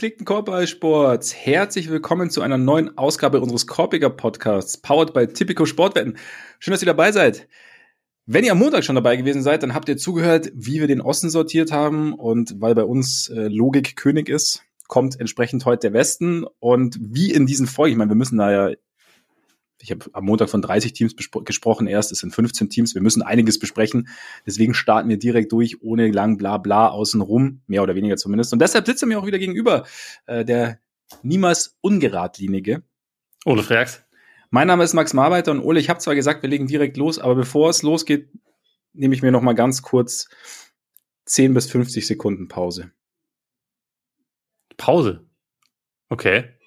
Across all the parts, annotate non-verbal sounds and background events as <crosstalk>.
Gepflegten Korbballsports, herzlich willkommen zu einer neuen Ausgabe unseres Korbiger Podcasts, powered by Typico Sportwetten. Schön, dass ihr dabei seid. Wenn ihr am Montag schon dabei gewesen seid, dann habt ihr zugehört, wie wir den Osten sortiert haben und weil bei uns äh, Logik König ist, kommt entsprechend heute der Westen und wie in diesen Folgen, ich meine, wir müssen da ja ich habe am Montag von 30 Teams gesprochen, erst es sind 15 Teams, wir müssen einiges besprechen. Deswegen starten wir direkt durch, ohne lang bla bla außenrum, mehr oder weniger zumindest. Und deshalb sitzt er mir auch wieder gegenüber, äh, der niemals ungeradlinige. Ole Freaks. Mein Name ist Max Marbeiter und Ole, ich habe zwar gesagt, wir legen direkt los, aber bevor es losgeht, nehme ich mir noch mal ganz kurz 10 bis 50 Sekunden Pause. Pause? Okay.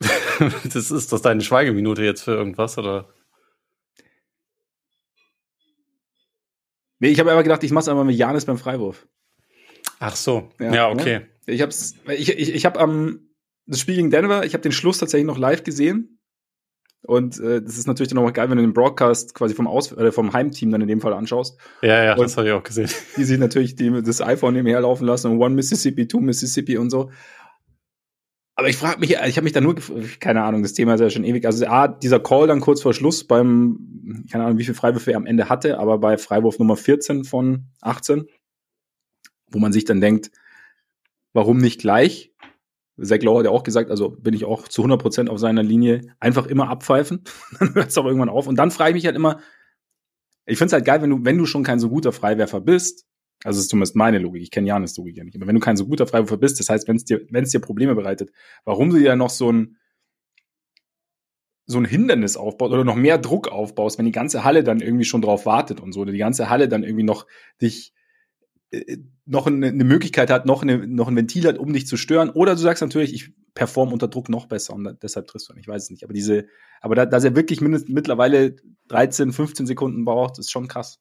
<laughs> das ist das deine Schweigeminute jetzt für irgendwas, oder? Nee, ich habe aber gedacht, ich mache es einmal mit Janis beim Freiwurf. Ach so. Ja, ja okay. Ne? Ich habe ich, ich, ich hab am das Spiel gegen Denver, ich habe den Schluss tatsächlich noch live gesehen. Und äh, das ist natürlich dann auch geil, wenn du den Broadcast quasi vom Aus äh, vom Heimteam dann in dem Fall anschaust. Ja, ja, und das habe ich auch gesehen. Die sich natürlich die, das iPhone nebenher laufen lassen und One Mississippi, Two Mississippi und so. Aber ich frage mich, ich habe mich da nur, keine Ahnung, das Thema ist ja schon ewig. Also A, dieser Call dann kurz vor Schluss beim, keine Ahnung, wie viel Freiwürfe er am Ende hatte, aber bei Freiwurf Nummer 14 von 18, wo man sich dann denkt, warum nicht gleich? Zach Lowe hat ja auch gesagt, also bin ich auch zu 100 Prozent auf seiner Linie, einfach immer abpfeifen, <laughs> dann hört es auch irgendwann auf. Und dann frage ich mich halt immer, ich finde es halt geil, wenn du, wenn du schon kein so guter Freiwerfer bist, also das ist zumindest meine Logik. Ich kenne Janis Logik ja nicht. Aber wenn du kein so guter Freiwurfer bist, das heißt, wenn es dir, wenn es dir Probleme bereitet, warum du dir noch so ein so ein Hindernis aufbaust oder noch mehr Druck aufbaust, wenn die ganze Halle dann irgendwie schon drauf wartet und so, oder die ganze Halle dann irgendwie noch dich äh, noch eine, Möglichkeit hat, noch, eine, noch ein Ventil hat, um dich zu stören. Oder du sagst natürlich, ich performe unter Druck noch besser und deshalb triffst du. Ich weiß es nicht. Aber diese, aber da, dass er wirklich mindestens mittlerweile 13, 15 Sekunden braucht, ist schon krass.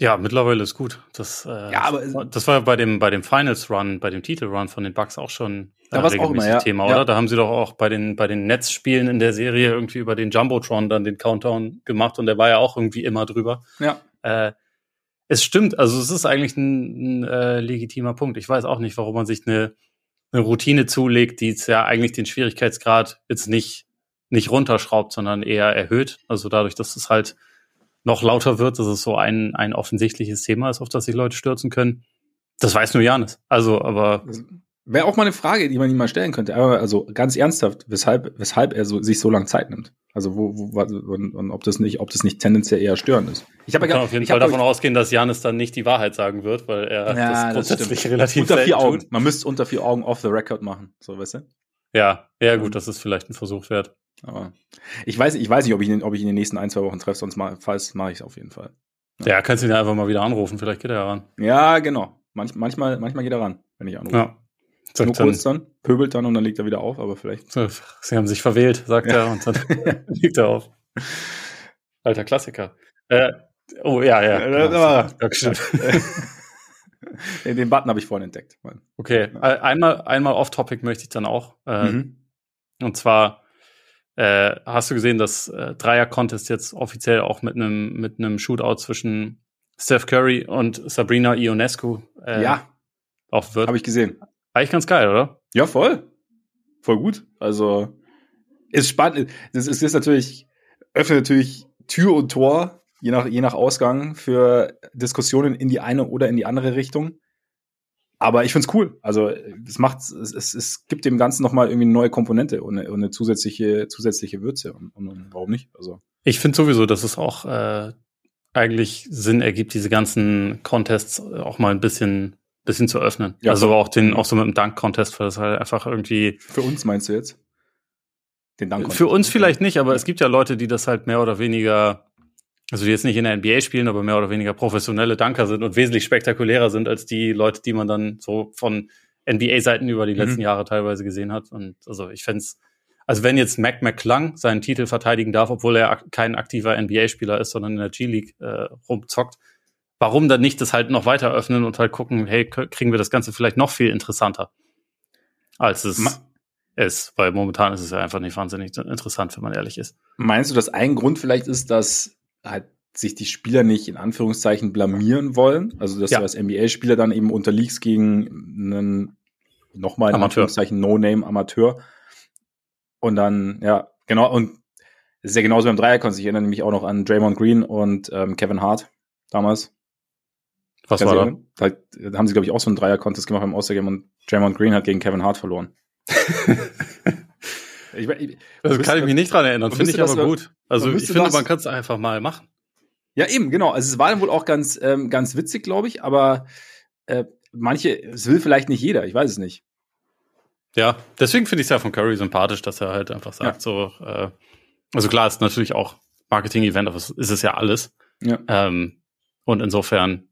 Ja, mittlerweile ist gut. Das, äh, ja, aber das war bei dem bei dem Finals Run, bei dem Titel Run von den Bucks auch schon da äh, regelmäßig auch immer, ja. Thema, oder? Ja. Da haben sie doch auch bei den bei den Netzspielen in der Serie irgendwie über den Jumbotron dann den Countdown gemacht und der war ja auch irgendwie immer drüber. Ja. Äh, es stimmt, also es ist eigentlich ein, ein äh, legitimer Punkt. Ich weiß auch nicht, warum man sich eine, eine Routine zulegt, die jetzt ja eigentlich den Schwierigkeitsgrad jetzt nicht nicht runterschraubt, sondern eher erhöht. Also dadurch, dass es halt noch lauter wird, dass es so ein, ein offensichtliches Thema ist, auf das sich Leute stürzen können. Das weiß nur Janis. Also, aber. Wäre auch mal eine Frage, die man ihm mal stellen könnte. Aber also ganz ernsthaft, weshalb, weshalb er so, sich so lange Zeit nimmt. Also wo, wo und, und ob das nicht, ob das nicht tendenziell eher störend ist. Ich habe ja, kann auf jeden Fall davon ausgehen, dass Janis dann nicht die Wahrheit sagen wird, weil er ja, das grundsätzlich das relativ unter vier Augen. Tut. Man müsste unter vier Augen off the record machen, so weißt du. Ja, ja gut, das ist vielleicht ein Versuch wert. Aber ich weiß, ich weiß nicht, ob ich, ihn, ob ich in den nächsten ein, zwei Wochen treffe, sonst mal, falls mache ich es auf jeden Fall. Ja. ja, kannst du ihn ja einfach mal wieder anrufen, vielleicht geht er ja ran. Ja, genau. Manch, manchmal, manchmal geht er ran, wenn ich anrufe. Ja. Sagt Nur kurz dann, pöbelt dann und dann liegt er wieder auf, aber vielleicht. Sie haben sich verwählt, sagt ja. er, und dann <laughs> liegt er auf. Alter Klassiker. Äh, oh, ja, ja. Genau. Dankeschön. <laughs> <laughs> Den Button habe ich vorhin entdeckt. Okay, einmal, einmal off-topic möchte ich dann auch. Äh, mhm. Und zwar äh, hast du gesehen, dass äh, Dreier-Contest jetzt offiziell auch mit einem mit einem Shootout zwischen Steph Curry und Sabrina Ionescu äh, ja. auch wird. Habe ich gesehen. Eigentlich ganz geil, oder? Ja, voll. Voll gut. Also ist spannend. Das ist, ist natürlich, öffnet natürlich Tür und Tor, je nach, je nach Ausgang, für Diskussionen in die eine oder in die andere Richtung. Aber ich find's cool. Also es macht, es, es, es gibt dem Ganzen nochmal irgendwie eine neue Komponente und eine, und eine zusätzliche, zusätzliche Würze. Und, und, warum nicht? Also. Ich finde sowieso, dass es auch äh, eigentlich Sinn ergibt, diese ganzen Contests auch mal ein bisschen, bisschen zu öffnen. Ja, also auch den, auch so mit dem Dunk-Contest, weil das halt einfach irgendwie. Für uns meinst du jetzt? Den Dunk-Contest? Für uns vielleicht nicht, aber es gibt ja Leute, die das halt mehr oder weniger also die jetzt nicht in der NBA spielen, aber mehr oder weniger professionelle Dunker sind und wesentlich spektakulärer sind als die Leute, die man dann so von NBA-Seiten über die letzten mhm. Jahre teilweise gesehen hat. Und also ich fände also wenn jetzt Mac McClung seinen Titel verteidigen darf, obwohl er kein aktiver NBA-Spieler ist, sondern in der G-League äh, rumzockt, warum dann nicht das halt noch weiter öffnen und halt gucken, hey, kriegen wir das Ganze vielleicht noch viel interessanter, als es Ma ist, weil momentan ist es ja einfach nicht wahnsinnig interessant, wenn man ehrlich ist. Meinst du, dass ein Grund vielleicht ist, dass halt sich die Spieler nicht in Anführungszeichen blamieren wollen. Also, dass ja. du als NBA-Spieler dann eben unterliegst gegen einen nochmal in Amateur. Anführungszeichen No-Name-Amateur. Und dann, ja, genau, und es ist ja genauso beim Dreierkonst. Ich erinnere mich auch noch an Draymond Green und ähm, Kevin Hart damals. Was war da? da? Haben sie, glaube ich, auch so einen Dreier-Contest gemacht beim All-Star-Game und Draymond Green hat gegen Kevin Hart verloren. <laughs> ich, ich, also kann ich mich nicht dran erinnern, finde ich aber gut. Also ich finde, man kann es einfach mal machen. Ja, eben, genau. Also es war dann wohl auch ganz, ähm, ganz witzig, glaube ich, aber äh, manche, es will vielleicht nicht jeder, ich weiß es nicht. Ja, deswegen finde ich es ja von Curry sympathisch, dass er halt einfach sagt, ja. so, äh, also klar, ist natürlich auch Marketing-Event, aber es ist es ja alles. Ja. Ähm, und insofern,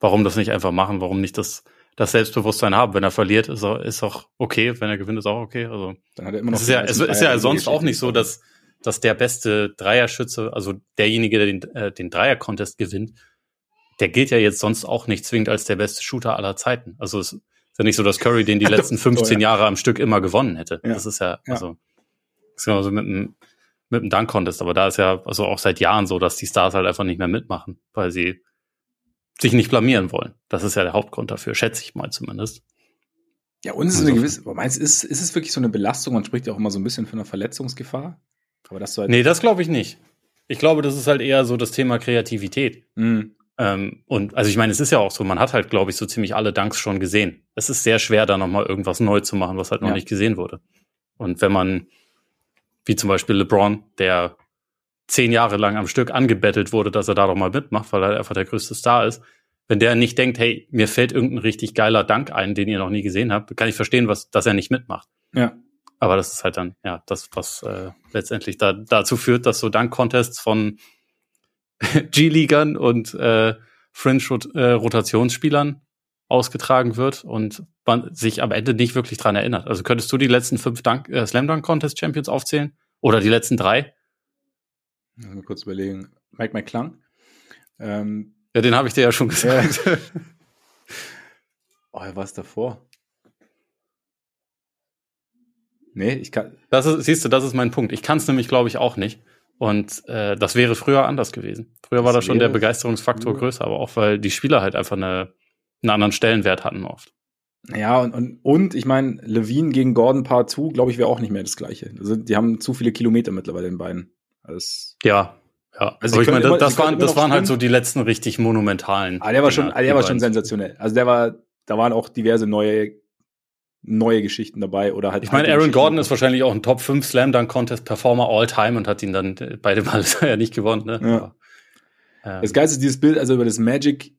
warum das nicht einfach machen? Warum nicht das, das Selbstbewusstsein haben? Wenn er verliert, ist auch, ist auch okay. Wenn er gewinnt, ist auch okay. Also, dann hat er immer noch. Es ist ja, es ist ja sonst auch nicht so, dass, dass der beste Dreierschütze, also derjenige, der den, äh, den Dreier-Contest gewinnt, der gilt ja jetzt sonst auch nicht zwingend als der beste Shooter aller Zeiten. Also es ist ja nicht so, dass Curry den die <laughs> letzten 15 Jahre am Stück immer gewonnen hätte. Ja. Das ist ja, also, das ist genauso mit einem, mit dem Dunk-Contest, aber da ist ja also auch seit Jahren so, dass die Stars halt einfach nicht mehr mitmachen, weil sie sich nicht blamieren wollen. Das ist ja der Hauptgrund dafür, schätze ich mal zumindest. Ja, und es ist eine gewisse, meinst ist, ist es wirklich so eine Belastung? Man spricht ja auch immer so ein bisschen von einer Verletzungsgefahr. Aber das halt Nee, das glaube ich nicht. Ich glaube, das ist halt eher so das Thema Kreativität. Mhm. Ähm, und also ich meine, es ist ja auch so, man hat halt, glaube ich, so ziemlich alle Dunks schon gesehen. Es ist sehr schwer, da nochmal irgendwas neu zu machen, was halt noch ja. nicht gesehen wurde. Und wenn man, wie zum Beispiel LeBron, der zehn Jahre lang am Stück angebettelt wurde, dass er da doch mal mitmacht, weil er einfach der größte Star ist. Wenn der nicht denkt, hey, mir fällt irgendein richtig geiler Dank ein, den ihr noch nie gesehen habt, kann ich verstehen, was, dass er nicht mitmacht. Ja. Aber das ist halt dann, ja, das, was äh, letztendlich da, dazu führt, dass so Dank-Contests von <laughs> G-Ligern und äh, Fringe-Rotationsspielern äh, ausgetragen wird und man sich am Ende nicht wirklich dran erinnert. Also könntest du die letzten fünf Dunk, äh, Slam Dunk Contest Champions aufzählen? Oder die letzten drei? Mal kurz überlegen. Mike McClung. Ähm, ja, den habe ich dir ja schon gesagt. Ja. <laughs> oh, er war es davor. Nee, ich kann. Das ist, siehst du, das ist mein Punkt. Ich kann es nämlich, glaube ich, auch nicht. Und äh, das wäre früher anders gewesen. Früher das war da schon der Begeisterungsfaktor früher. größer, aber auch weil die Spieler halt einfach eine, einen anderen Stellenwert hatten oft. Ja, und, und, und ich meine, Levine gegen Gordon Part 2, glaube ich, wäre auch nicht mehr das Gleiche. Also, die haben zu viele Kilometer mittlerweile in beiden. Also, ja, ja. Also aber ich meine, das, das waren, das waren halt so die letzten richtig monumentalen. Ah, der war schon, ah, der war schon sensationell. Also der war, da waren auch diverse neue neue Geschichten dabei oder halt. Ich meine, Aaron Gordon ist wahrscheinlich auch ein Top 5 Slam Dunk Contest Performer all time und hat ihn dann beide Mal <laughs> ja nicht gewonnen, ne? Ja. Aber, ähm. Das Geilste ist dieses Bild, also über das Magic,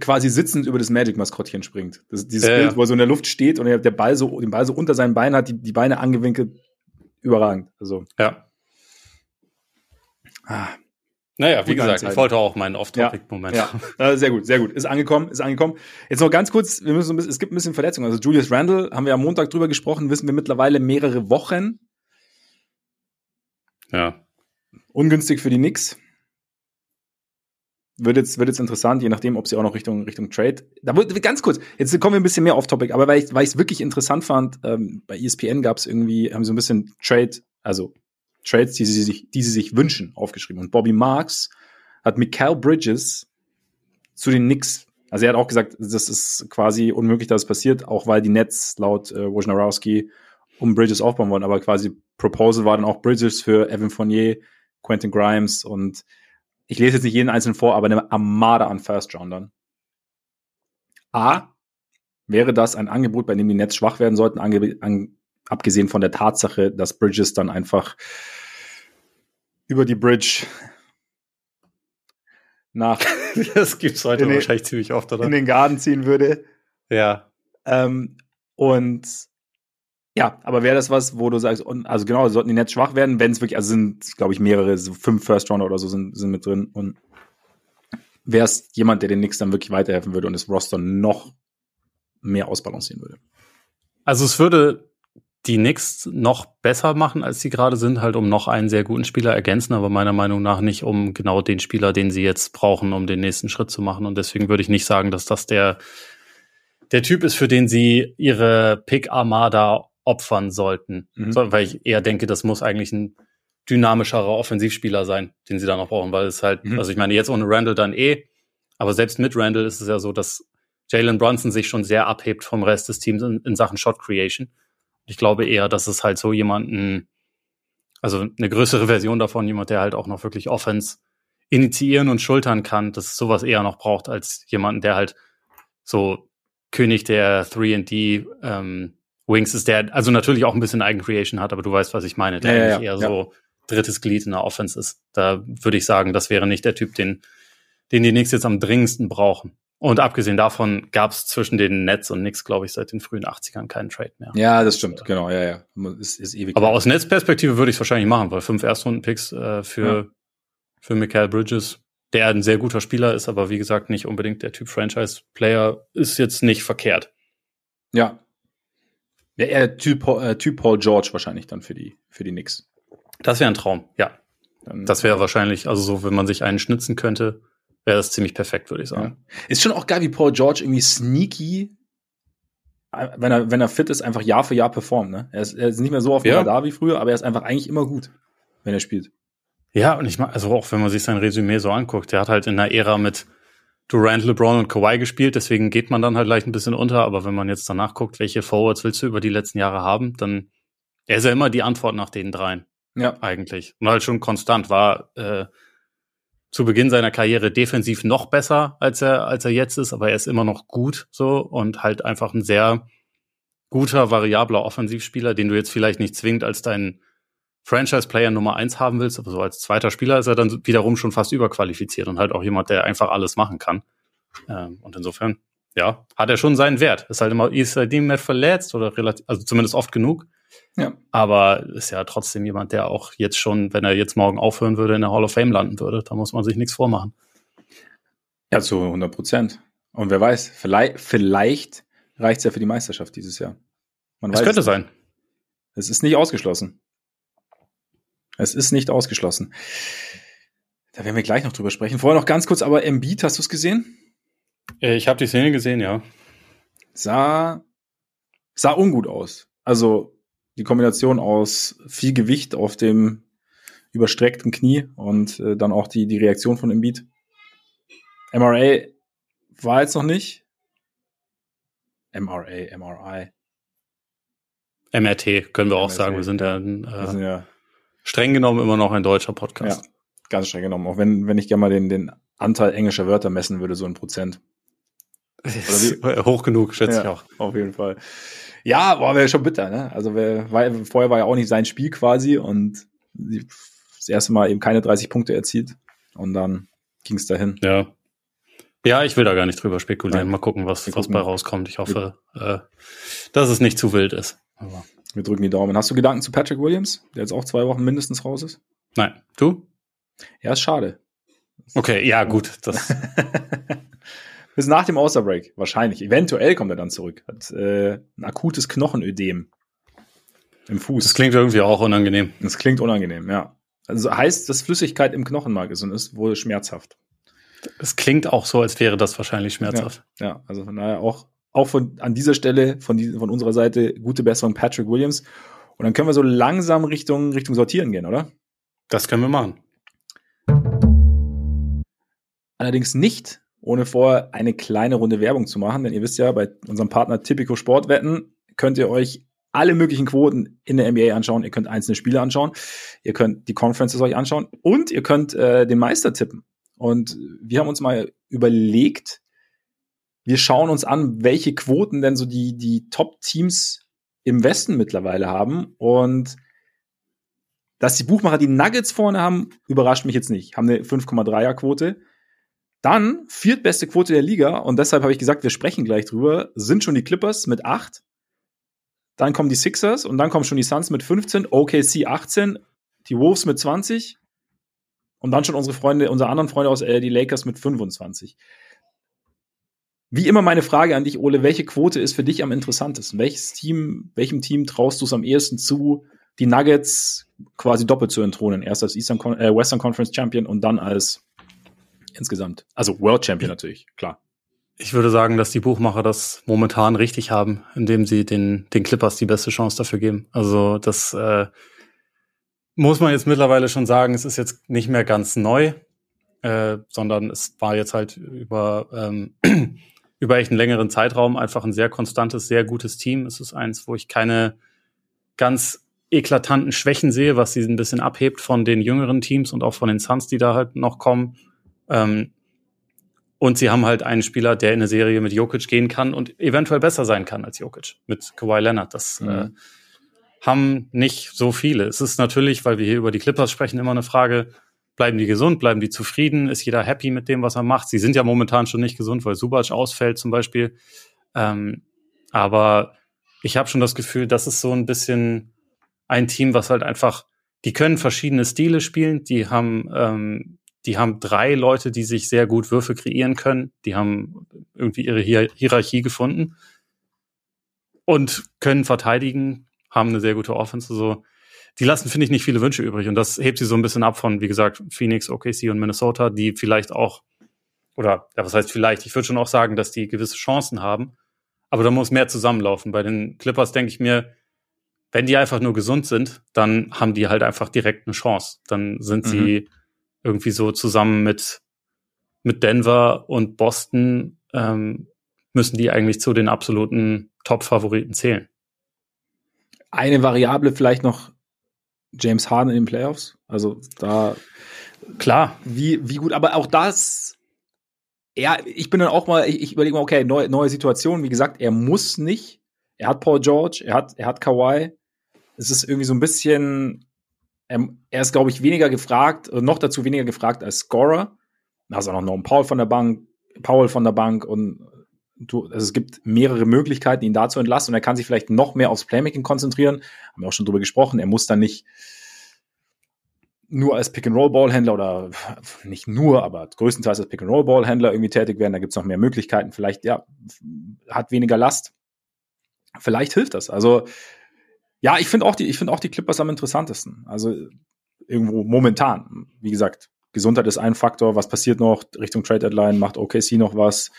quasi sitzend über das Magic-Maskottchen springt. Das, dieses äh, Bild, wo er so in der Luft steht und der Ball so, den Ball so unter seinen Beinen hat, die, die Beine angewinkelt, überragend. Also. Ja. Ah, naja, wie gesagt, ich wollte auch meinen Off-Topic-Moment. Ja, ja. sehr gut, sehr gut. Ist angekommen, ist angekommen. Jetzt noch ganz kurz, wir müssen ein bisschen, es gibt ein bisschen Verletzungen. Also Julius Randle, haben wir am Montag drüber gesprochen, wissen wir mittlerweile mehrere Wochen. Ja. Ungünstig für die Knicks. Wird jetzt, wird jetzt interessant, je nachdem, ob sie auch noch Richtung, Richtung Trade. Da wird, ganz kurz, jetzt kommen wir ein bisschen mehr off-Topic, aber weil ich, weil ich es wirklich interessant fand, ähm, bei ESPN gab es irgendwie, haben sie so ein bisschen Trade, also Trades, die sie sich, die sie sich wünschen, aufgeschrieben. Und Bobby Marks hat Mikael Bridges zu den Knicks. Also er hat auch gesagt, das ist quasi unmöglich, dass es passiert, auch weil die Nets laut äh, Wojnarowski um Bridges aufbauen wollen. Aber quasi Proposal war dann auch Bridges für Evan Fournier, Quentin Grimes und ich lese jetzt nicht jeden einzelnen vor, aber eine Armada an First Roundern. A, wäre das ein Angebot, bei dem die Nets schwach werden sollten, ange an, abgesehen von der Tatsache, dass Bridges dann einfach über die Bridge nach. <laughs> das gibt's heute den, wahrscheinlich ziemlich oft, oder? In den Garten ziehen würde. Ja. Ähm, und ja, aber wäre das was, wo du sagst, also genau, sollten die Nets schwach werden, wenn es wirklich, also sind, glaube ich, mehrere, so fünf First Rounder oder so sind, sind mit drin und wäre es jemand, der den Knicks dann wirklich weiterhelfen würde und das Roster noch mehr ausbalancieren würde. Also es würde die Knicks noch besser machen, als sie gerade sind, halt um noch einen sehr guten Spieler ergänzen, aber meiner Meinung nach nicht um genau den Spieler, den sie jetzt brauchen, um den nächsten Schritt zu machen. Und deswegen würde ich nicht sagen, dass das der, der Typ ist, für den sie ihre Pick Armada opfern sollten. Mhm. So, weil ich eher denke, das muss eigentlich ein dynamischerer Offensivspieler sein, den sie da noch brauchen, weil es halt, mhm. also ich meine, jetzt ohne Randall dann eh, aber selbst mit Randall ist es ja so, dass Jalen Brunson sich schon sehr abhebt vom Rest des Teams in, in Sachen Shot Creation. Ich glaube eher, dass es halt so jemanden, also eine größere Version davon, jemand, der halt auch noch wirklich Offense initiieren und schultern kann, dass es sowas eher noch braucht als jemanden, der halt so König der 3D ähm, Wings ist, der also natürlich auch ein bisschen Eigencreation hat, aber du weißt, was ich meine, der ja, eigentlich ja, eher ja. so drittes Glied in der Offense ist. Da würde ich sagen, das wäre nicht der Typ, den, den die Knicks jetzt am dringendsten brauchen. Und abgesehen davon gab es zwischen den Nets und Knicks, glaube ich, seit den frühen 80ern keinen Trade mehr. Ja, das stimmt, genau, ja, ja. Ist, ist ewig. Aber aus Netzperspektive würde ich es wahrscheinlich machen, weil fünf Erstrunden-Picks äh, für, ja. für Michael Bridges, der ein sehr guter Spieler ist, aber wie gesagt, nicht unbedingt der Typ Franchise-Player, ist jetzt nicht verkehrt. Ja. Ja, eher typ, äh, typ Paul George wahrscheinlich dann für die, für die Knicks. Das wäre ein Traum, ja. Dann, das wäre wahrscheinlich, also so, wenn man sich einen schnitzen könnte, wäre das ziemlich perfekt, würde ich sagen. Ja. Ist schon auch geil, wie Paul George irgendwie sneaky, wenn er, wenn er fit ist, einfach Jahr für Jahr performt. Ne? Er, ist, er ist nicht mehr so auf dem ja. Radar wie früher, aber er ist einfach eigentlich immer gut, wenn er spielt. Ja, und ich mag, also auch wenn man sich sein Resümee so anguckt, der hat halt in der Ära mit Durant, LeBron und Kawhi gespielt, deswegen geht man dann halt leicht ein bisschen unter, aber wenn man jetzt danach guckt, welche Forwards willst du über die letzten Jahre haben, dann er ist ja immer die Antwort nach den dreien. Ja. Eigentlich. Und halt schon konstant war, äh, zu Beginn seiner Karriere defensiv noch besser, als er, als er jetzt ist, aber er ist immer noch gut so und halt einfach ein sehr guter, variabler Offensivspieler, den du jetzt vielleicht nicht zwingend als deinen Franchise-Player Nummer eins haben willst, aber so als zweiter Spieler ist er dann wiederum schon fast überqualifiziert und halt auch jemand, der einfach alles machen kann. Ähm, und insofern, ja, hat er schon seinen Wert. Ist halt immer, ist er dem mehr verletzt oder relativ, also zumindest oft genug. Ja. Aber ist ja trotzdem jemand, der auch jetzt schon, wenn er jetzt morgen aufhören würde, in der Hall of Fame landen würde. Da muss man sich nichts vormachen. Ja, zu 100 Prozent. Und wer weiß, vielleicht, vielleicht reicht es ja für die Meisterschaft dieses Jahr. Man es könnte es sein. Es ist nicht ausgeschlossen. Es ist nicht ausgeschlossen. Da werden wir gleich noch drüber sprechen. Vorher noch ganz kurz, aber Embiid, hast du es gesehen? Äh, ich habe die Szene gesehen, ja. Sah, sah ungut aus. Also die Kombination aus viel Gewicht auf dem überstreckten Knie und äh, dann auch die, die Reaktion von Embiid. MRA war jetzt noch nicht. MRA, MRI. MRT können wir auch MRT. sagen. Wir sind ja, ein, äh, sind ja streng genommen immer noch ein deutscher Podcast. Ja, ganz streng genommen. Auch wenn, wenn ich gerne mal den, den Anteil englischer Wörter messen würde, so ein Prozent. <laughs> Hoch genug, schätze ja, ich auch. Auf jeden Fall. Ja, war wäre schon bitter, ne? Also wär, war, vorher war ja auch nicht sein Spiel quasi und das erste Mal eben keine 30 Punkte erzielt und dann ging es dahin. Ja. Ja, ich will da gar nicht drüber spekulieren. Mal gucken, was, was bei rauskommt. Ich hoffe, äh, dass es nicht zu wild ist. Aber wir drücken die Daumen. Hast du Gedanken zu Patrick Williams, der jetzt auch zwei Wochen mindestens raus ist? Nein. Du? Ja, ist schade. Okay, ja, gut. Das <laughs> Bis nach dem Osterbreak, wahrscheinlich. Eventuell kommt er dann zurück. Hat äh, ein akutes Knochenödem im Fuß. Das klingt irgendwie auch unangenehm. Das klingt unangenehm, ja. Also heißt, dass Flüssigkeit im Knochenmark ist und ist wohl schmerzhaft. Es klingt auch so, als wäre das wahrscheinlich schmerzhaft. Ja, ja also von daher auch, auch von, an dieser Stelle von, die, von unserer Seite gute Besserung Patrick Williams. Und dann können wir so langsam Richtung, Richtung Sortieren gehen, oder? Das können wir machen. Allerdings nicht ohne vorher eine kleine Runde Werbung zu machen. Denn ihr wisst ja, bei unserem Partner Typico Sportwetten könnt ihr euch alle möglichen Quoten in der NBA anschauen. Ihr könnt einzelne Spiele anschauen. Ihr könnt die Conferences euch anschauen und ihr könnt äh, den Meister tippen. Und wir haben uns mal überlegt, wir schauen uns an, welche Quoten denn so die, die Top-Teams im Westen mittlerweile haben. Und dass die Buchmacher die Nuggets vorne haben, überrascht mich jetzt nicht. Haben eine 5,3er Quote. Dann, viertbeste Quote der Liga, und deshalb habe ich gesagt, wir sprechen gleich drüber, sind schon die Clippers mit 8. Dann kommen die Sixers und dann kommen schon die Suns mit 15, OKC 18, die Wolves mit 20 und dann schon unsere Freunde, unsere anderen Freunde aus äh, die Lakers mit 25. Wie immer meine Frage an dich, Ole, welche Quote ist für dich am interessantesten? Welches Team, welchem Team traust du es am ehesten zu, die Nuggets quasi doppelt zu entthronen? Erst als Eastern, äh, Western Conference Champion und dann als insgesamt. Also World Champion natürlich, klar. Ich würde sagen, dass die Buchmacher das momentan richtig haben, indem sie den, den Clippers die beste Chance dafür geben. Also das, äh, muss man jetzt mittlerweile schon sagen, es ist jetzt nicht mehr ganz neu, äh, sondern es war jetzt halt über, ähm, <clears throat> über echt einen längeren Zeitraum einfach ein sehr konstantes, sehr gutes Team. Es ist eins, wo ich keine ganz eklatanten Schwächen sehe, was sie ein bisschen abhebt von den jüngeren Teams und auch von den Suns, die da halt noch kommen. Ähm, und sie haben halt einen Spieler, der in eine Serie mit Jokic gehen kann und eventuell besser sein kann als Jokic mit Kawhi Leonard. Das mhm. äh, haben nicht so viele. Es ist natürlich, weil wir hier über die Clippers sprechen, immer eine Frage, bleiben die gesund, bleiben die zufrieden, ist jeder happy mit dem, was er macht? Sie sind ja momentan schon nicht gesund, weil Subac ausfällt zum Beispiel. Ähm, aber ich habe schon das Gefühl, das ist so ein bisschen ein Team, was halt einfach, die können verschiedene Stile spielen, die haben, ähm, die haben drei Leute, die sich sehr gut Würfe kreieren können, die haben irgendwie ihre Hier Hierarchie gefunden und können verteidigen, haben eine sehr gute Offense. So, die lassen, finde ich, nicht viele Wünsche übrig. Und das hebt sie so ein bisschen ab von, wie gesagt, Phoenix, OKC und Minnesota, die vielleicht auch, oder ja, was heißt vielleicht, ich würde schon auch sagen, dass die gewisse Chancen haben. Aber da muss mehr zusammenlaufen. Bei den Clippers denke ich mir, wenn die einfach nur gesund sind, dann haben die halt einfach direkt eine Chance. Dann sind mhm. sie irgendwie so zusammen mit, mit Denver und Boston, ähm, müssen die eigentlich zu den absoluten Top-Favoriten zählen. Eine Variable vielleicht noch James Harden in den Playoffs. Also da klar, wie, wie gut, aber auch das, ja, ich bin dann auch mal, ich, ich überlege mal, okay, neue, neue Situation. Wie gesagt, er muss nicht. Er hat Paul George, er hat, er hat Kawhi. Es ist irgendwie so ein bisschen, er, er ist, glaube ich, weniger gefragt, noch dazu weniger gefragt als Scorer. Da du auch noch einen Paul von der Bank, Paul von der Bank und du, also es gibt mehrere Möglichkeiten, ihn da zu entlassen und er kann sich vielleicht noch mehr aufs Playmaking konzentrieren. Haben wir auch schon drüber gesprochen. Er muss dann nicht nur als Pick-and-Roll-Ballhändler oder nicht nur, aber größtenteils als Pick-and-Roll-Ballhändler irgendwie tätig werden. Da gibt es noch mehr Möglichkeiten. Vielleicht, ja, hat weniger Last. Vielleicht hilft das. Also, ja, ich finde auch die, ich finde auch die Clippers am interessantesten. Also, irgendwo momentan. Wie gesagt, Gesundheit ist ein Faktor. Was passiert noch Richtung Trade Deadline? Macht OKC noch was?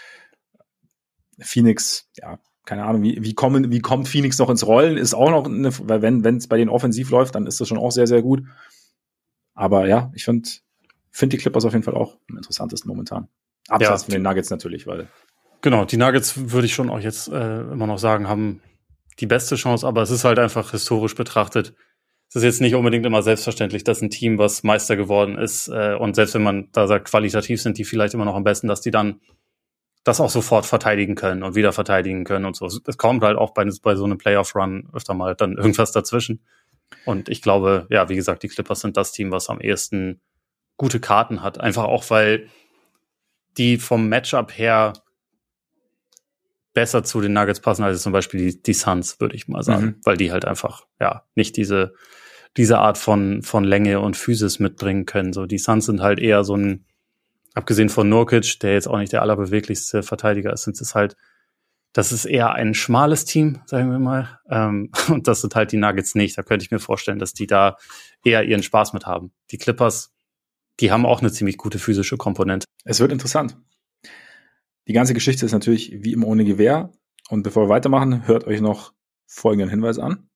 Phoenix, ja, keine Ahnung, wie, wie, kommen, wie kommt Phoenix noch ins Rollen, ist auch noch, eine, weil wenn es bei denen offensiv läuft, dann ist das schon auch sehr, sehr gut. Aber ja, ich finde find die Clippers auf jeden Fall auch am interessantesten momentan. Abseits ja, von den Nuggets natürlich, weil. Genau, die Nuggets würde ich schon auch jetzt äh, immer noch sagen, haben die beste Chance, aber es ist halt einfach historisch betrachtet. Es ist jetzt nicht unbedingt immer selbstverständlich, dass ein Team, was Meister geworden ist, äh, und selbst wenn man da sagt, qualitativ sind die vielleicht immer noch am besten, dass die dann das auch sofort verteidigen können und wieder verteidigen können und so. Es kommt halt auch bei, bei so einem Playoff-Run öfter mal dann <laughs> irgendwas dazwischen. Und ich glaube, ja, wie gesagt, die Clippers sind das Team, was am ehesten gute Karten hat. Einfach auch, weil die vom Matchup her besser zu den Nuggets passen als zum Beispiel die, die Suns, würde ich mal sagen. Mhm. Weil die halt einfach, ja, nicht diese, diese Art von, von Länge und Physis mitbringen können. So, die Suns sind halt eher so ein, abgesehen von Nurkic, der jetzt auch nicht der allerbeweglichste Verteidiger ist, sind es halt, das ist eher ein schmales Team, sagen wir mal. Ähm, <laughs> und das sind halt die Nuggets nicht. Da könnte ich mir vorstellen, dass die da eher ihren Spaß mit haben. Die Clippers, die haben auch eine ziemlich gute physische Komponente. Es wird interessant. Die ganze Geschichte ist natürlich wie immer ohne Gewehr. Und bevor wir weitermachen, hört euch noch folgenden Hinweis an.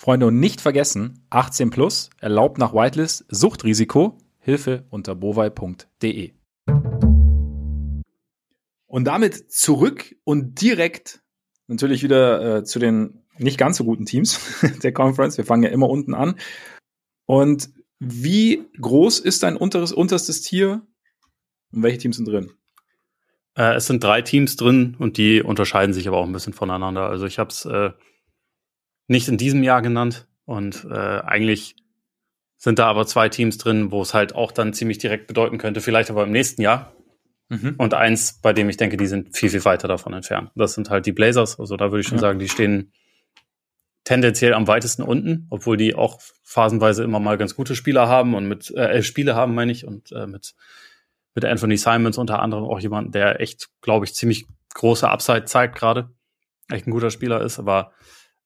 Freunde, und nicht vergessen, 18 plus, erlaubt nach Whitelist, Suchtrisiko, Hilfe unter bovai.de. Und damit zurück und direkt natürlich wieder äh, zu den nicht ganz so guten Teams <laughs> der Conference. Wir fangen ja immer unten an. Und wie groß ist dein unteres, unterstes Tier und welche Teams sind drin? Äh, es sind drei Teams drin und die unterscheiden sich aber auch ein bisschen voneinander. Also ich habe es äh, nicht in diesem Jahr genannt und äh, eigentlich sind da aber zwei Teams drin, wo es halt auch dann ziemlich direkt bedeuten könnte, vielleicht aber im nächsten Jahr. Mhm. Und eins, bei dem ich denke, die sind viel, viel weiter davon entfernt. Das sind halt die Blazers. Also da würde ich schon ja. sagen, die stehen tendenziell am weitesten unten, obwohl die auch phasenweise immer mal ganz gute Spieler haben und mit äh, Spiele haben, meine ich, und äh, mit mit Anthony Simons unter anderem auch jemand, der echt, glaube ich, ziemlich große Upside zeigt gerade, echt ein guter Spieler ist, aber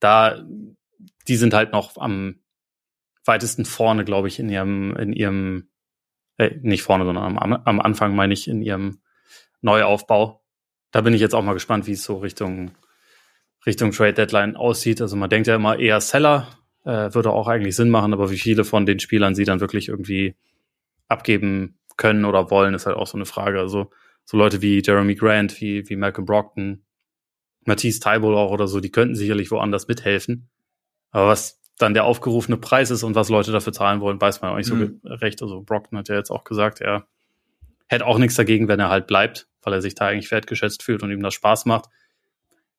da die sind halt noch am weitesten vorne, glaube ich, in ihrem, in ihrem, äh, nicht vorne, sondern am, am Anfang meine ich in ihrem Neuaufbau. Da bin ich jetzt auch mal gespannt, wie es so Richtung, Richtung Trade Deadline aussieht. Also man denkt ja immer eher Seller, äh, würde auch eigentlich Sinn machen, aber wie viele von den Spielern sie dann wirklich irgendwie abgeben können oder wollen, ist halt auch so eine Frage. Also so Leute wie Jeremy Grant, wie, wie Malcolm Brockton, Matisse Tybol auch oder so, die könnten sicherlich woanders mithelfen. Aber was dann der aufgerufene Preis ist und was Leute dafür zahlen wollen, weiß man auch nicht mhm. so recht. Also Brockton hat ja jetzt auch gesagt, er hätte auch nichts dagegen, wenn er halt bleibt, weil er sich da eigentlich wertgeschätzt fühlt und ihm das Spaß macht.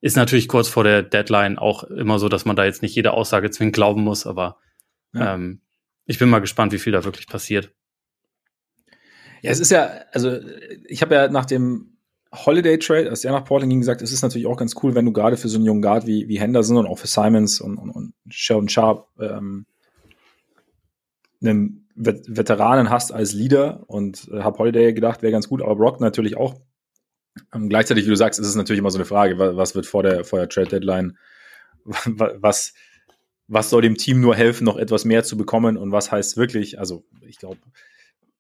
Ist natürlich kurz vor der Deadline auch immer so, dass man da jetzt nicht jede Aussage zwingend glauben muss, aber ja. ähm, ich bin mal gespannt, wie viel da wirklich passiert. Ja, es ist ja, also ich habe ja nach dem Holiday Trade, als er nach Portland ging, gesagt, es ist natürlich auch ganz cool, wenn du gerade für so einen jungen Guard wie, wie Henderson und auch für Simons und, und, und Sheldon Sharp ähm, einen Veteranen hast als Leader und äh, habe Holiday gedacht, wäre ganz gut, aber Brock natürlich auch. Ähm, gleichzeitig, wie du sagst, ist es natürlich immer so eine Frage, was wird vor der, vor der Trade Deadline, was, was soll dem Team nur helfen, noch etwas mehr zu bekommen und was heißt wirklich, also ich glaube,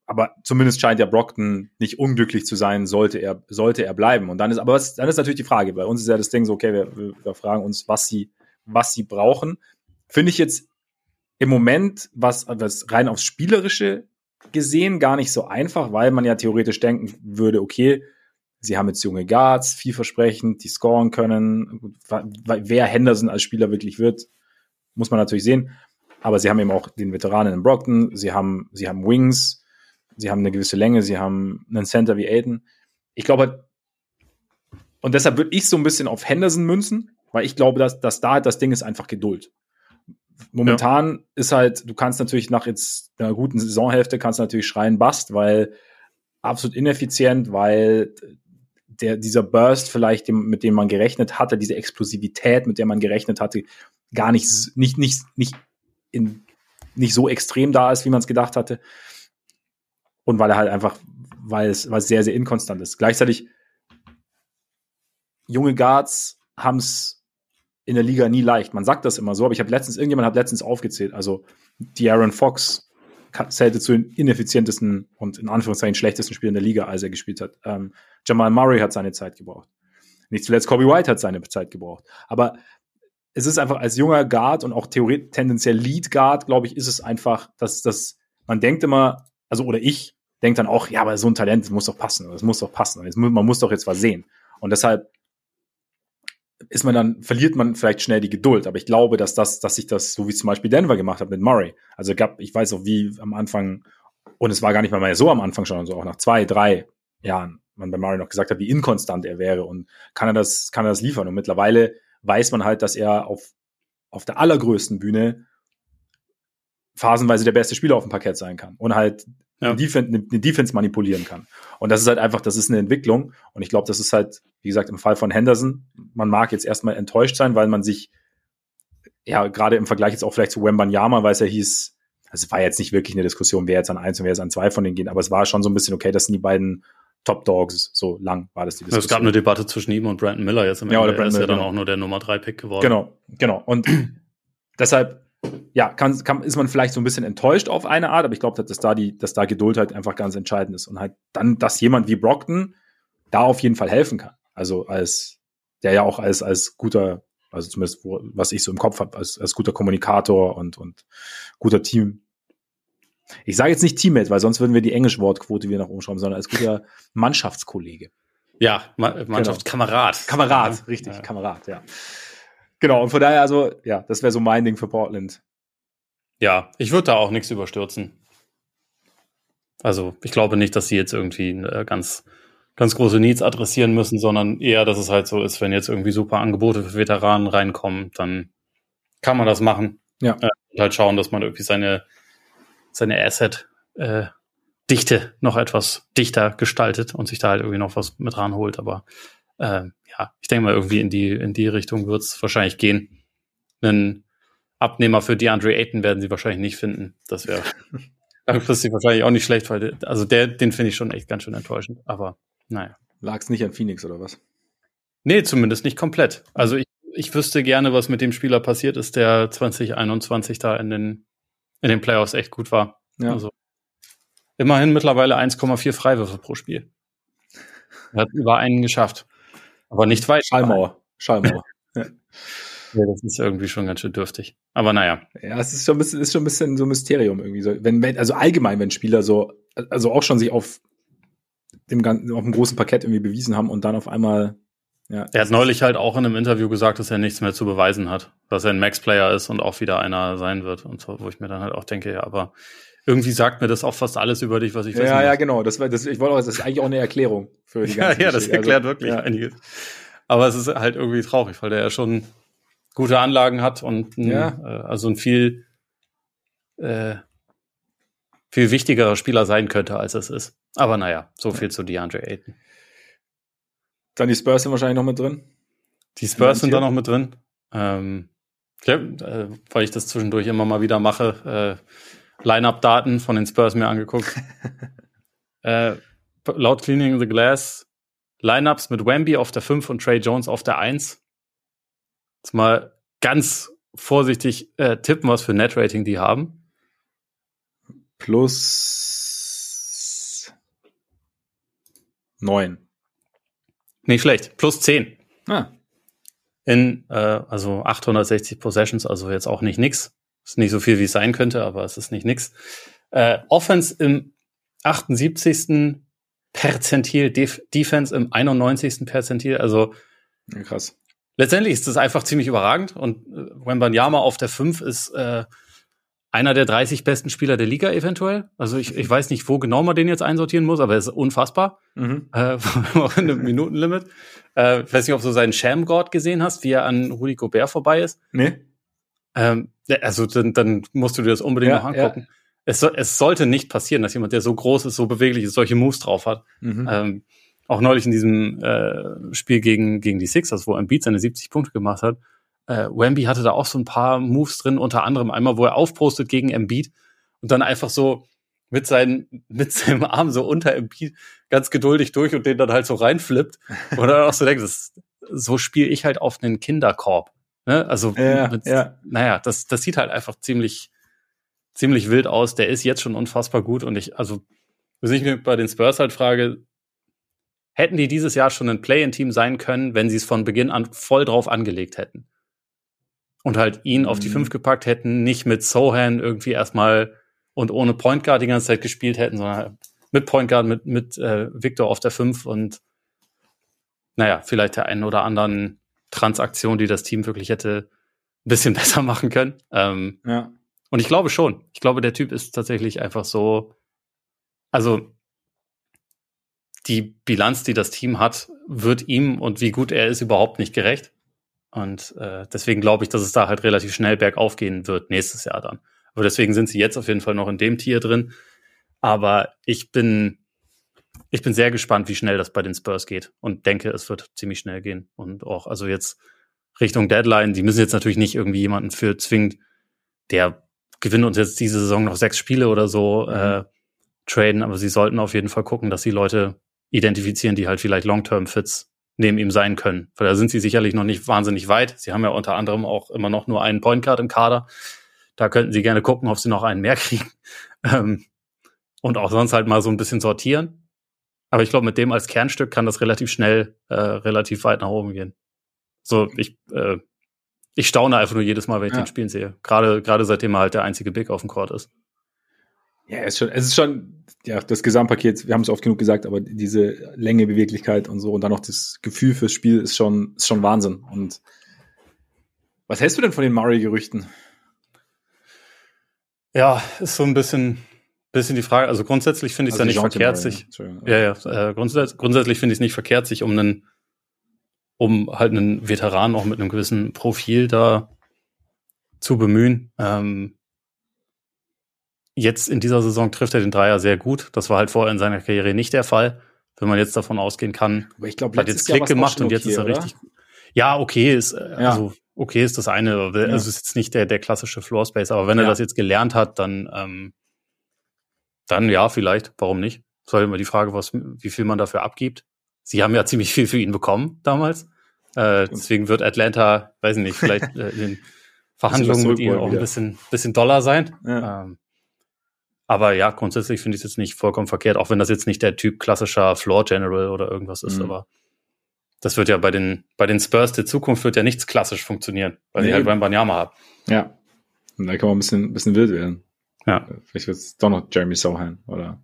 aber zumindest scheint ja Brockton nicht unglücklich zu sein, sollte er, sollte er bleiben. Und dann ist, aber was, dann ist natürlich die Frage, bei uns ist ja das Ding so, okay, wir, wir fragen uns, was sie, was sie brauchen. Finde ich jetzt im Moment, was, was rein aufs Spielerische gesehen, gar nicht so einfach, weil man ja theoretisch denken würde, okay, Sie haben jetzt junge Guards, vielversprechend, die scoren können. Wer Henderson als Spieler wirklich wird, muss man natürlich sehen. Aber sie haben eben auch den Veteranen in Brockton, sie haben, sie haben Wings, sie haben eine gewisse Länge, sie haben einen Center wie Aiden. Ich glaube, und deshalb würde ich so ein bisschen auf Henderson münzen, weil ich glaube, dass, dass da halt das Ding ist einfach Geduld. Momentan ja. ist halt, du kannst natürlich nach jetzt einer guten Saisonhälfte kannst natürlich schreien Bast, weil absolut ineffizient, weil der, dieser Burst vielleicht, dem, mit dem man gerechnet hatte, diese Explosivität, mit der man gerechnet hatte, gar nicht, nicht, nicht, nicht, in, nicht so extrem da ist, wie man es gedacht hatte. Und weil er halt einfach, weil es, weil es sehr, sehr inkonstant ist. Gleichzeitig, junge Guards haben es in der Liga nie leicht. Man sagt das immer so, aber ich habe letztens, irgendjemand hat letztens aufgezählt, also die Aaron Fox zählte zu den ineffizientesten und in Anführungszeichen schlechtesten Spielern der Liga, als er gespielt hat. Ähm, Jamal Murray hat seine Zeit gebraucht. Nicht zuletzt Kobe White hat seine Zeit gebraucht. Aber es ist einfach als junger Guard und auch theoretisch tendenziell Lead Guard, glaube ich, ist es einfach, dass dass man denkt immer, also oder ich denke dann auch, ja, aber so ein Talent, das muss doch passen, das muss doch passen, man muss doch jetzt was sehen. Und deshalb ist man dann, verliert man vielleicht schnell die Geduld. Aber ich glaube, dass das, dass sich das, so wie zum Beispiel Denver gemacht hat mit Murray. Also gab, ich weiß auch, wie am Anfang, und es war gar nicht mal mehr so am Anfang schon, so auch nach zwei, drei Jahren, man bei Murray noch gesagt hat, wie inkonstant er wäre und kann er das, kann er das liefern. Und mittlerweile weiß man halt, dass er auf, auf der allergrößten Bühne phasenweise der beste Spieler auf dem Parkett sein kann und halt ja. eine, Defense, eine, Defense manipulieren kann. Und das ist halt einfach, das ist eine Entwicklung. Und ich glaube, das ist halt, wie gesagt, im Fall von Henderson, man mag jetzt erstmal enttäuscht sein, weil man sich, ja, gerade im Vergleich jetzt auch vielleicht zu Wembanyama, weil es ja hieß, also es war jetzt nicht wirklich eine Diskussion, wer jetzt an eins und wer jetzt an zwei von denen geht, aber es war schon so ein bisschen, okay, das sind die beiden Top Dogs, so lang war das die Diskussion. Es gab eine Debatte zwischen ihm und Brandon Miller jetzt im ja, Ende. Oder er ist ja dann auch nur der Nummer drei Pick geworden. Genau, genau. Und <clears throat> deshalb ja, kann, kann, ist man vielleicht so ein bisschen enttäuscht auf eine Art, aber ich glaube, dass da die, dass da Geduld halt einfach ganz entscheidend ist und halt dann, dass jemand wie Brockton da auf jeden Fall helfen kann. Also als, der ja auch als, als guter, also zumindest, wo, was ich so im Kopf habe, als, als guter Kommunikator und, und guter Team. Ich sage jetzt nicht Teammate, weil sonst würden wir die Englisch-Wortquote wieder nach oben schrauben, sondern als guter Mannschaftskollege. Ja, Mannschaftskamerad. Genau. Kamerad, richtig, ja. Kamerad, ja. Genau, und von daher, also, ja, das wäre so mein Ding für Portland. Ja, ich würde da auch nichts überstürzen. Also, ich glaube nicht, dass sie jetzt irgendwie äh, ganz, ganz große Needs adressieren müssen, sondern eher, dass es halt so ist, wenn jetzt irgendwie super Angebote für Veteranen reinkommen, dann kann man das machen. Ja. Äh, und halt schauen, dass man irgendwie seine, seine Asset, äh, Dichte noch etwas dichter gestaltet und sich da halt irgendwie noch was mit ranholt. Aber äh, ja, ich denke mal, irgendwie in die, in die Richtung wird es wahrscheinlich gehen. Einen Abnehmer für DeAndre Ayton werden sie wahrscheinlich nicht finden. Das wäre <laughs> langfristig wahrscheinlich auch nicht schlecht, weil der, also der, den finde ich schon echt ganz schön enttäuschend. Aber naja. Lag es nicht an Phoenix oder was? Nee, zumindest nicht komplett. Also ich, ich wüsste gerne, was mit dem Spieler passiert ist, der 2021 da in den, in den Playoffs echt gut war. Ja. Also immerhin mittlerweile 1,4 Freiwürfe pro Spiel. Er hat über einen geschafft. Aber nicht weit. Schallmauer. Schallmauer. <laughs> ja. Das ist irgendwie schon ganz schön dürftig. Aber naja. Ja, es ist schon ein bisschen, ist schon ein bisschen so ein Mysterium irgendwie. So, wenn, wenn, also allgemein, wenn Spieler so, also auch schon sich auf dem ganzen, auf dem großen Parkett irgendwie bewiesen haben und dann auf einmal ja. Er hat neulich halt auch in einem Interview gesagt, dass er nichts mehr zu beweisen hat, dass er ein Max-Player ist und auch wieder einer sein wird und so, wo ich mir dann halt auch denke, ja, aber irgendwie sagt mir das auch fast alles über dich, was ich wissen Ja, ja, genau. Das war, das, ich wollte auch, das ist eigentlich auch eine Erklärung für die <laughs> ganze Ja, ja, das erklärt also, wirklich ja. einiges. Aber es ist halt irgendwie traurig, weil der ja schon gute Anlagen hat und ein, ja. äh, also ein viel, äh, viel wichtigerer Spieler sein könnte, als es ist. Aber naja, so viel zu DeAndre Ayton. Dann die Spurs sind wahrscheinlich noch mit drin. Die Spurs sind da noch mit drin. Ähm, ja, äh, weil ich das zwischendurch immer mal wieder mache, äh, Line-Up-Daten von den Spurs mir angeguckt. <laughs> äh, laut Cleaning the Glass Lineups mit Wemby auf der 5 und Trey Jones auf der 1. Jetzt mal ganz vorsichtig äh, tippen, was für Net-Rating die haben. Plus 9. Nicht schlecht. Plus 10. Ah. In, äh, also 860 Possessions, also jetzt auch nicht nix. Ist nicht so viel, wie es sein könnte, aber es ist nicht nix. Äh, Offense im 78. Perzentil, Def Defense im 91. Perzentil, also ja, krass. Letztendlich ist das einfach ziemlich überragend und äh, Wembanyama auf der 5 ist äh, einer der 30 besten Spieler der Liga eventuell. Also ich, ich weiß nicht, wo genau man den jetzt einsortieren muss, aber er ist unfassbar. Mhm. Äh, auch in einem Minutenlimit. Äh, ich weiß nicht, ob du seinen Sham-God gesehen hast, wie er an Rudi Gobert vorbei ist. Nee. Ähm, also dann, dann musst du dir das unbedingt ja, noch angucken. Ja. Es, es sollte nicht passieren, dass jemand, der so groß ist, so beweglich ist, solche Moves drauf hat. Mhm. Ähm, auch neulich in diesem äh, Spiel gegen, gegen die Sixers, wo Embiid seine 70 Punkte gemacht hat, äh, Wemby hatte da auch so ein paar Moves drin, unter anderem einmal, wo er aufpostet gegen Embiid und dann einfach so mit, seinen, mit seinem Arm so unter Embiid ganz geduldig durch und den dann halt so reinflippt. Und dann auch so denkt, das, so spiele ich halt auf einen Kinderkorb. Ne? Also, ja, mit, ja. naja, das, das sieht halt einfach ziemlich, ziemlich wild aus. Der ist jetzt schon unfassbar gut und ich, also, was ich mir bei den Spurs halt frage, hätten die dieses Jahr schon ein Play-in-Team sein können, wenn sie es von Beginn an voll drauf angelegt hätten? und halt ihn mhm. auf die 5 mhm. gepackt hätten, nicht mit Sohan irgendwie erstmal und ohne Point Guard die ganze Zeit gespielt hätten, sondern mit Point Guard, mit, mit äh, Victor auf der 5 und naja, vielleicht der einen oder anderen Transaktion, die das Team wirklich hätte ein bisschen <laughs> besser machen können. Ähm, ja. Und ich glaube schon. Ich glaube, der Typ ist tatsächlich einfach so, also die Bilanz, die das Team hat, wird ihm und wie gut er ist überhaupt nicht gerecht. Und äh, deswegen glaube ich, dass es da halt relativ schnell bergauf gehen wird nächstes Jahr dann. Aber deswegen sind sie jetzt auf jeden Fall noch in dem Tier drin. Aber ich bin, ich bin sehr gespannt, wie schnell das bei den Spurs geht und denke, es wird ziemlich schnell gehen. Und auch, also jetzt Richtung Deadline, die müssen jetzt natürlich nicht irgendwie jemanden für zwingend, der gewinnt uns jetzt diese Saison noch sechs Spiele oder so mhm. äh, traden, aber sie sollten auf jeden Fall gucken, dass sie Leute identifizieren, die halt vielleicht Long-Term-Fits neben ihm sein können. Weil da sind sie sicherlich noch nicht wahnsinnig weit. Sie haben ja unter anderem auch immer noch nur einen Point Guard im Kader. Da könnten sie gerne gucken, ob sie noch einen mehr <laughs> kriegen. Ähm, und auch sonst halt mal so ein bisschen sortieren. Aber ich glaube, mit dem als Kernstück kann das relativ schnell, äh, relativ weit nach oben gehen. So, ich, äh, ich staune einfach nur jedes Mal, wenn ich ja. den spielen sehe. Gerade, gerade seitdem er halt der einzige Big auf dem Court ist. Ja, es ist schon, es ist schon, ja, das Gesamtpaket, wir haben es oft genug gesagt, aber diese Länge, Beweglichkeit und so und dann noch das Gefühl fürs Spiel ist schon, ist schon Wahnsinn. Und was hältst du denn von den Murray-Gerüchten? Ja, ist so ein bisschen, bisschen die Frage. Also grundsätzlich finde ich es also ja nicht verkehrt, sich, ja, ja, äh, grundsätzlich, grundsätzlich finde ich es nicht verkehrt, sich um einen, um halt einen Veteran auch mit einem gewissen Profil da zu bemühen. Ähm, Jetzt in dieser Saison trifft er den Dreier sehr gut. Das war halt vorher in seiner Karriere nicht der Fall. Wenn man jetzt davon ausgehen kann, aber ich glaube, hat jetzt Klick gemacht und jetzt okay, ist er richtig. Ja, okay ist äh, ja. also okay ist das eine. Also ja. ist jetzt nicht der der klassische Floor Space, aber wenn ja. er das jetzt gelernt hat, dann ähm, dann ja vielleicht. Warum nicht? Das war immer die Frage, was wie viel man dafür abgibt. Sie haben ja <laughs> ziemlich viel für ihn bekommen damals. Äh, deswegen wird Atlanta, weiß ich nicht, vielleicht äh, in den <laughs> Verhandlungen mit ihm auch ein bisschen, bisschen Dollar sein. Ja. Ähm, aber ja, grundsätzlich finde ich es jetzt nicht vollkommen verkehrt, auch wenn das jetzt nicht der Typ klassischer Floor General oder irgendwas ist, mhm. aber das wird ja bei den, bei den Spurs der Zukunft wird ja nichts klassisch funktionieren, weil nee. die halt beim Banyama haben. Ja. Und da kann man ein bisschen, ein bisschen wild werden. Ja. Vielleicht wird es doch noch Jeremy Sohan oder.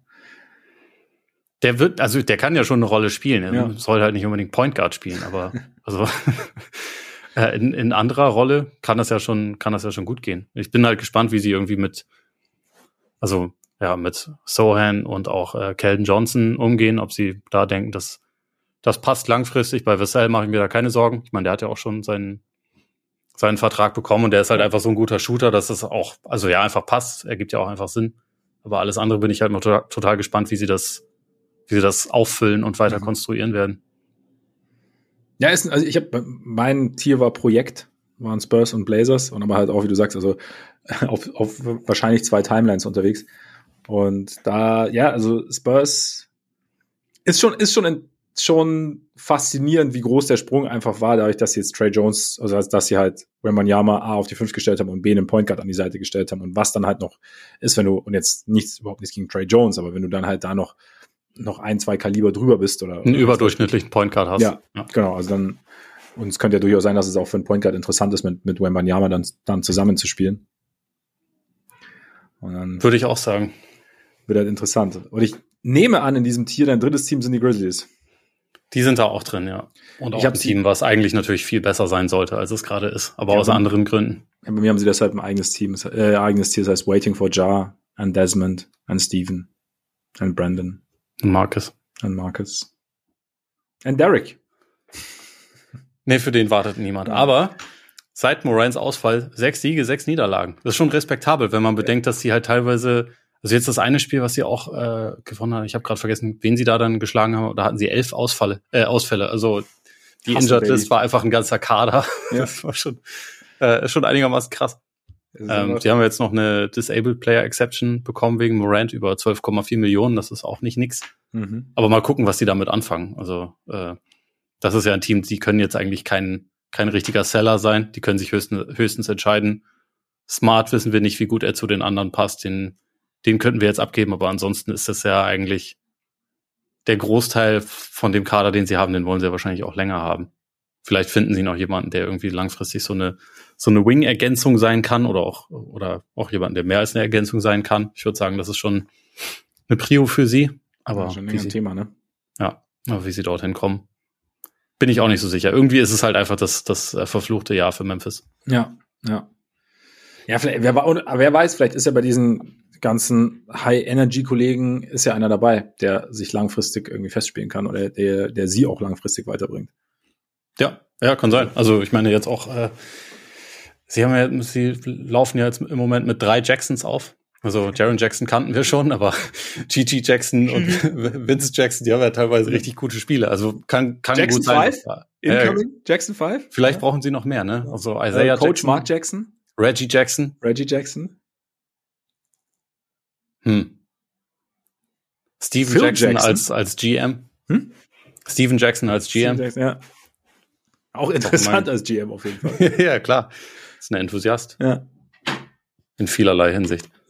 Der wird, also der kann ja schon eine Rolle spielen. Er ja. soll halt nicht unbedingt Point Guard spielen, aber <laughs> also <laughs> äh, in, in anderer Rolle kann das ja schon, kann das ja schon gut gehen. Ich bin halt gespannt, wie sie irgendwie mit, also ja, mit Sohan und auch äh, Kelden Johnson umgehen, ob sie da denken, dass das passt langfristig. Bei Vassell mache ich mir da keine Sorgen. Ich meine, der hat ja auch schon seinen, seinen Vertrag bekommen und der ist halt einfach so ein guter Shooter, dass es auch, also ja, einfach passt. Er gibt ja auch einfach Sinn. Aber alles andere bin ich halt noch total, total gespannt, wie sie das, wie sie das auffüllen und weiter mhm. konstruieren werden. Ja, ist, also ich habe mein Tier war Projekt, waren Spurs und Blazers und aber halt auch, wie du sagst, also <laughs> auf, auf wahrscheinlich zwei Timelines unterwegs. Und da, ja, also Spurs ist schon, ist schon ein schon faszinierend, wie groß der Sprung einfach war, dadurch, dass sie jetzt Trey Jones, also dass sie halt Wembanyama A auf die 5 gestellt haben und B einen Point Guard an die Seite gestellt haben und was dann halt noch ist, wenn du, und jetzt nichts, überhaupt nichts gegen Trey Jones, aber wenn du dann halt da noch, noch ein, zwei Kaliber drüber bist oder. Einen überdurchschnittlichen Point Guard hast. Ja, ja, genau, also dann, und es könnte ja durchaus sein, dass es auch für einen Point Guard interessant ist, mit, mit Wembanyama dann, dann zusammenzuspielen. Und dann. Würde ich auch sagen. Wird halt interessant. Und ich nehme an, in diesem Tier, dein drittes Team sind die Grizzlies. Die sind da auch drin, ja. Und auch ein Team, was eigentlich natürlich viel besser sein sollte, als es gerade ist, aber ja, aus anderen Gründen. Ja, bei mir haben sie deshalb ein eigenes Team, äh, eigenes Tier, das heißt Waiting for Jar, and Desmond, and Steven, and Brandon. Und Marcus. Und Marcus. And Derek. Nee, für den wartet niemand. Aber seit Morans Ausfall sechs Siege, sechs Niederlagen. Das ist schon respektabel, wenn man bedenkt, dass sie halt teilweise also jetzt das eine Spiel, was sie auch äh, gewonnen haben, ich habe gerade vergessen, wen sie da dann geschlagen haben, da hatten sie elf Ausfalle, äh, Ausfälle. Also die Injured List war einfach ein ganzer Kader. Ja. <laughs> Das war schon, äh, schon einigermaßen krass. Ähm, die haben jetzt noch eine Disabled Player Exception bekommen wegen Morant über 12,4 Millionen. Das ist auch nicht nix. Mhm. Aber mal gucken, was die damit anfangen. Also äh, das ist ja ein Team, die können jetzt eigentlich kein, kein richtiger Seller sein. Die können sich höchstens, höchstens entscheiden. Smart wissen wir nicht, wie gut er zu den anderen passt. Den den könnten wir jetzt abgeben, aber ansonsten ist das ja eigentlich der Großteil von dem Kader, den sie haben, den wollen sie ja wahrscheinlich auch länger haben. Vielleicht finden sie noch jemanden, der irgendwie langfristig so eine so eine Wing-Ergänzung sein kann oder auch oder auch jemanden, der mehr als eine Ergänzung sein kann. Ich würde sagen, das ist schon eine Prio für sie. Aber ja, schon wie sie, Thema, ne? Ja, aber wie sie dorthin kommen, bin ich auch nicht so sicher. Irgendwie ist es halt einfach das das äh, verfluchte Jahr für Memphis. Ja, ja. Ja, vielleicht, wer, wer weiß, vielleicht ist ja bei diesen ganzen High-Energy-Kollegen ist ja einer dabei, der sich langfristig irgendwie festspielen kann oder der, der sie auch langfristig weiterbringt. Ja, ja, kann sein. Also ich meine jetzt auch, äh, sie haben ja, sie laufen ja jetzt im Moment mit drei Jacksons auf. Also Jaron Jackson kannten wir schon, aber <laughs> Gigi Jackson und <laughs> Vince Jackson, die haben ja teilweise richtig gute Spiele. Also kann, kann Jackson gut sein. Five? Incoming? Äh, Jackson 5? Vielleicht ja. brauchen sie noch mehr, ne? Also Isaiah äh, Coach Jackson, Mark Jackson. Reggie Jackson. Reggie Jackson. Hm. Steven Jackson, Jackson, als, als GM. Hm? Steven Jackson als GM. Jackson, ja. Auch interessant als GM auf jeden <laughs> Fall. ja, klar. Ist ein Enthusiast. Ja. In vielerlei Hinsicht. <laughs>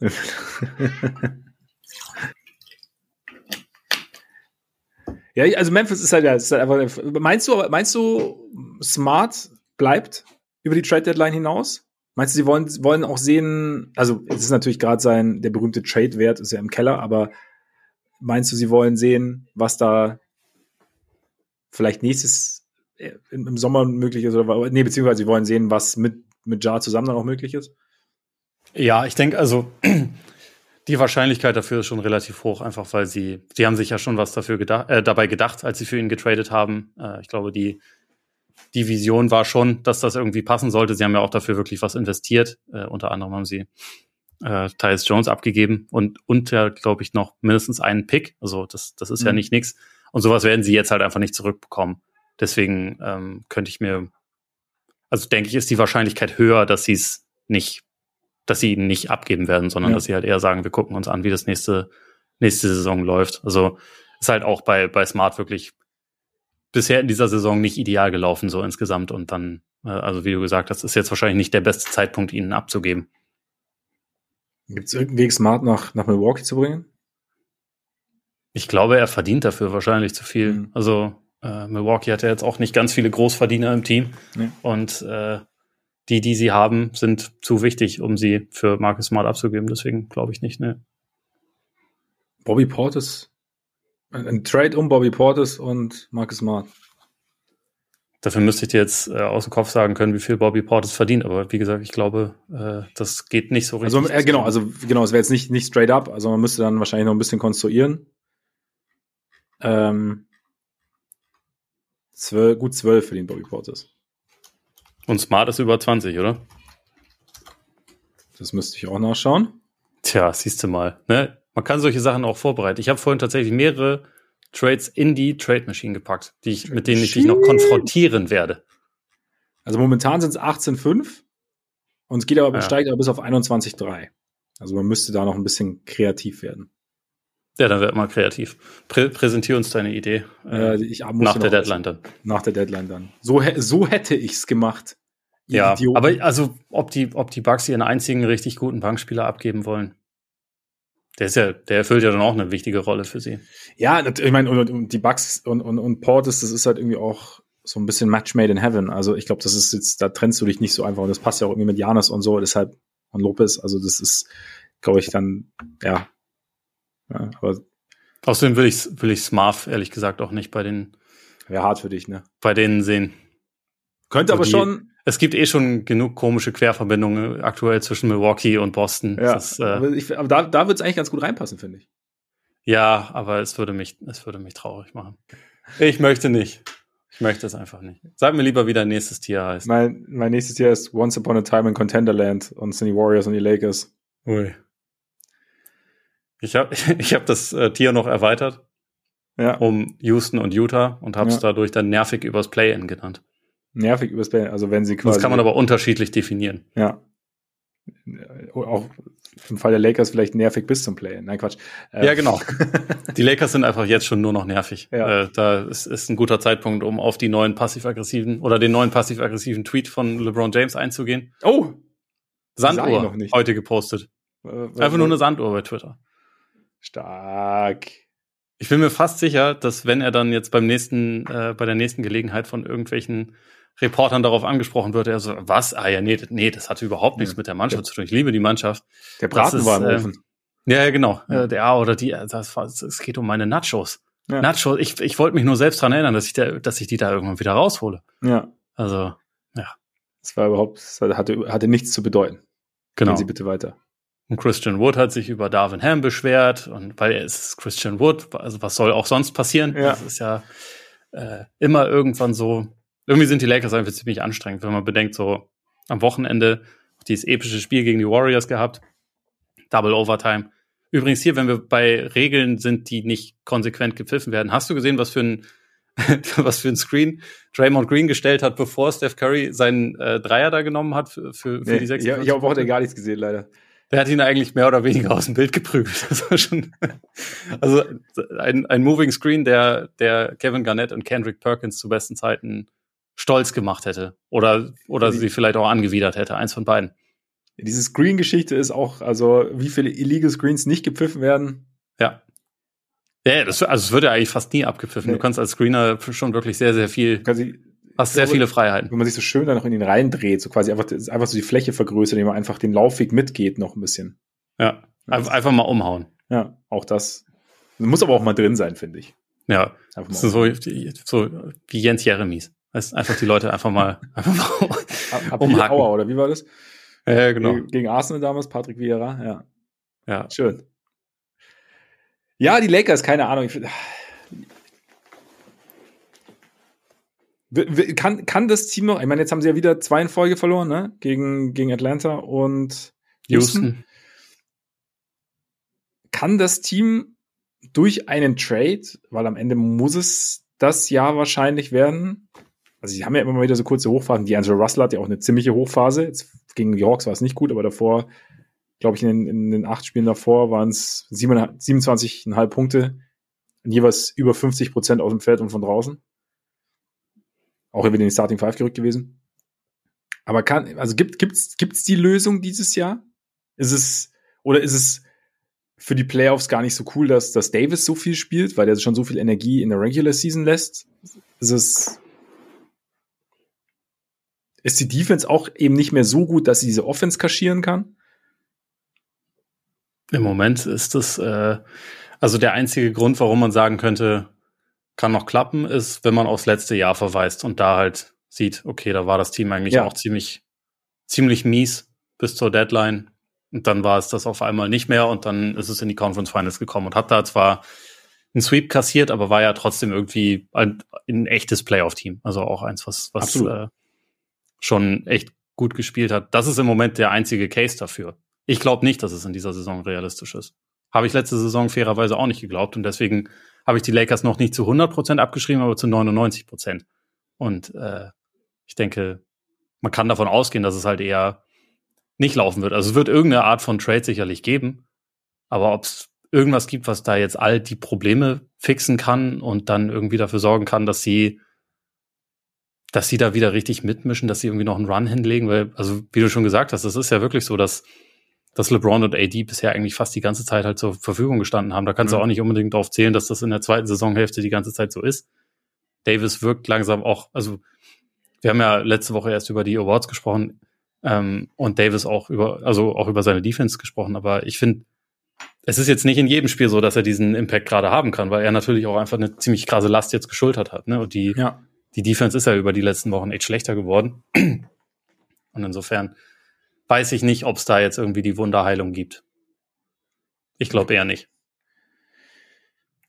ja, also Memphis ist halt ja, ist halt einfach, meinst du, meinst du, Smart bleibt über die Trade Deadline hinaus? Meinst du, sie wollen, wollen auch sehen, also es ist natürlich gerade sein, der berühmte Trade-Wert ist ja im Keller, aber meinst du, sie wollen sehen, was da vielleicht nächstes äh, im, Sommer möglich ist? Oder, nee, beziehungsweise sie wollen sehen, was mit, mit Jar zusammen dann auch möglich ist? Ja, ich denke, also <clears throat> die Wahrscheinlichkeit dafür ist schon relativ hoch, einfach weil sie, die haben sich ja schon was dafür gedacht, äh, dabei gedacht, als sie für ihn getradet haben. Äh, ich glaube, die die Vision war schon, dass das irgendwie passen sollte. Sie haben ja auch dafür wirklich was investiert. Äh, unter anderem haben sie äh, Tyus Jones abgegeben und und ja, glaube ich, noch mindestens einen Pick. Also das, das ist mhm. ja nicht nix. Und sowas werden sie jetzt halt einfach nicht zurückbekommen. Deswegen ähm, könnte ich mir, also denke ich, ist die Wahrscheinlichkeit höher, dass sie es nicht, dass sie ihn nicht abgeben werden, sondern ja. dass sie halt eher sagen, wir gucken uns an, wie das nächste, nächste Saison läuft. Also ist halt auch bei, bei Smart wirklich bisher in dieser Saison nicht ideal gelaufen, so insgesamt. Und dann, äh, also wie du gesagt hast, ist jetzt wahrscheinlich nicht der beste Zeitpunkt, ihn abzugeben. Gibt es irgendeinen Weg, Smart nach, nach Milwaukee zu bringen? Ich glaube, er verdient dafür wahrscheinlich zu viel. Mhm. Also Äh, Milwaukee hat ja jetzt auch nicht ganz viele Großverdiener im Team. Nee. Und äh, die, die sie haben, sind zu wichtig, um sie für Marcus Smart abzugeben. Deswegen glaube ich nicht, ne. Bobby Portis. Ein, Trade um Bobby Portis und Marcus Smart. Dafür müsste ich dir jetzt äh, aus dem Kopf sagen können, wie viel Bobby Portis verdient. Aber wie gesagt, ich glaube, äh, das geht nicht so richtig. Also äh, genau, also genau, es wäre jetzt nicht nicht straight up. Also man müsste dann wahrscheinlich noch ein bisschen konstruieren. Ähm, zwölf, gut zwölf für den Bobby Portis. Und Smart ist über 20, oder? Das müsste ich auch nachschauen. Tja, siehst du mal. Ne? Man kann solche Sachen auch vorbereiten. Ich habe vorhin tatsächlich mehrere Trades in die Trade Machine gepackt, die ich, mit denen ich dich noch konfrontieren werde. Also momentan sind es 18,5 und es geht aber, ja. steigt aber bis auf 21,3. Also man müsste da noch ein bisschen kreativ werden. Ja, dann wird mal kreativ. Prä präsentier uns deine Idee. Äh, ich nach der Deadline dann. Nach der Deadline dann. So, so hätte ich's gemacht. Ja, Idioten. aber also ob die, ob die Bucks ihren einzigen richtig guten Bankspieler abgeben wollen, der ist ja, der erfüllt ja dann auch eine wichtige Rolle für sie. Ja, ich meine, und, und die Bugs und, und, und Portis, das ist halt irgendwie auch so ein bisschen Match made in heaven. Also ich glaube, das ist jetzt, da trennst du dich nicht so einfach und das passt ja auch irgendwie mit Janis und so, deshalb und Lopez, also das ist, glaube ich, dann, ja. ja aber Außerdem will ich, will ich Smarf, ehrlich gesagt, auch nicht bei den. Wäre hart für dich, ne? Bei denen sehen. Könnte also aber die, schon es gibt eh schon genug komische Querverbindungen aktuell zwischen Milwaukee und Boston. Ja, das, äh, aber, ich, aber, da, da wird es eigentlich ganz gut reinpassen, finde ich. Ja, aber es würde mich, es würde mich traurig machen. Ich möchte nicht. Ich möchte es einfach nicht. Sag mir lieber, wie dein nächstes Tier heißt. Mein, mein nächstes Tier ist Once Upon a Time in Contenderland und sind die Warriors und die Lakers. Ui. Ich habe <laughs> ich hab das äh, Tier noch erweitert ja. um Houston und Utah und habe es ja. dadurch dann nervig übers Play-In genannt nervig übers Bein. Also wenn sie quasi. Das kann man aber unterschiedlich definieren. Ja. Auch im Fall der Lakers vielleicht nervig bis zum Play. Nein, Quatsch. Ähm. Ja, genau. <laughs> Die Lakers sind einfach jetzt schon nur noch nervig. Ja. Äh, da ist, ist ein guter Zeitpunkt, um auf die neuen passiv-aggressiven oder den neuen passiv-aggressiven Tweet von LeBron James einzugehen. Oh! Sanduhr heute gepostet. Äh, einfach nur eine Sanduhr bei Twitter. Stark. Ich bin mir fast sicher, dass wenn er dann jetzt beim nächsten, äh, bei der nächsten Gelegenheit von irgendwelchen Reportern darauf angesprochen wird, er so, was? Ah ja, nee, nee, das hatte überhaupt nichts ja. mit der Mannschaft zu tun. Ich liebe die Mannschaft. Der Braten ist, war im äh, Ofen. Ja, genau. Ja. Äh, der oder die, äh, das, es geht um meine Nachos. Ja. Nachos, ich, ich wollte mich nur selbst dran erinnern, dass ich, da, dass ich die da irgendwann wieder raushole. Ja. Also, ja. Das war überhaupt, das hatte, hatte nichts zu bedeuten. Genau. Gehen Sie bitte weiter. Und Christian Wood hat sich über Darvin Ham beschwert und weil er ist Christian Wood, also was soll auch sonst passieren? Ja. Das ist ja äh, immer irgendwann so, irgendwie sind die Lakers einfach ziemlich anstrengend, wenn man bedenkt, so am Wochenende dieses epische Spiel gegen die Warriors gehabt, Double Overtime. Übrigens hier, wenn wir bei Regeln sind, die nicht konsequent gepfiffen werden, hast du gesehen, was für ein <laughs> was für ein Screen Draymond Green gestellt hat, bevor Steph Curry seinen äh, Dreier da genommen hat für, für, für nee, die sechs. Ja, ich habe auch gar nichts gesehen, leider. Der hat ihn eigentlich mehr oder weniger aus dem Bild geprügelt. <laughs> Das war schon, also ein, ein Moving Screen, der, der Kevin Garnett und Kendrick Perkins zu besten Zeiten stolz gemacht hätte oder, oder sie vielleicht auch angewidert hätte, eins von beiden. Diese Screen-Geschichte ist auch, also wie viele illegal Screens nicht gepfiffen werden. Ja. Ja, das, also es wird ja eigentlich fast nie abgepfiffen. Nee. Du kannst als Screener schon wirklich sehr, sehr viel, hast sehr viele Freiheiten. Wenn man sich so schön da noch in ihn reindreht, so quasi einfach, einfach so die Fläche vergrößert, indem man einfach den Laufweg mitgeht noch ein bisschen. Ja, einfach, einfach mal umhauen. Ja, auch das. Muss aber auch mal drin sein, finde ich. Ja, so, so wie Jens Jeremies. Heißt einfach die Leute einfach mal, <laughs> einfach mal umhaken. Auer, oder wie war das? Ja, genau. Gegen Arsenal damals, Patrick Vieira, ja. Ja. Schön. Ja, die Lakers, keine Ahnung. Ich, kann, kann das Team noch, ich meine, jetzt haben sie ja wieder zwei in Folge verloren, ne? Gegen, gegen Atlanta und Houston. Houston. Kann das Team durch einen Trade, weil am Ende muss es das Jahr wahrscheinlich werden, also sie haben ja immer mal wieder so kurze Hochphasen. Die Angela Russell hat ja auch eine ziemliche Hochphase. Jetzt gegen die Hawks war es nicht gut, aber davor, glaube ich, in den, in den acht Spielen davor waren es 27,5 Punkte, jeweils über 50 Prozent aus dem Feld und von draußen. Auch in die Starting Five gerückt gewesen. Aber kann, also gibt, gibt's, gibt's die Lösung dieses Jahr? Ist es, oder ist es für die Playoffs gar nicht so cool, dass, dass Davis so viel spielt, weil der schon so viel Energie in der Regular Season lässt? ist es ist die Defense auch eben nicht mehr so gut, dass sie diese Offense kaschieren kann? Im Moment ist das äh, also der einzige Grund, warum man sagen könnte, kann noch klappen, ist, wenn man aufs letzte Jahr verweist und da halt sieht, okay, da war das Team eigentlich ja. auch ziemlich, ziemlich mies bis zur Deadline. Und dann war es das auf einmal nicht mehr und dann ist es in die Conference Finals gekommen und hat da zwar einen Sweep kassiert, aber war ja trotzdem irgendwie ein, ein echtes Playoff-Team. Also auch eins, was, was äh, schon echt gut gespielt hat. Das ist im Moment der einzige Case dafür. Ich glaube nicht, dass es in dieser Saison realistisch ist. Habe ich letzte Saison fairerweise auch nicht geglaubt und deswegen habe ich die Lakers noch nicht zu 100 Prozent abgeschrieben, aber zu 99 Prozent. Und äh, ich denke, man kann davon ausgehen, dass es halt eher nicht laufen wird. Also es wird irgendeine Art von Trade sicherlich geben, aber ob es irgendwas gibt, was da jetzt all die Probleme fixen kann und dann irgendwie dafür sorgen kann, dass sie dass sie da wieder richtig mitmischen, dass sie irgendwie noch einen Run hinlegen, weil, also wie du schon gesagt hast, das ist ja wirklich so, dass, dass LeBron und AD bisher eigentlich fast die ganze Zeit halt zur Verfügung gestanden haben. Da kannst mhm. du auch nicht unbedingt darauf zählen, dass das in der zweiten Saisonhälfte die ganze Zeit so ist. Davis wirkt langsam auch, also wir haben ja letzte Woche erst über die Awards gesprochen ähm, und Davis auch über, also auch über seine Defense gesprochen, aber ich finde, es ist jetzt nicht in jedem Spiel so, dass er diesen Impact gerade haben kann, weil er natürlich auch einfach eine ziemlich krasse Last jetzt geschultert hat. Ne? Und die, ja die Defense ist ja über die letzten Wochen echt schlechter geworden. <clears throat> Und insofern weiß ich nicht, ob es da jetzt irgendwie die Wunderheilung gibt. Ich glaube eher nicht.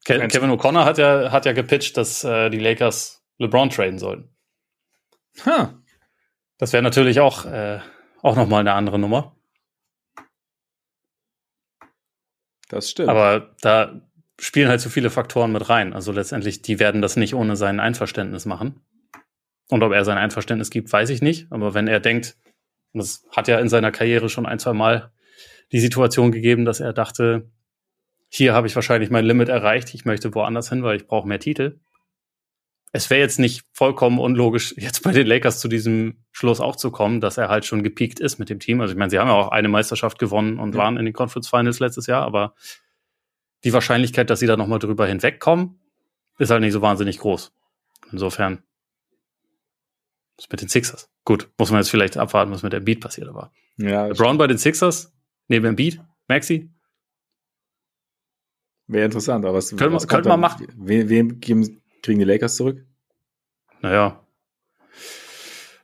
Ke Kevin O'Connor hat ja, hat ja gepitcht, dass äh, die Lakers LeBron traden sollen. Huh. Das wäre natürlich auch, äh, auch nochmal eine andere Nummer. Das stimmt. Aber da spielen halt so viele Faktoren mit rein. Also letztendlich, die werden das nicht ohne sein Einverständnis machen. Und ob er sein Einverständnis gibt, weiß ich nicht. Aber wenn er denkt, und das hat ja in seiner Karriere schon ein, zwei Mal die Situation gegeben, dass er dachte, hier habe ich wahrscheinlich mein Limit erreicht, ich möchte woanders hin, weil ich brauche mehr Titel. Es wäre jetzt nicht vollkommen unlogisch, jetzt bei den Lakers zu diesem Schluss auch zu kommen, dass er halt schon gepiekt ist mit dem Team. Also ich meine, sie haben ja auch eine Meisterschaft gewonnen und ja. waren in den Conference Finals letztes Jahr, aber die Wahrscheinlichkeit, dass sie da nochmal drüber hinwegkommen, ist halt nicht so wahnsinnig groß. Insofern, was mit den Sixers? Gut, muss man jetzt vielleicht abwarten, was mit dem Beat passiert, aber. Ja, Brown bei den Sixers, neben dem Beat, Maxi? Wäre interessant, aber was, Können was könnte man machen. Wem, wem geben, kriegen die Lakers zurück? Naja.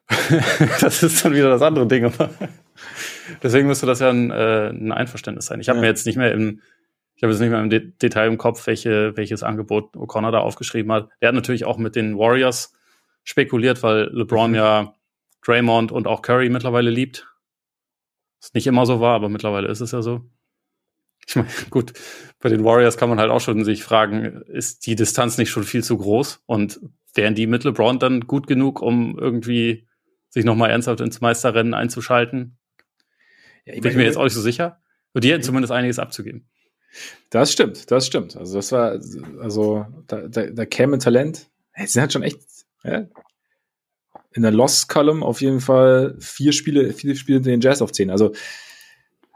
<laughs> das ist dann wieder das andere Ding. <laughs> Deswegen müsste das ja ein, äh, ein Einverständnis sein. Ich habe ja. mir jetzt nicht mehr im ich habe jetzt nicht mehr im De Detail im Kopf, welche, welches Angebot O'Connor da aufgeschrieben hat. Er hat natürlich auch mit den Warriors spekuliert, weil LeBron mhm. ja Draymond und auch Curry mittlerweile liebt. Was nicht immer so war, aber mittlerweile ist es ja so. Ich meine, <laughs> gut, bei den Warriors kann man halt auch schon sich fragen, ist die Distanz nicht schon viel zu groß? Und wären die mit LeBron dann gut genug, um irgendwie sich nochmal ernsthaft ins Meisterrennen einzuschalten? Ja, ich Bin ich mir jetzt auch nicht so sicher. Und die hätten zumindest einiges abzugeben. Das stimmt, das stimmt. Also das war, also da, da, da käme Talent. Sie sind halt schon echt ja, in der Lost Column auf jeden Fall vier Spiele, viele Spiele den Jazz auf zehn. Also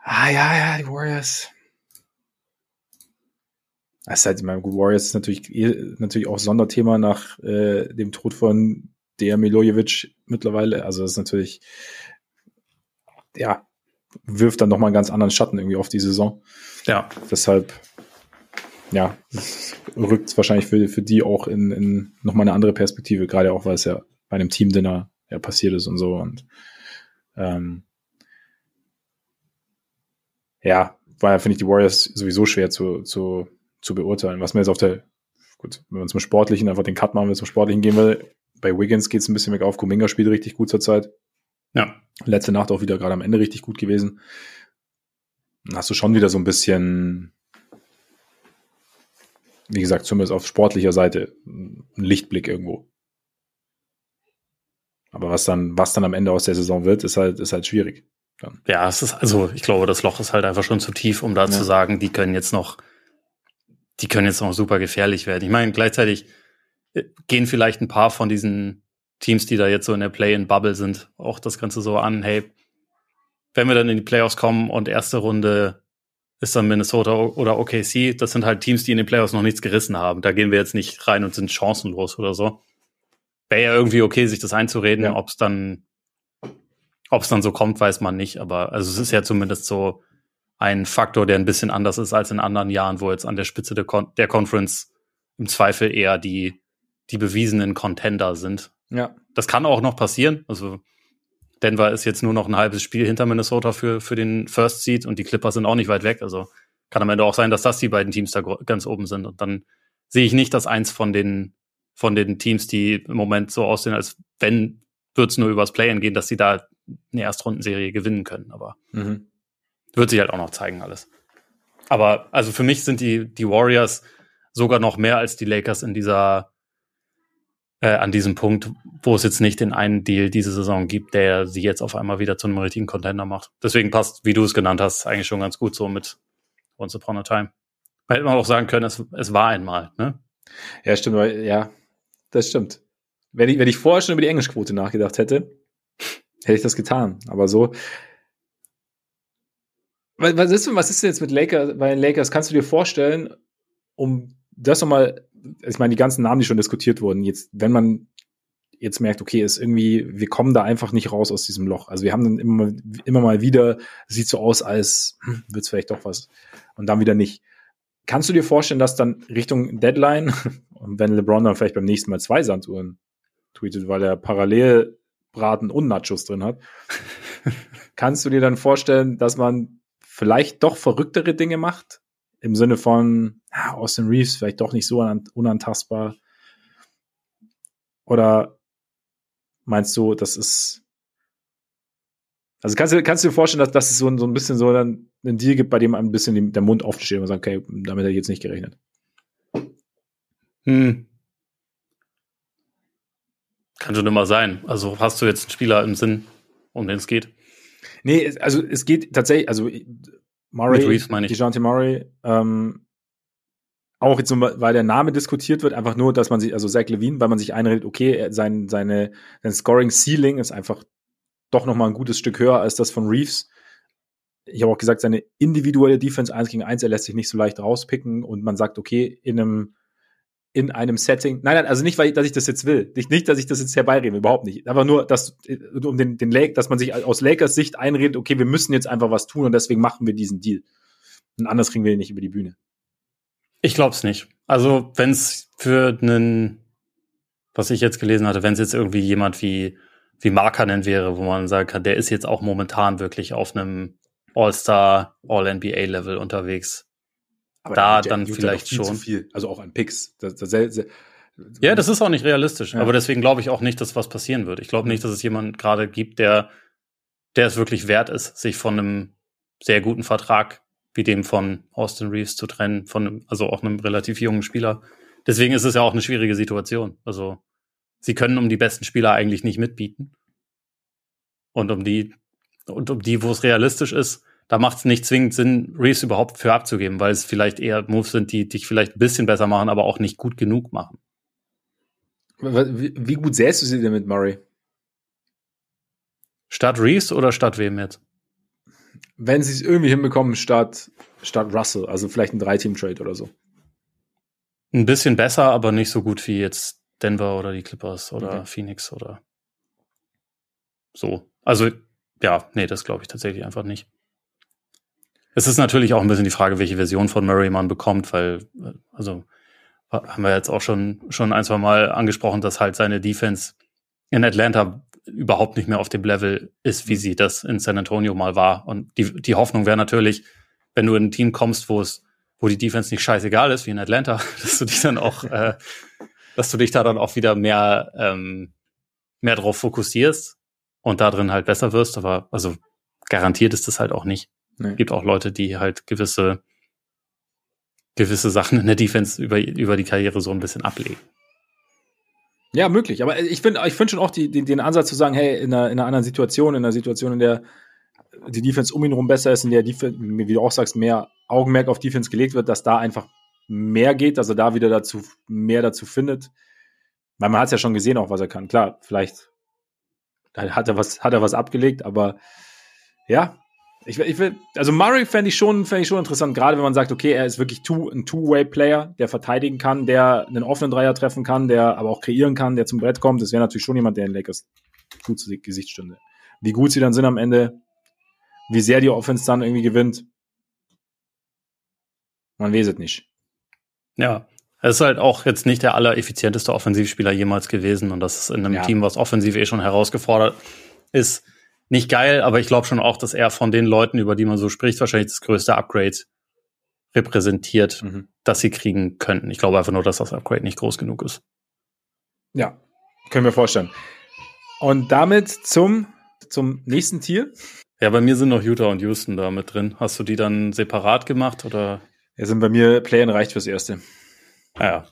ah ja, ja, die Warriors. Das ist halt, ich meine, Warriors ist natürlich, eh, natürlich auch Sonderthema nach äh, dem Tod von der Milojevic mittlerweile. Also das ist natürlich, ja, wirft dann nochmal einen ganz anderen Schatten irgendwie auf die Saison. Ja. Deshalb, ja, rückt es wahrscheinlich für, für die auch in, in nochmal eine andere Perspektive, gerade auch, weil es ja bei einem Team-Dinner ja passiert ist und so. Und ähm, ja, war ja, finde ich, die Warriors sowieso schwer zu, zu, zu beurteilen. Was man jetzt auf der, gut, wenn man zum Sportlichen einfach den Cut machen will, zum Sportlichen gehen will, bei Wiggins geht es ein bisschen weg auf. Kuminga spielt richtig gut zur Zeit. Ja. Letzte Nacht auch wieder gerade am Ende richtig gut gewesen hast du schon wieder so ein bisschen, wie gesagt, zumindest auf sportlicher Seite einen Lichtblick irgendwo. Aber was dann, was dann am Ende aus der Saison wird, ist halt, ist halt schwierig. Dann. Ja, es ist, also ich glaube, das Loch ist halt einfach schon zu tief, um da ja. zu sagen, die können jetzt noch, die können jetzt noch super gefährlich werden. Ich meine, gleichzeitig äh, gehen vielleicht ein paar von diesen Teams, die da jetzt so in der Play-in-Bubble sind, auch das Ganze so an, hey, wenn wir dann in die Playoffs kommen und erste Runde ist dann Minnesota oder OKC, das sind halt Teams, die in den Playoffs noch nichts gerissen haben. Da gehen wir jetzt nicht rein und sind chancenlos oder so. wäre ja irgendwie okay, sich das einzureden, ja. ob es dann, ob es dann so kommt, weiß man nicht. Aber also es ist ja zumindest so ein Faktor, der ein bisschen anders ist als in anderen Jahren, wo jetzt an der Spitze der, Con der Conference im Zweifel eher die, die bewiesenen Contender sind. Ja. Das kann auch noch passieren. Also Denver ist jetzt nur noch ein halbes Spiel hinter Minnesota für, für den First Seed und die Clippers sind auch nicht weit weg. Also kann am Ende auch sein, dass das die beiden Teams da ganz oben sind. Und dann sehe ich nicht, dass eins von den, von den Teams, die im Moment so aussehen, als wenn, wird es nur übers Play-In gehen, dass sie da eine Erstrundenserie gewinnen können. Aber mhm. wird sich halt auch noch zeigen alles. Aber also für mich sind die, die Warriors sogar noch mehr als die Lakers in dieser, äh, an diesem Punkt, wo es jetzt nicht den einen Deal diese Saison gibt, der sie jetzt auf einmal wieder zu einem richtigen Contender macht. Deswegen passt, wie du es genannt hast, eigentlich schon ganz gut so mit Once Upon a Time. Hätte man auch sagen können, es, es war einmal, ne? Ja, stimmt, ja, das stimmt. Wenn ich, wenn ich vorher schon über die Englischquote nachgedacht hätte, hätte ich das getan. Aber so. Was ist, was ist denn jetzt mit Lakers, bei den Lakers? Kannst du dir vorstellen, um das nochmal, ich meine, die ganzen Namen, die schon diskutiert wurden, jetzt, wenn man jetzt merkt, okay, ist irgendwie, wir kommen da einfach nicht raus aus diesem Loch. Also wir haben dann immer, immer mal wieder, sieht so aus, als hm, wird es vielleicht doch was. Und dann wieder nicht. Kannst du dir vorstellen, dass dann Richtung Deadline, <laughs> und wenn LeBron dann vielleicht beim nächsten Mal zwei Sanduhren tweetet, weil er parallel Braten und Nachos drin hat, <laughs> kannst du dir dann vorstellen, dass man vielleicht doch verrücktere Dinge macht? Im Sinne von ja, Austin Reeves vielleicht doch nicht so unantastbar. Oder meinst du, das ist. Also kannst du, kannst du dir vorstellen, dass, dass es so, so ein bisschen so dann einen Deal gibt, bei dem ein bisschen der Mund aufsteht und sagt, okay, damit hätte ich jetzt nicht gerechnet. Hm. Kann schon immer sein. Also hast du jetzt einen Spieler im Sinn, um den es geht? Nee, also es geht tatsächlich, also Murray, Mit Reeves meine ich. DeJounte Murray, ähm, auch jetzt, weil der Name diskutiert wird, einfach nur, dass man sich, also Zach Levine, weil man sich einredet, okay, sein, seine, sein Scoring-Ceiling ist einfach doch nochmal ein gutes Stück höher als das von Reeves ich habe auch gesagt, seine individuelle Defense 1 gegen 1, er lässt sich nicht so leicht rauspicken und man sagt, okay, in einem, in einem Setting, nein, nein, also nicht, weil ich, dass ich das jetzt will, nicht, nicht dass ich das jetzt herbeirede, überhaupt nicht, aber nur, dass, um den, den Lake, dass man sich aus Lakers Sicht einredet, okay, wir müssen jetzt einfach was tun und deswegen machen wir diesen Deal. Und anders kriegen wir ihn nicht über die Bühne. Ich glaube es nicht. Also, wenn es für einen, was ich jetzt gelesen hatte, wenn es jetzt irgendwie jemand wie, wie Markanen wäre, wo man sagen kann, der ist jetzt auch momentan wirklich auf einem All-Star, All-NBA-Level unterwegs. Aber da dann vielleicht schon. Also auch an Picks. Das, das, das, ja, das ist auch nicht realistisch. Ja. Aber deswegen glaube ich auch nicht, dass was passieren wird. Ich glaube nicht, dass es jemand gerade gibt, der, der es wirklich wert ist, sich von einem sehr guten Vertrag wie dem von Austin Reeves zu trennen, von einem, also auch einem relativ jungen Spieler. Deswegen ist es ja auch eine schwierige Situation. Also sie können um die besten Spieler eigentlich nicht mitbieten. Und um die und um die, wo es realistisch ist, da macht es nicht zwingend Sinn, Reeves überhaupt für abzugeben, weil es vielleicht eher Moves sind, die dich vielleicht ein bisschen besser machen, aber auch nicht gut genug machen. Wie, wie gut sähst du sie denn mit Murray? Statt Reeves oder statt wem jetzt? Wenn sie es irgendwie hinbekommen, statt, statt Russell, also vielleicht ein Drei-Team-Trade oder so. Ein bisschen besser, aber nicht so gut wie jetzt Denver oder die Clippers oder okay. Phoenix oder so. Also ja, nee, das glaube ich tatsächlich einfach nicht. Es ist natürlich auch ein bisschen die Frage, welche Version von Murray man bekommt, weil, äh, also haben wir jetzt auch schon, schon ein, zwei Mal angesprochen, dass halt seine Defense in Atlanta überhaupt nicht mehr auf dem Level ist, wie sie das in San Antonio mal war. Und die, die Hoffnung wäre natürlich, wenn du in ein Team kommst, wo es, wo die Defense nicht scheißegal ist, wie in Atlanta, <laughs> dass du dich dann auch, <laughs> äh, dass du dich da dann auch wieder mehr, ähm, mehr drauf fokussierst und da drin halt besser wirst, aber also garantiert ist das halt auch nicht. Nee. Gibt auch Leute, die halt gewisse gewisse Sachen in der Defense über, über die Karriere so ein bisschen ablegen. Ja, möglich. Aber ich finde ich finde schon auch die, den, den Ansatz zu sagen, hey, in einer, in einer anderen Situation, in einer Situation, in der die Defense um ihn herum besser ist, in der, Defense, wie du auch sagst, mehr Augenmerk auf Defense gelegt wird, dass da einfach mehr geht, also da wieder dazu mehr dazu findet. Weil man hat es ja schon gesehen, auch was er kann. Klar, vielleicht hat er was, hat er was abgelegt, aber ja, Ich, ich will, also Murray fände ich schon, fände ich schon interessant, gerade wenn man sagt, okay, er ist wirklich two, ein Two-Way-Player, der verteidigen kann, der einen offenen Dreier treffen kann, der aber auch kreieren kann, der zum Brett kommt. Das wäre natürlich schon jemand, der in Lakers gut zu Gesicht stünde. Wie gut sie dann sind am Ende, wie sehr die Offense dann irgendwie gewinnt, man weiß es nicht. Ja, er ist halt auch jetzt nicht der allereffizienteste Offensivspieler jemals gewesen und das ist in einem ja. Team, was offensiv eh schon herausgefordert ist, nicht geil, aber ich glaube schon auch, dass er von den Leuten, über die man so spricht, wahrscheinlich das größte Upgrade repräsentiert, mhm. das sie kriegen könnten. Ich glaube einfach nur, dass das Upgrade nicht groß genug ist. Ja, können wir vorstellen. Und damit zum, zum nächsten Tier. Ja, bei mir sind noch Utah und Houston da mit drin. Hast du die dann separat gemacht oder? Ja, sind bei mir Play-in reicht fürs Erste. Ah, ja.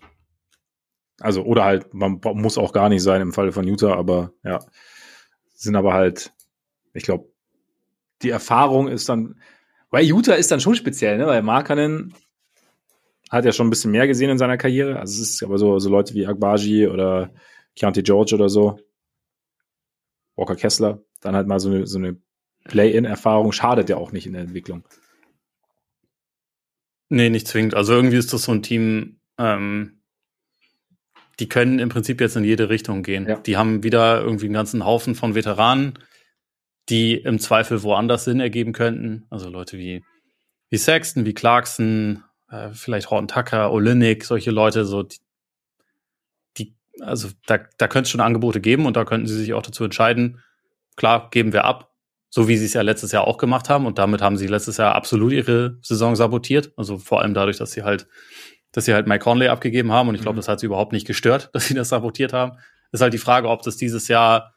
Also, oder halt, man muss auch gar nicht sein im Falle von Utah, aber ja. Sind aber halt, ich glaube, die Erfahrung ist dann, weil Utah ist dann schon speziell, ne? Weil Markanen hat ja schon ein bisschen mehr gesehen in seiner Karriere. Also es ist aber so, so Leute wie Agbaji oder Keontae George oder so. Walker Kessler. Dann halt mal so eine, so eine Play-in-Erfahrung schadet ja auch nicht in der Entwicklung. Nee, nicht zwingend. Also irgendwie ist das so ein Team, ähm, die können im Prinzip jetzt in jede Richtung gehen. Ja. Die haben wieder irgendwie einen ganzen Haufen von Veteranen, die im Zweifel woanders Sinn ergeben könnten. Also Leute wie, wie Sexton, wie Clarkson, äh, vielleicht Horton Tucker, Olinik, solche Leute, so die, die also da, da könnte es schon Angebote geben und da könnten sie sich auch dazu entscheiden, klar, geben wir ab, so wie sie es ja letztes Jahr auch gemacht haben. Und damit haben sie letztes Jahr absolut ihre Saison sabotiert. Also vor allem dadurch, dass sie halt, dass sie halt Mike Conley abgegeben haben. Und ich glaube, mhm. das hat sie überhaupt nicht gestört, <laughs> dass sie das sabotiert haben. Ist halt die Frage, ob das dieses Jahr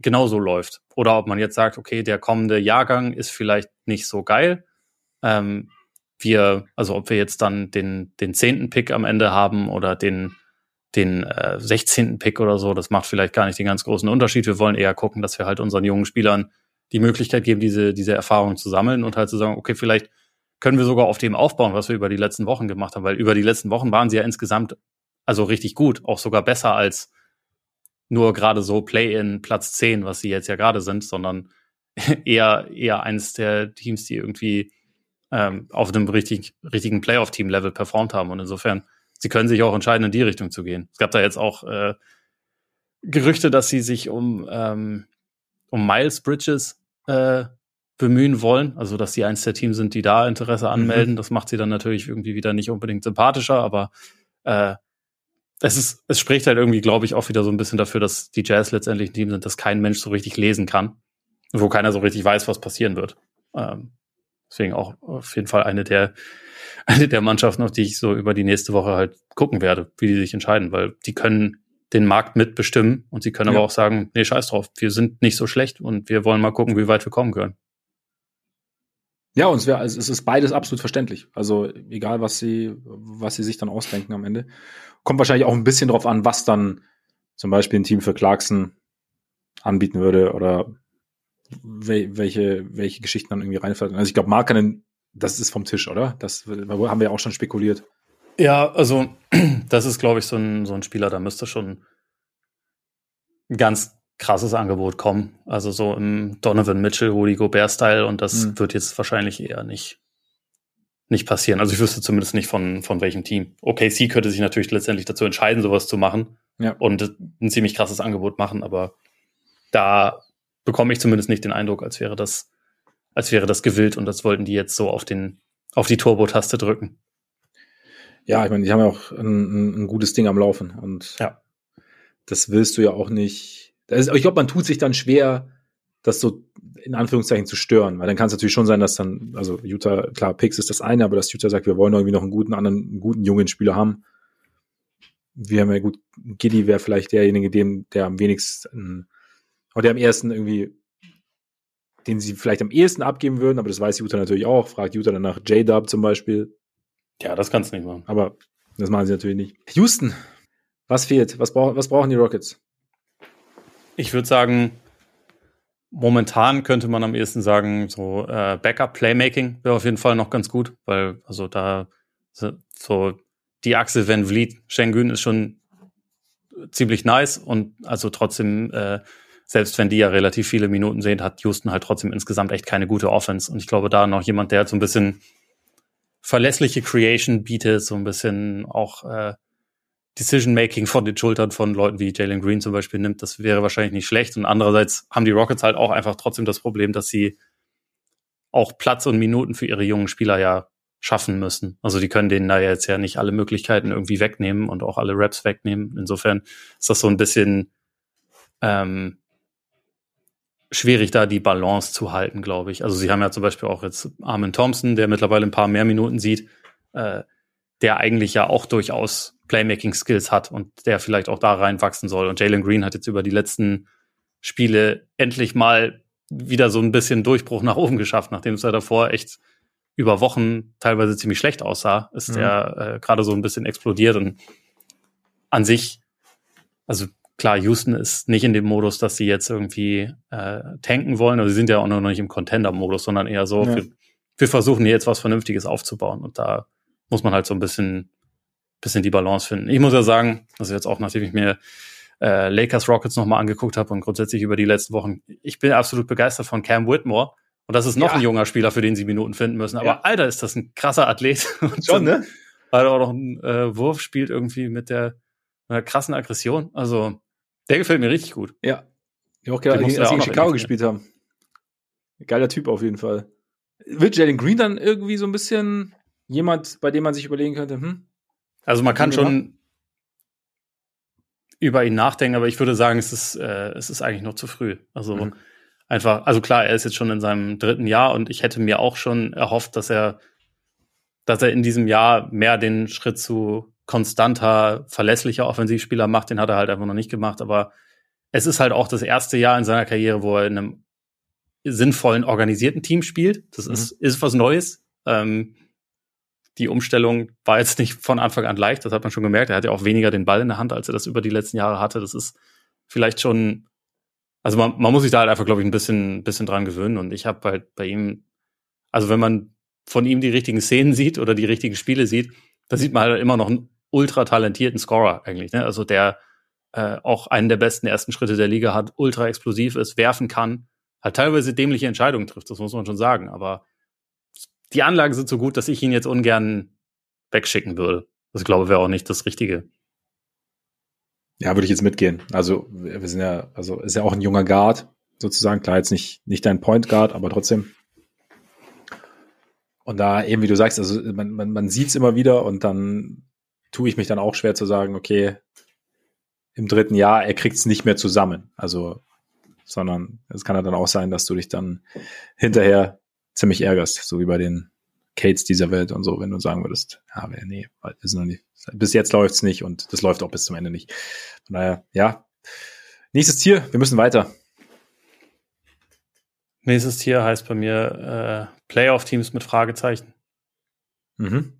genauso läuft. Oder ob man jetzt sagt, okay, der kommende Jahrgang ist vielleicht nicht so geil. Ähm, wir, also ob wir jetzt dann den, den zehnten Pick am Ende haben oder den, den äh, 16. Pick oder so, das macht vielleicht gar nicht den ganz großen Unterschied. Wir wollen eher gucken, dass wir halt unseren jungen Spielern die Möglichkeit geben, diese, diese Erfahrung zu sammeln und halt zu sagen, okay, vielleicht können wir sogar auf dem aufbauen, was wir über die letzten Wochen gemacht haben, weil über die letzten Wochen waren sie ja insgesamt also richtig gut, auch sogar besser als nur gerade so Play-in Platz 10, was sie jetzt ja gerade sind, sondern <laughs> eher, eher eines der Teams, die irgendwie ähm, auf einem richtig, richtigen Playoff-Team-Level performt haben. Und insofern, sie können sich auch entscheiden, in die Richtung zu gehen. Es gab da jetzt auch äh, Gerüchte, dass sie sich um, ähm, um Miles Bridges äh, bemühen wollen. Also, dass sie eins der Teams sind, die da Interesse mhm. anmelden. Mhm. Das macht sie dann natürlich irgendwie wieder nicht unbedingt sympathischer, aber äh, es ist, es spricht halt irgendwie, glaube ich, auch wieder so ein bisschen dafür, dass die Jazz letztendlich ein Team sind, das kein Mensch so richtig lesen kann, wo keiner so richtig weiß, was passieren wird. Ähm, deswegen auch auf jeden Fall eine der, <laughs> eine der Mannschaften, auf die ich so über die nächste Woche halt gucken werde, wie die sich entscheiden, weil die können den Markt mitbestimmen und sie können ja. aber auch sagen, nee, scheiß drauf, wir sind nicht so schlecht und wir wollen mal gucken, wie weit wir kommen können. Ja, und es, wär, also es ist beides absolut verständlich. Also egal, was sie, was sie sich dann ausdenken am Ende. Kommt wahrscheinlich auch ein bisschen drauf an, was dann zum Beispiel ein Team für Clarkson anbieten würde oder welche, welche Geschichten dann irgendwie reinfallen. Also ich glaube, Markanen, das ist vom Tisch, oder? Das haben wir ja auch schon spekuliert. Ja, also <clears throat> das ist, glaube ich, so ein, so ein Spieler, da müsste schon ganz krasses Angebot kommen. Also so im Donovan Mitchell, Rudy Gobert-Style und das mhm. wird jetzt wahrscheinlich eher nicht, nicht passieren. Also ich wüsste zumindest nicht von, von welchem Team. OKC könnte sich natürlich letztendlich dazu entscheiden, sowas zu machen ja. und ein ziemlich krasses Angebot machen, aber da bekomme ich zumindest nicht den Eindruck, als wäre das, als wäre das gewillt und das wollten die jetzt so auf den, auf die Turbo-Taste drücken. Ja, ich meine, die haben ja auch ein, ein gutes Ding am Laufen und ja. das willst du ja auch nicht. Ist, ich glaube, man tut sich dann schwer, das so in Anführungszeichen zu stören, weil dann kann es natürlich schon sein, dass dann, also Utah, klar, Picks ist das eine, aber dass Utah sagt, wir wollen irgendwie noch einen guten anderen, einen guten jungen Spieler haben. Wir haben ja gut, Giddy wäre vielleicht derjenige, dem, der am wenigsten oder der am ersten irgendwie, den sie vielleicht am ehesten abgeben würden, aber das weiß Utah natürlich auch. Fragt Utah dann nach J-Dub zum Beispiel. Ja, das kannst du nicht machen. Aber das machen sie natürlich nicht. Houston, was fehlt? Was, brauch, was brauchen die Rockets? Ich würde sagen, momentan könnte man am ehesten sagen, so äh, Backup-Playmaking wäre auf jeden Fall noch ganz gut, weil also da so die Achse Van Vliet, Schengen ist schon ziemlich nice und also trotzdem äh, selbst wenn die ja relativ viele Minuten sehen, hat Houston halt trotzdem insgesamt echt keine gute Offense. Und ich glaube, da noch jemand, der halt so ein bisschen verlässliche Creation bietet, so ein bisschen auch äh, Decision-Making von den Schultern von Leuten wie Jalen Green zum Beispiel nimmt, das wäre wahrscheinlich nicht schlecht. Und andererseits haben die Rockets halt auch einfach trotzdem das Problem, dass sie auch Platz und Minuten für ihre jungen Spieler ja schaffen müssen. Also die können denen da jetzt ja nicht alle Möglichkeiten irgendwie wegnehmen und auch alle Raps wegnehmen. Insofern ist das so ein bisschen ähm, schwierig, da die Balance zu halten, glaube ich. Also sie haben ja zum Beispiel auch jetzt Armin Thompson, der mittlerweile ein paar mehr Minuten sieht, äh, der eigentlich ja auch durchaus Playmaking-Skills hat und der vielleicht auch da reinwachsen soll. Und Jalen Green hat jetzt über die letzten Spiele endlich mal wieder so ein bisschen Durchbruch nach oben geschafft, nachdem es ja davor echt über Wochen teilweise ziemlich schlecht aussah, ist mhm. er äh, gerade so ein bisschen explodiert und an sich, also klar, Houston ist nicht in dem Modus, dass sie jetzt irgendwie äh, tanken wollen, aber sie sind ja auch noch nicht im Contender-Modus, sondern eher so, ja. wir, wir versuchen hier jetzt was Vernünftiges aufzubauen und da muss man halt so ein bisschen, bisschen die Balance finden. Ich muss ja sagen, also jetzt auch nachdem ich mir äh, Lakers Rockets nochmal angeguckt habe und grundsätzlich über die letzten Wochen. Ich bin absolut begeistert von Cam Whitmore. Und das ist noch ja. ein junger Spieler, für den sie Minuten finden müssen. Aber ja. Alter, ist das ein krasser Athlet. <laughs> Schon, ne? Weil er auch noch einen äh, Wurf spielt irgendwie mit der, mit der krassen Aggression. Also, der gefällt mir richtig gut. Ja. Ja, auch gerade, als sie in Chicago gespielt haben. Geiler Typ auf jeden Fall. Wird Jalen Green dann irgendwie so ein bisschen jemand, bei dem man sich überlegen könnte, hm? Also man kann schon, über ihn nachdenken, aber ich würde sagen, es ist, äh, es ist eigentlich noch zu früh. Also mhm. einfach, also klar, er ist jetzt schon in seinem dritten Jahr und ich hätte mir auch schon erhofft, dass er, dass er in diesem Jahr mehr den Schritt zu konstanter, verlässlicher Offensivspieler macht. Den hat er halt einfach noch nicht gemacht, aber es ist halt auch das erste Jahr in seiner Karriere, wo er in einem sinnvollen, organisierten Team spielt. Das mhm. ist, ist was Neues. Ähm, die Umstellung war jetzt nicht von Anfang an leicht, das hat man schon gemerkt. Er hat ja auch weniger den Ball in der Hand, als er das über die letzten Jahre hatte. Das ist vielleicht schon, also man, man muss sich da halt einfach, glaube ich, ein bisschen, bisschen dran gewöhnen. Und ich habe halt bei ihm, also wenn man von ihm die richtigen Szenen sieht oder die richtigen Spiele sieht, da sieht man halt immer noch einen ultra talentierten Scorer eigentlich. Ne? Also der äh, auch einen der besten ersten Schritte der Liga hat, ultra explosiv ist, werfen kann, halt teilweise dämliche Entscheidungen trifft, das muss man schon sagen. Aber die Anlagen sind so gut, dass ich ihn jetzt ungern wegschicken würde. Das glaube wäre auch nicht das Richtige. Ja, würde ich jetzt mitgehen. Also wir sind ja, also ist ja auch ein junger Guard sozusagen. Klar, jetzt nicht nicht dein Point Guard, aber trotzdem. Und da eben, wie du sagst, also man, man, man sieht es immer wieder und dann tue ich mich dann auch schwer zu sagen, okay, im dritten Jahr, er kriegt es nicht mehr zusammen. Also, sondern es kann ja dann auch sein, dass du dich dann hinterher ziemlich ärgerst, so wie bei den Kates dieser Welt und so, wenn du sagen würdest, ja, nee, ist noch nicht, bis jetzt läuft's nicht und das läuft auch bis zum Ende nicht. Von daher, ja. Nächstes Tier, wir müssen weiter. Nächstes Tier heißt bei mir äh, Playoff-Teams mit Fragezeichen. Mhm.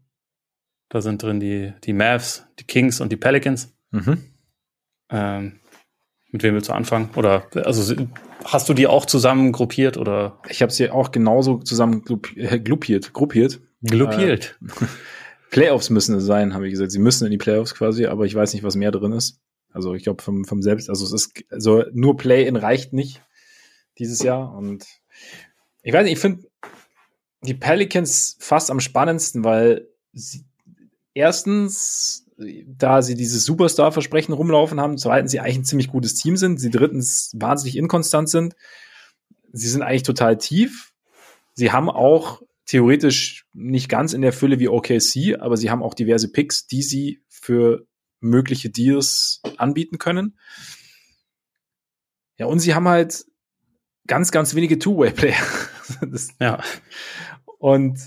Da sind drin die, die Mavs, die Kings und die Pelicans. Mhm. Ähm, mit wem willst du anfangen? Oder also hast du die auch zusammen gruppiert oder? Ich habe sie auch genauso zusammen äh, gruppiert, gruppiert. Gruppiert. Äh, Playoffs müssen es sein, habe ich gesagt. Sie müssen in die Playoffs quasi, aber ich weiß nicht, was mehr drin ist. Also ich glaube vom, vom selbst, also es ist, also nur Play-in reicht nicht dieses Jahr. Und ich weiß nicht, ich finde die Pelicans fast am spannendsten, weil sie erstens da sie dieses Superstar-Versprechen rumlaufen haben, zweitens sie eigentlich ein ziemlich gutes Team sind, sie drittens wahnsinnig inkonstant sind. Sie sind eigentlich total tief. Sie haben auch theoretisch nicht ganz in der Fülle wie OKC, aber sie haben auch diverse Picks, die sie für mögliche Deals anbieten können. Ja, und sie haben halt ganz, ganz wenige Two-Way-Player. <laughs> ja. Und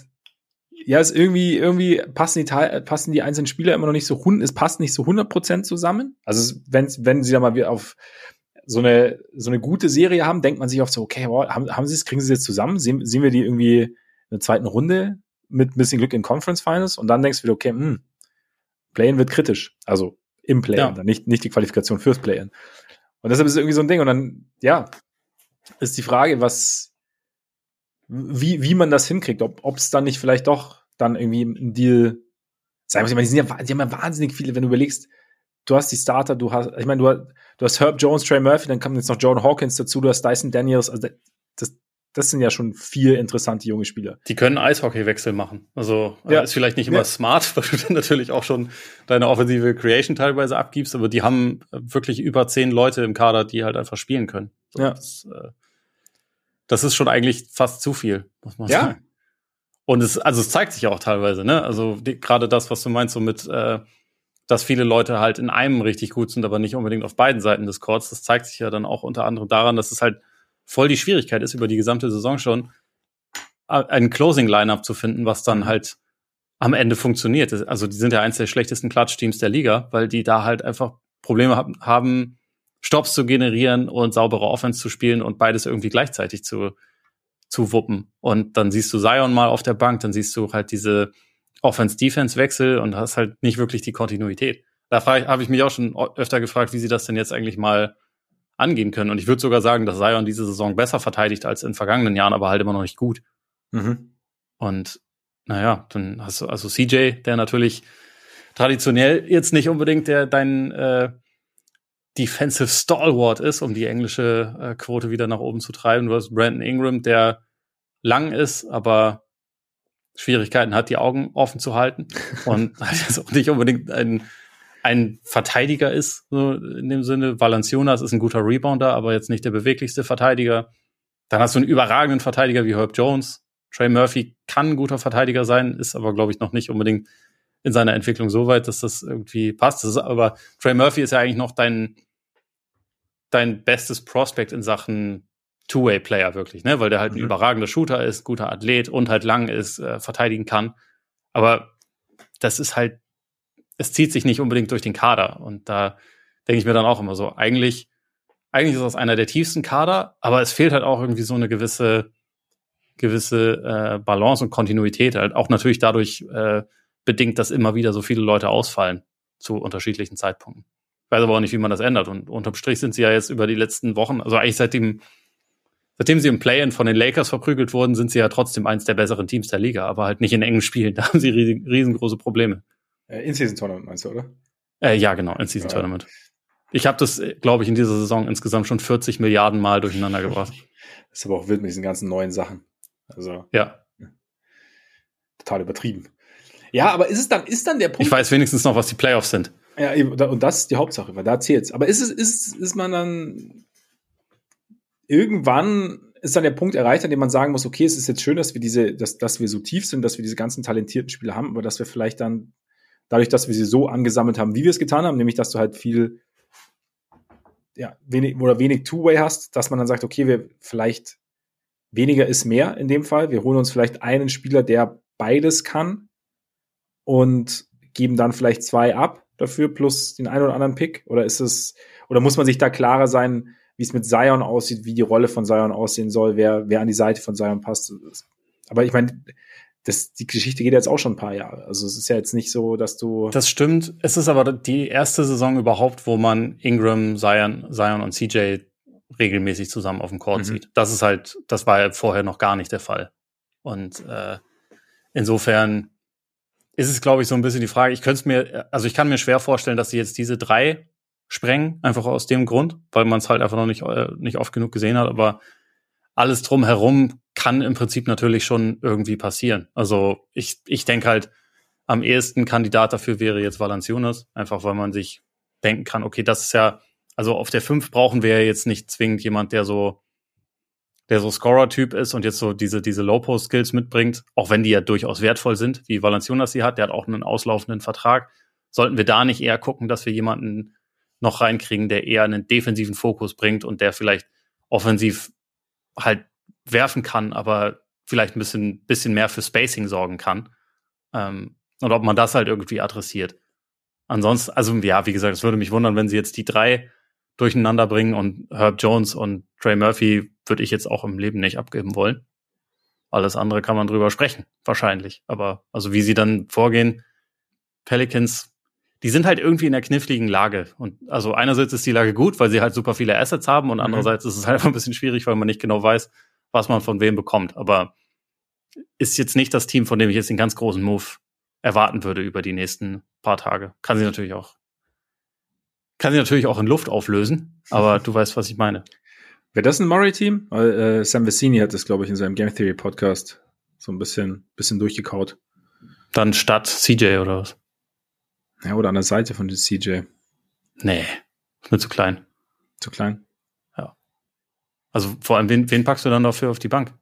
ja, es irgendwie, irgendwie passen die, passen die einzelnen Spieler immer noch nicht so, es passt nicht so 100% zusammen. Also, wenn, wenn sie da mal wieder auf so eine, so eine gute Serie haben, denkt man sich oft so, okay, wow, haben, haben sie es, kriegen sie es jetzt zusammen? Sehen, sehen wir die irgendwie in der zweiten Runde mit ein bisschen Glück in Conference Finals? Und dann denkst du wieder, okay, hm, Play-In wird kritisch. Also, im Play-In, ja. nicht, nicht die Qualifikation fürs Play-In. Und deshalb ist es irgendwie so ein Ding. Und dann, ja, ist die Frage, was, wie, wie man das hinkriegt, ob es dann nicht vielleicht doch dann irgendwie ein Deal sein muss. Ich meine, die, sind ja, die haben ja wahnsinnig viele, wenn du überlegst, du hast die Starter, du hast, ich meine, du, hast, du hast Herb Jones, Trey Murphy, dann kommt jetzt noch Jordan Hawkins dazu, du hast Dyson Daniels, also das, das sind ja schon vier interessante junge Spieler. Die können Eishockeywechsel machen. Also ja. ist vielleicht nicht immer ja. smart, <laughs> weil du dann natürlich auch schon deine offensive Creation teilweise abgibst, aber die haben wirklich über zehn Leute im Kader, die halt einfach spielen können. So, ja. Das, äh, das, ist schon eigentlich fast zu viel, muss man ja. sagen. Und es, also es zeigt sich auch teilweise, ne? Also gerade das, was du meinst, so mit, äh, dass viele Leute halt in einem richtig gut sind, aber nicht unbedingt auf beiden Seiten des Courts, das zeigt sich ja dann auch unter anderem daran, dass es halt voll die Schwierigkeit ist, über die gesamte Saison schon ein Closing-Lineup zu finden, was dann halt am Ende funktioniert. Also die sind ja eins der schlechtesten Klatsch-Teams der Liga, weil die da halt einfach Probleme haben, Stops zu generieren und saubere Offense zu spielen und beides irgendwie gleichzeitig zu, zu wuppen. Und dann siehst du Zion mal auf der Bank, dann siehst du halt diese Offense-Defense-Wechsel und hast halt nicht wirklich die Kontinuität. Da habe ich mich auch schon öfter gefragt, wie sie das denn jetzt eigentlich mal angehen können. Und ich würde sogar sagen, dass Zion diese Saison besser verteidigt als in vergangenen Jahren, aber halt immer noch nicht gut. Mhm. Und naja, dann hast du also CJ, der natürlich traditionell jetzt nicht unbedingt der dein äh, Defensive Stalwart ist, um die englische äh, Quote wieder nach oben zu treiben. Du hast Brandon Ingram, der lang ist, aber Schwierigkeiten hat, die Augen offen zu halten <laughs> und halt auch nicht unbedingt ein ein Verteidiger ist, so in dem Sinne. Valanciunas ist ein guter Rebounder, aber jetzt nicht der beweglichste Verteidiger. Dann hast du einen überragenden Verteidiger wie Herb Jones. Trey Murphy kann ein guter Verteidiger sein, ist aber, glaube ich, noch nicht unbedingt in seiner Entwicklung so weit, dass das irgendwie passt. Das ist, aber Trey Murphy ist ja eigentlich noch dein, dein bestes Prospect in Sachen Two-Way-Player wirklich, ne? Weil der halt ein mhm. überragender Shooter ist, guter Athlet und halt lang ist, äh, verteidigen kann. Aber das ist halt es zieht sich nicht unbedingt durch den Kader. Und da denke ich mir dann auch immer so, eigentlich, eigentlich ist das einer der tiefsten Kader, aber es fehlt halt auch irgendwie so eine gewisse, gewisse äh, Balance und Kontinuität. Halt auch natürlich dadurch äh, bedingt, dass immer wieder so viele Leute ausfallen zu unterschiedlichen Zeitpunkten. Ich weiß aber auch nicht, wie man das ändert. Und unterm Strich sind sie ja jetzt über die letzten Wochen, also eigentlich seitdem, seitdem sie im Play-In von den Lakers verprügelt wurden, sind sie ja trotzdem eins der besseren Teams der Liga, aber halt nicht in engen Spielen. <laughs> Da haben sie riesengroße Probleme. Äh, In-Season-Tournament meinst du, oder? Äh, ja, genau, In-Season-Tournament. Ich habe das, glaube ich, in dieser Saison insgesamt schon 40 Milliarden Mal durcheinander <laughs> gebracht. Das ist aber auch wild mit diesen ganzen neuen Sachen. Also. Ja. Total übertrieben. Ja, aber ist es dann, ist dann der Punkt. Ich weiß wenigstens noch, was die Playoffs sind. Ja, und das ist die Hauptsache, weil da zählt's. Aber ist es, ist, ist man dann irgendwann ist dann der Punkt erreicht, an dem man sagen muss, okay, es ist jetzt schön, dass wir diese, dass, dass wir so tief sind, dass wir diese ganzen talentierten Spieler haben, aber dass wir vielleicht dann dadurch, dass wir sie so angesammelt haben, wie wir es getan haben, nämlich dass du halt viel, ja, wenig oder wenig Two-Way hast, dass man dann sagt, okay, wir vielleicht weniger ist mehr in dem Fall. Wir holen uns vielleicht einen Spieler, der beides kann und geben dann vielleicht zwei ab dafür plus den einen oder anderen Pick? Oder ist es, oder muss man sich da klarer sein, wie es mit Zion aussieht, wie die Rolle von Zion aussehen soll, wer, wer an die Seite von Zion passt? Aber ich meine, das, die Geschichte geht jetzt auch schon ein paar Jahre. Also es ist ja jetzt nicht so, dass du. Das stimmt. Es ist aber die erste Saison überhaupt, wo man Ingram, Zion, Zion und CJ regelmäßig zusammen auf dem Court mhm. sieht. Das ist halt, das war ja vorher noch gar nicht der Fall. Und äh, insofern ist es, glaube ich, so ein bisschen die Frage. Ich könnte es mir, also ich kann mir schwer vorstellen, dass sie jetzt diese drei sprengen, einfach aus dem Grund, weil man es halt einfach noch nicht, äh, nicht oft genug gesehen hat. Aber alles drumherum kann im Prinzip natürlich schon irgendwie passieren. Also ich, ich denke halt, am ehesten Kandidat dafür wäre jetzt Valanciunas, einfach weil man sich denken kann, okay, das ist ja, also auf der 5 brauchen wir ja jetzt nicht zwingend jemand, der so, der so Scorer-Typ ist und jetzt so diese, diese Low-Post-Skills mitbringt, auch wenn die ja durchaus wertvoll sind, wie Valanciunas sie hat, der hat auch einen auslaufenden Vertrag. Sollten wir da nicht eher gucken, dass wir jemanden noch reinkriegen, der eher einen defensiven Fokus bringt und der vielleicht offensiv halt werfen kann, aber vielleicht ein bisschen, bisschen mehr für Spacing sorgen kann. Ähm, und ob man das halt irgendwie adressiert. Ansonsten, also ja, wie gesagt, es würde mich wundern, wenn sie jetzt die drei durcheinander bringen und Herb Jones und Trey Murphy würde ich jetzt auch im Leben nicht abgeben wollen. Alles andere kann man drüber sprechen, wahrscheinlich. Aber also wie sie dann vorgehen, Pelicans die sind halt irgendwie in der kniffligen Lage. Und also einerseits ist die Lage gut, weil sie halt super viele Assets haben und mhm. andererseits ist es halt einfach ein bisschen schwierig, weil man nicht genau weiß, was man von wem bekommt. Aber ist jetzt nicht das Team, von dem ich jetzt den ganz großen Move erwarten würde über die nächsten paar Tage. Kann sie natürlich auch kann sie natürlich auch in Luft auflösen, aber <laughs> du weißt, was ich meine. Wäre das ein Murray-Team? Äh, Sam Vecini hat das, glaube ich, in seinem Game Theory Podcast so ein bisschen, bisschen durchgekaut. Dann statt CJ oder was? Ja, oder an der Seite von CJ. Nee, ist mir zu klein. Zu klein? Ja. Also vor allem, wen, wen packst du dann dafür auf die Bank?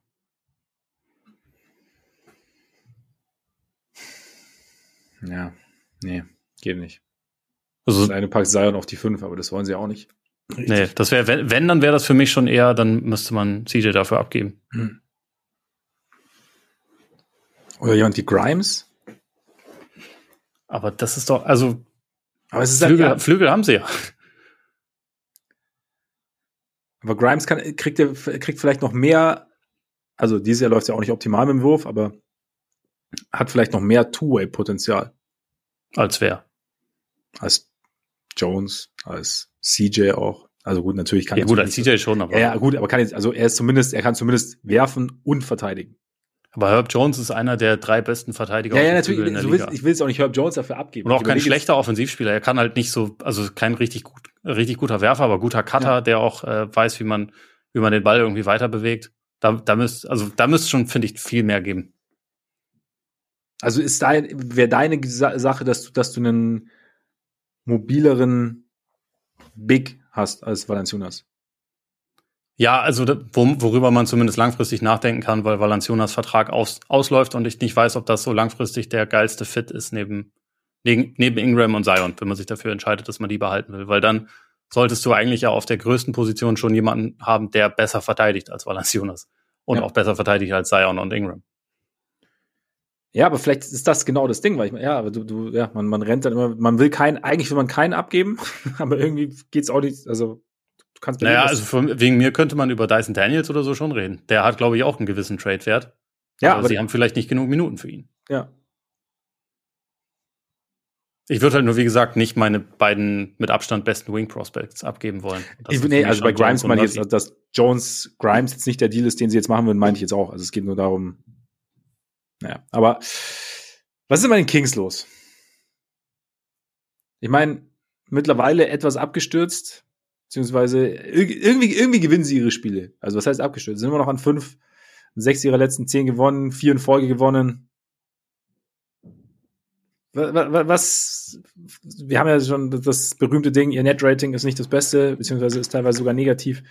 Ja, nee, geht nicht. Also, das eine packt Zion auf die 5, aber das wollen sie auch nicht. Richtig. Nee, das wäre, wenn, wenn, dann wäre das für mich schon eher, dann müsste man CJ dafür abgeben. Hm. Oder jemand wie Grimes? Aber das ist doch, also. Aber es ist Flügel, halt, ja, Flügel haben sie ja. Aber Grimes kann, kriegt, er, kriegt vielleicht noch mehr, also dieses Jahr läuft ja auch nicht optimal mit dem Wurf, aber hat vielleicht noch mehr Two-Way-Potenzial. Als wer? Als Jones, als CJ auch. Also gut, natürlich kann er. Ja, gut, als CJ schon, aber. Ja, gut, aber kann jetzt, also er ist zumindest, er kann zumindest werfen und verteidigen. Aber Herb Jones ist einer der drei besten Verteidiger. Ja, ja, natürlich. Willst, ich will es auch nicht Herb Jones dafür abgeben. Und auch kein schlechter Offensivspieler. Er kann halt nicht so, also kein richtig gut, richtig guter Werfer, aber guter Cutter, ja. der auch äh, weiß, wie man, wie man den Ball irgendwie weiter bewegt. Da, da müsste, also da müsste schon, finde ich, viel mehr geben. Also ist dein, wäre deine Sache, dass du, dass du einen mobileren Big hast als Valanciunas? Ja, also worüber man zumindest langfristig nachdenken kann, weil Valanciunas Vertrag aus, ausläuft und ich nicht weiß, ob das so langfristig der geilste Fit ist neben, neben, neben Ingram und Zion, wenn man sich dafür entscheidet, dass man die behalten will. Weil dann solltest du eigentlich ja auf der größten Position schon jemanden haben, der besser verteidigt als Valanciunas und ja. auch besser verteidigt als Zion und Ingram. Ja, aber vielleicht ist das genau das Ding, weil ich ja, aber du, du, ja, man, man rennt dann immer, man will keinen, eigentlich will man keinen abgeben, <laughs> aber irgendwie geht's auch nicht, also du kannst Naja, also von, wegen mir könnte man über Dyson Daniels oder so schon reden. Der hat, glaube ich, auch einen gewissen Trade-Wert. Ja, aber, aber sie haben vielleicht nicht genug Minuten für ihn. Ja. Ich würde halt nur, wie gesagt, nicht meine beiden mit Abstand besten Wing Prospects abgeben wollen. Ich, nee, also bei Grimes meine ich jetzt, dass Jones Grimes jetzt nicht der Deal ist, den sie jetzt machen würden, meine ich jetzt auch. Also es geht nur darum, naja, aber was ist bei den Kings los? Ich meine, mittlerweile etwas abgestürzt, beziehungsweise irgendwie, irgendwie gewinnen sie ihre Spiele. Also was heißt abgestürzt? Sind immer noch an fünf, sechs ihrer letzten zehn gewonnen, vier in Folge gewonnen. Was, wir haben ja schon das berühmte Ding, ihr Net-Rating ist nicht das Beste, beziehungsweise ist teilweise sogar negativ.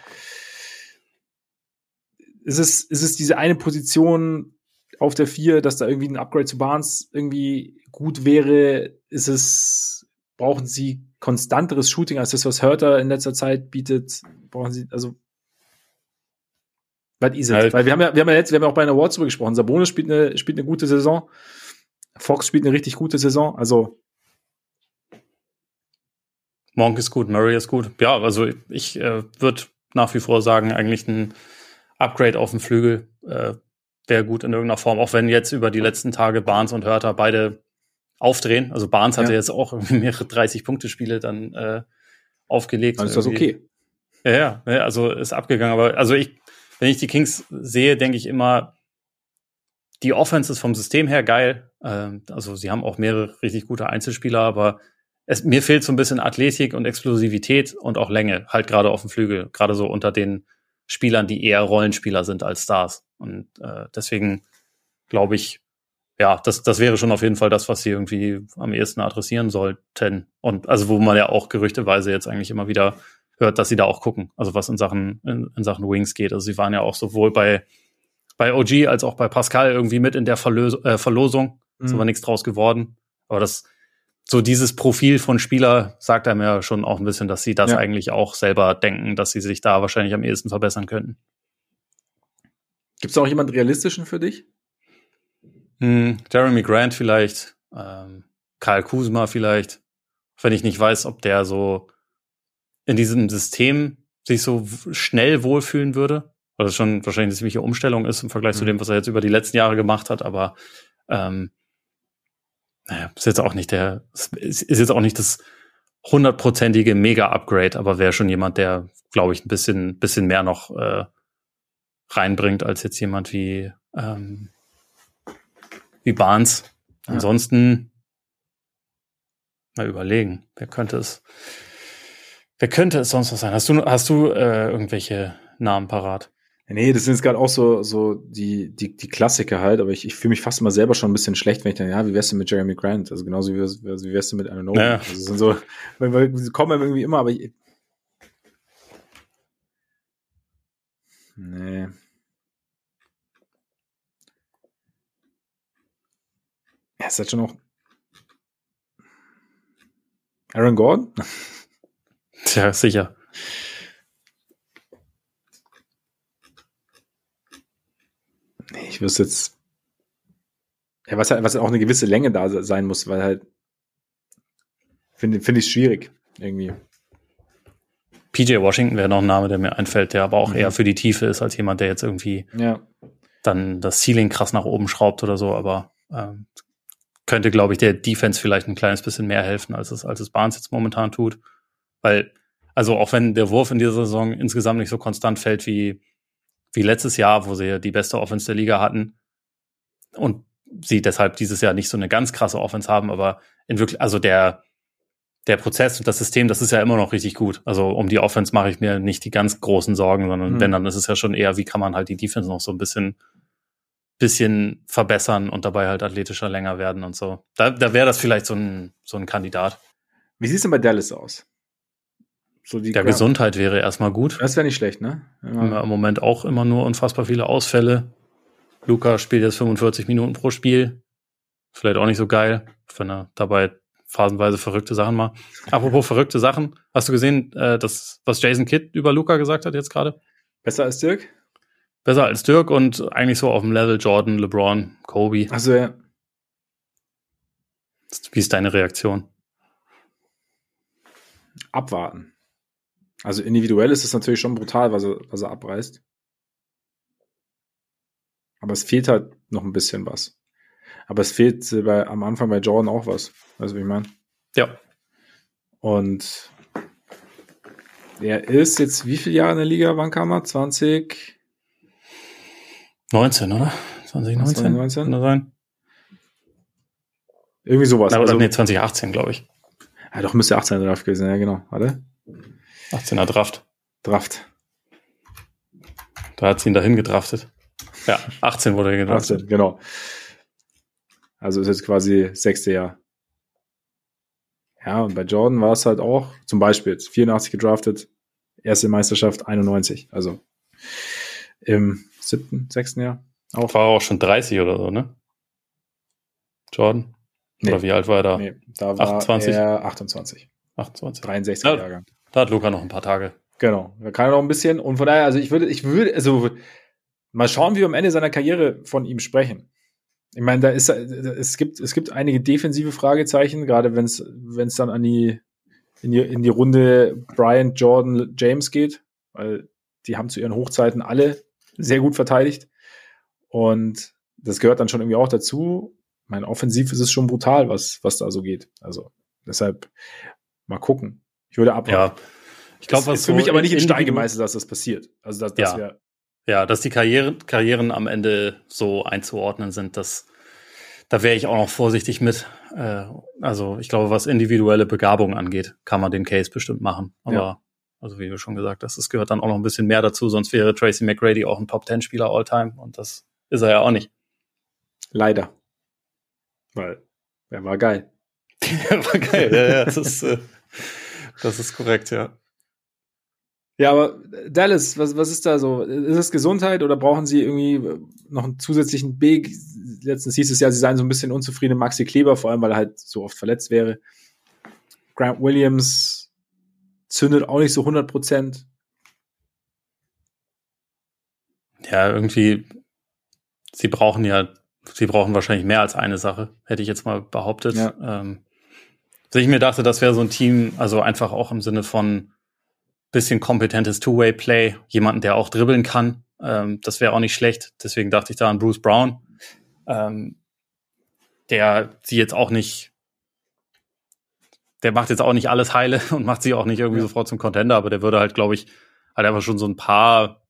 Ist es, ist es diese eine Position, auf der 4, dass da irgendwie ein Upgrade zu Barnes irgendwie gut wäre, ist es, brauchen sie konstanteres Shooting als das, was Hörter in letzter Zeit bietet, brauchen sie, also, was ist es? Halt. Weil wir haben ja, wir haben ja jetzt, wir haben ja auch bei einer Awards drüber gesprochen. Sabonis spielt eine, spielt eine gute Saison. Fox spielt eine richtig gute Saison, also. Monk ist gut, Murray ist gut. Ja, also ich äh, würde nach wie vor sagen, eigentlich ein Upgrade auf dem Flügel äh, wäre gut in irgendeiner Form, auch wenn jetzt über die letzten Tage Barnes und Hörter beide aufdrehen. Also Barnes hatte ja. jetzt auch mehrere 30-Punkte-Spiele dann äh, aufgelegt. Dann ist das okay. Ja, ja, also ist abgegangen. Aber also ich, wenn ich die Kings sehe, denke ich immer, die Offense ist vom System her geil. Ähm, also sie haben auch mehrere richtig gute Einzelspieler, aber es, mir fehlt so ein bisschen Athletik und Explosivität und auch Länge, halt gerade auf dem Flügel, gerade so unter den Spielern, die eher Rollenspieler sind als Stars. Und äh, deswegen glaube ich, ja, das, das wäre schon auf jeden Fall das, was sie irgendwie am ehesten adressieren sollten. Und also wo man ja auch gerüchteweise jetzt eigentlich immer wieder hört, dass sie da auch gucken, also was in Sachen, in, in Sachen Wings geht. Also sie waren ja auch sowohl bei, bei OG als auch bei Pascal irgendwie mit in der Verlös äh, Verlosung. Mhm. Ist aber nichts draus geworden. Aber das, so dieses Profil von Spieler sagt einem ja schon auch ein bisschen, dass sie das ja. eigentlich auch selber denken, dass sie sich da wahrscheinlich am ehesten verbessern könnten. Gibt es auch jemand realistischen für dich? Hm, Jeremy Grant vielleicht, ähm, Karl Kuzma vielleicht, wenn ich nicht weiß, ob der so in diesem System sich so schnell wohlfühlen würde, weil das schon wahrscheinlich eine ziemliche Umstellung ist im Vergleich mhm. zu dem, was er jetzt über die letzten Jahre gemacht hat, aber ähm, naja, ist jetzt auch nicht der, ist jetzt auch nicht das hundertprozentige Mega-Upgrade, aber wäre schon jemand, der, glaube ich, ein bisschen, bisschen mehr noch äh, reinbringt als jetzt jemand wie, ähm, wie Barnes. Ansonsten mal überlegen, wer könnte es. Wer könnte es sonst noch sein? Hast du, hast du äh, irgendwelche Namen parat? Nee, das sind jetzt gerade auch so, so die, die, die Klassiker halt, aber ich, ich fühle mich fast mal selber schon ein bisschen schlecht, wenn ich dann, ja, wie wär's denn mit Jeremy Grant? Also genauso wie, wie wär's denn mit Aaron Nolan? Ja. Also sind so, weil, weil, sie kommen irgendwie immer, aber ich, Nee. Er ist halt schon noch. Aaron Gordon? Tja, sicher. Nee, ich wüsste jetzt. Ja, was halt, was auch eine gewisse Länge da sein muss, weil halt. Finde find ich schwierig, irgendwie. PJ Washington wäre noch ein Name, der mir einfällt, der aber auch mhm. eher für die Tiefe ist, als jemand, der jetzt irgendwie ja. dann das Ceiling krass nach oben schraubt oder so, aber ähm, könnte, glaube ich, der Defense vielleicht ein kleines bisschen mehr helfen, als es, als es Barnes jetzt momentan tut. Weil, also auch wenn der Wurf in dieser Saison insgesamt nicht so konstant fällt wie, wie letztes Jahr, wo sie ja die beste Offense der Liga hatten und sie deshalb dieses Jahr nicht so eine ganz krasse Offense haben, aber in wirklich, also der, der Prozess und das System, das ist ja immer noch richtig gut. Also um die Offense mache ich mir nicht die ganz großen Sorgen, sondern mhm. wenn, dann ist es ja schon eher, wie kann man halt die Defense noch so ein bisschen, bisschen verbessern und dabei halt athletischer länger werden und so. Da, da wäre das vielleicht so ein, so ein Kandidat. Wie sieht es denn bei Dallas aus? So die Der Gesundheit wäre erstmal gut. Das wäre nicht schlecht, ne? Ja. Im Moment auch immer nur unfassbar viele Ausfälle. Luca spielt jetzt 45 Minuten pro Spiel. Vielleicht auch nicht so geil, wenn er dabei phasenweise verrückte Sachen mal. Apropos verrückte Sachen, hast du gesehen, äh, das, was Jason Kidd über Luca gesagt hat jetzt gerade? Besser als Dirk? Besser als Dirk und eigentlich so auf dem Level Jordan, LeBron, Kobe. Also ja. Wie ist deine Reaktion? Abwarten. Also individuell ist es natürlich schon brutal, was er, was er abreißt. Aber es fehlt halt noch ein bisschen was. Aber es fehlt bei, am Anfang bei Jordan auch was. Also wie ich meine? Ja. Und er ist jetzt wie viele Jahre in der Liga? Wann kam er? 20? 19, oder? 2019? 2019? Kann das sein? Irgendwie sowas. Also, nee, 2018, glaube ich. Ja, doch, müsste 18er Draft gewesen sein, ja, genau. Warte. 18er Draft. Draft. Da hat sie ihn dahin gedraftet. Ja, 18 wurde er gedraftet. 18, genau. Also ist jetzt quasi sechste Jahr. Ja, und bei Jordan war es halt auch, zum Beispiel 84 gedraftet, erste Meisterschaft 91, also im siebten, sechsten Jahr auch. War auch schon 30 oder so, ne? Jordan? Nee. Oder wie alt war er da? Nee, da war 28? er 28. 28. 63 ja, Jahrgang. Da hat Luca noch ein paar Tage. Genau, da kann er noch ein bisschen. Und von daher, also ich würde, ich würde, also mal schauen, wie wir am Ende seiner Karriere von ihm sprechen. Ich meine, da ist es gibt es gibt einige defensive Fragezeichen, gerade wenn es wenn es dann an die in die in die Runde Bryant, Jordan, James geht, weil die haben zu ihren Hochzeiten alle sehr gut verteidigt und das gehört dann schon irgendwie auch dazu. Mein offensiv ist es schon brutal, was was da so geht. Also deshalb mal gucken. Ich würde abwarten. Ja. Ich glaube, was ist für so mich aber nicht in Stein gemeißelt, dass das passiert. Also das, das ja. wäre ja, dass die Karrieren, Karrieren am Ende so einzuordnen sind, dass da wäre ich auch noch vorsichtig mit. Äh, also ich glaube, was individuelle Begabung angeht, kann man den Case bestimmt machen. Aber ja. also wie du schon gesagt hast, es gehört dann auch noch ein bisschen mehr dazu, sonst wäre Tracy McGrady auch ein Top Ten Spieler All-Time und das ist er ja auch nicht. Leider. Weil er war geil. <laughs> er war geil, ja, ja, das ist, äh, <laughs> das ist korrekt, ja. Ja, aber Dallas, was, was ist da so? Ist es Gesundheit oder brauchen sie irgendwie noch einen zusätzlichen Big? Letztens hieß es ja, sie seien so ein bisschen unzufrieden. Maxi Kleber, vor allem, weil er halt so oft verletzt wäre. Grant Williams zündet auch nicht so 100 Prozent. Ja, irgendwie, sie brauchen ja, sie brauchen wahrscheinlich mehr als eine Sache, hätte ich jetzt mal behauptet. Ja. Ähm, also ich mir dachte, das wäre so ein Team, also einfach auch im Sinne von, bisschen kompetentes Two-Way-Play, jemanden, der auch dribbeln kann. Ähm, das wäre auch nicht schlecht. Deswegen dachte ich da an Bruce Brown, ähm, der sie jetzt auch nicht, der macht jetzt auch nicht alles heile <laughs> und macht sie auch nicht irgendwie ja. sofort zum Contender, aber der würde halt, glaube ich, halt einfach schon so ein paar,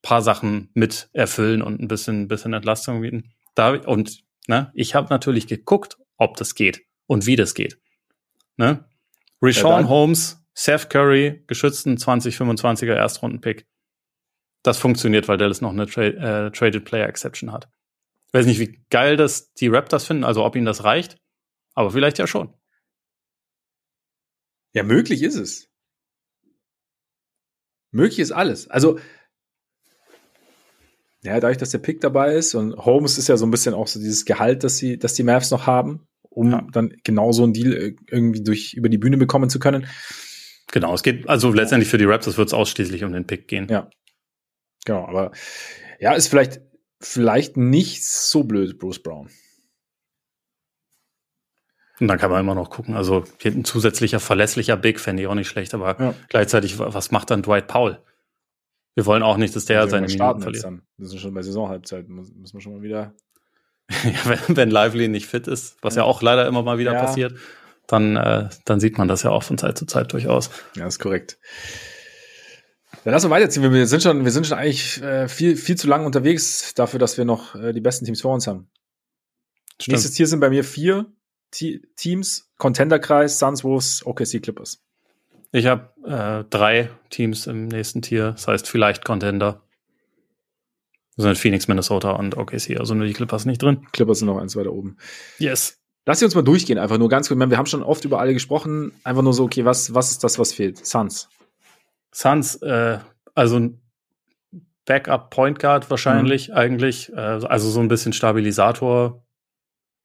paar Sachen mit erfüllen und ein bisschen, bisschen Entlastung bieten. Da, und ne, ich habe natürlich geguckt, ob das geht und wie das geht. Ne? Rashawn ja, Holmes Seth Curry, geschützten 2025er Erstrunden-Pick. Das funktioniert, weil Dallas noch eine Tra äh, Traded Player Exception hat. Ich weiß nicht, wie geil das die Raptors finden, also ob ihnen das reicht, aber vielleicht ja schon. Ja, möglich ist es. Möglich ist alles. Also, ja, dadurch, dass der Pick dabei ist und Holmes ist ja so ein bisschen auch so dieses Gehalt, das sie, dass die Mavs noch haben, um ja. dann genau so einen Deal äh, irgendwie durch über die Bühne bekommen zu können. Genau, es geht also letztendlich für die Raptors wird es ausschließlich um den Pick gehen. Ja. Genau, aber ja, ist vielleicht vielleicht nicht so blöd, Bruce Brown. Und dann kann man immer noch gucken. Also ein zusätzlicher verlässlicher Big fände ich auch nicht schlecht, aber ja. gleichzeitig, was macht dann Dwight Powell? Wir wollen auch nicht, dass der seine Minuten verliert. Dann. Das ist schon bei Saisonhalbzeit, müssen wir schon mal wieder. <laughs> ja, wenn, wenn Lively nicht fit ist, was ja, auch leider immer mal wieder ja. passiert, dann, äh, dann sieht man das ja auch von Zeit zu Zeit durchaus. Ja, ist korrekt. Dann lassen wir weiterziehen. Wir sind schon, wir sind schon eigentlich äh, viel, viel zu lang unterwegs dafür, dass wir noch äh, die besten Teams vor uns haben. Stimmt. Nächstes Tier sind bei mir vier. Teams, Contenderkreis, Suns, Wolves, OKC Clippers. Ich habe äh, drei Teams im nächsten Tier, das heißt vielleicht Contender. Das sind Phoenix, Minnesota und OKC, also nur die Clippers nicht drin. Clippers sind noch eins weiter oben. Yes. Lass sie uns mal durchgehen, einfach nur ganz kurz. Wir haben schon oft über alle gesprochen. Einfach nur so, okay, was, was ist das, was fehlt? Suns. Suns, äh, also ein Backup Point Guard wahrscheinlich mhm. eigentlich. Äh, also so ein bisschen Stabilisator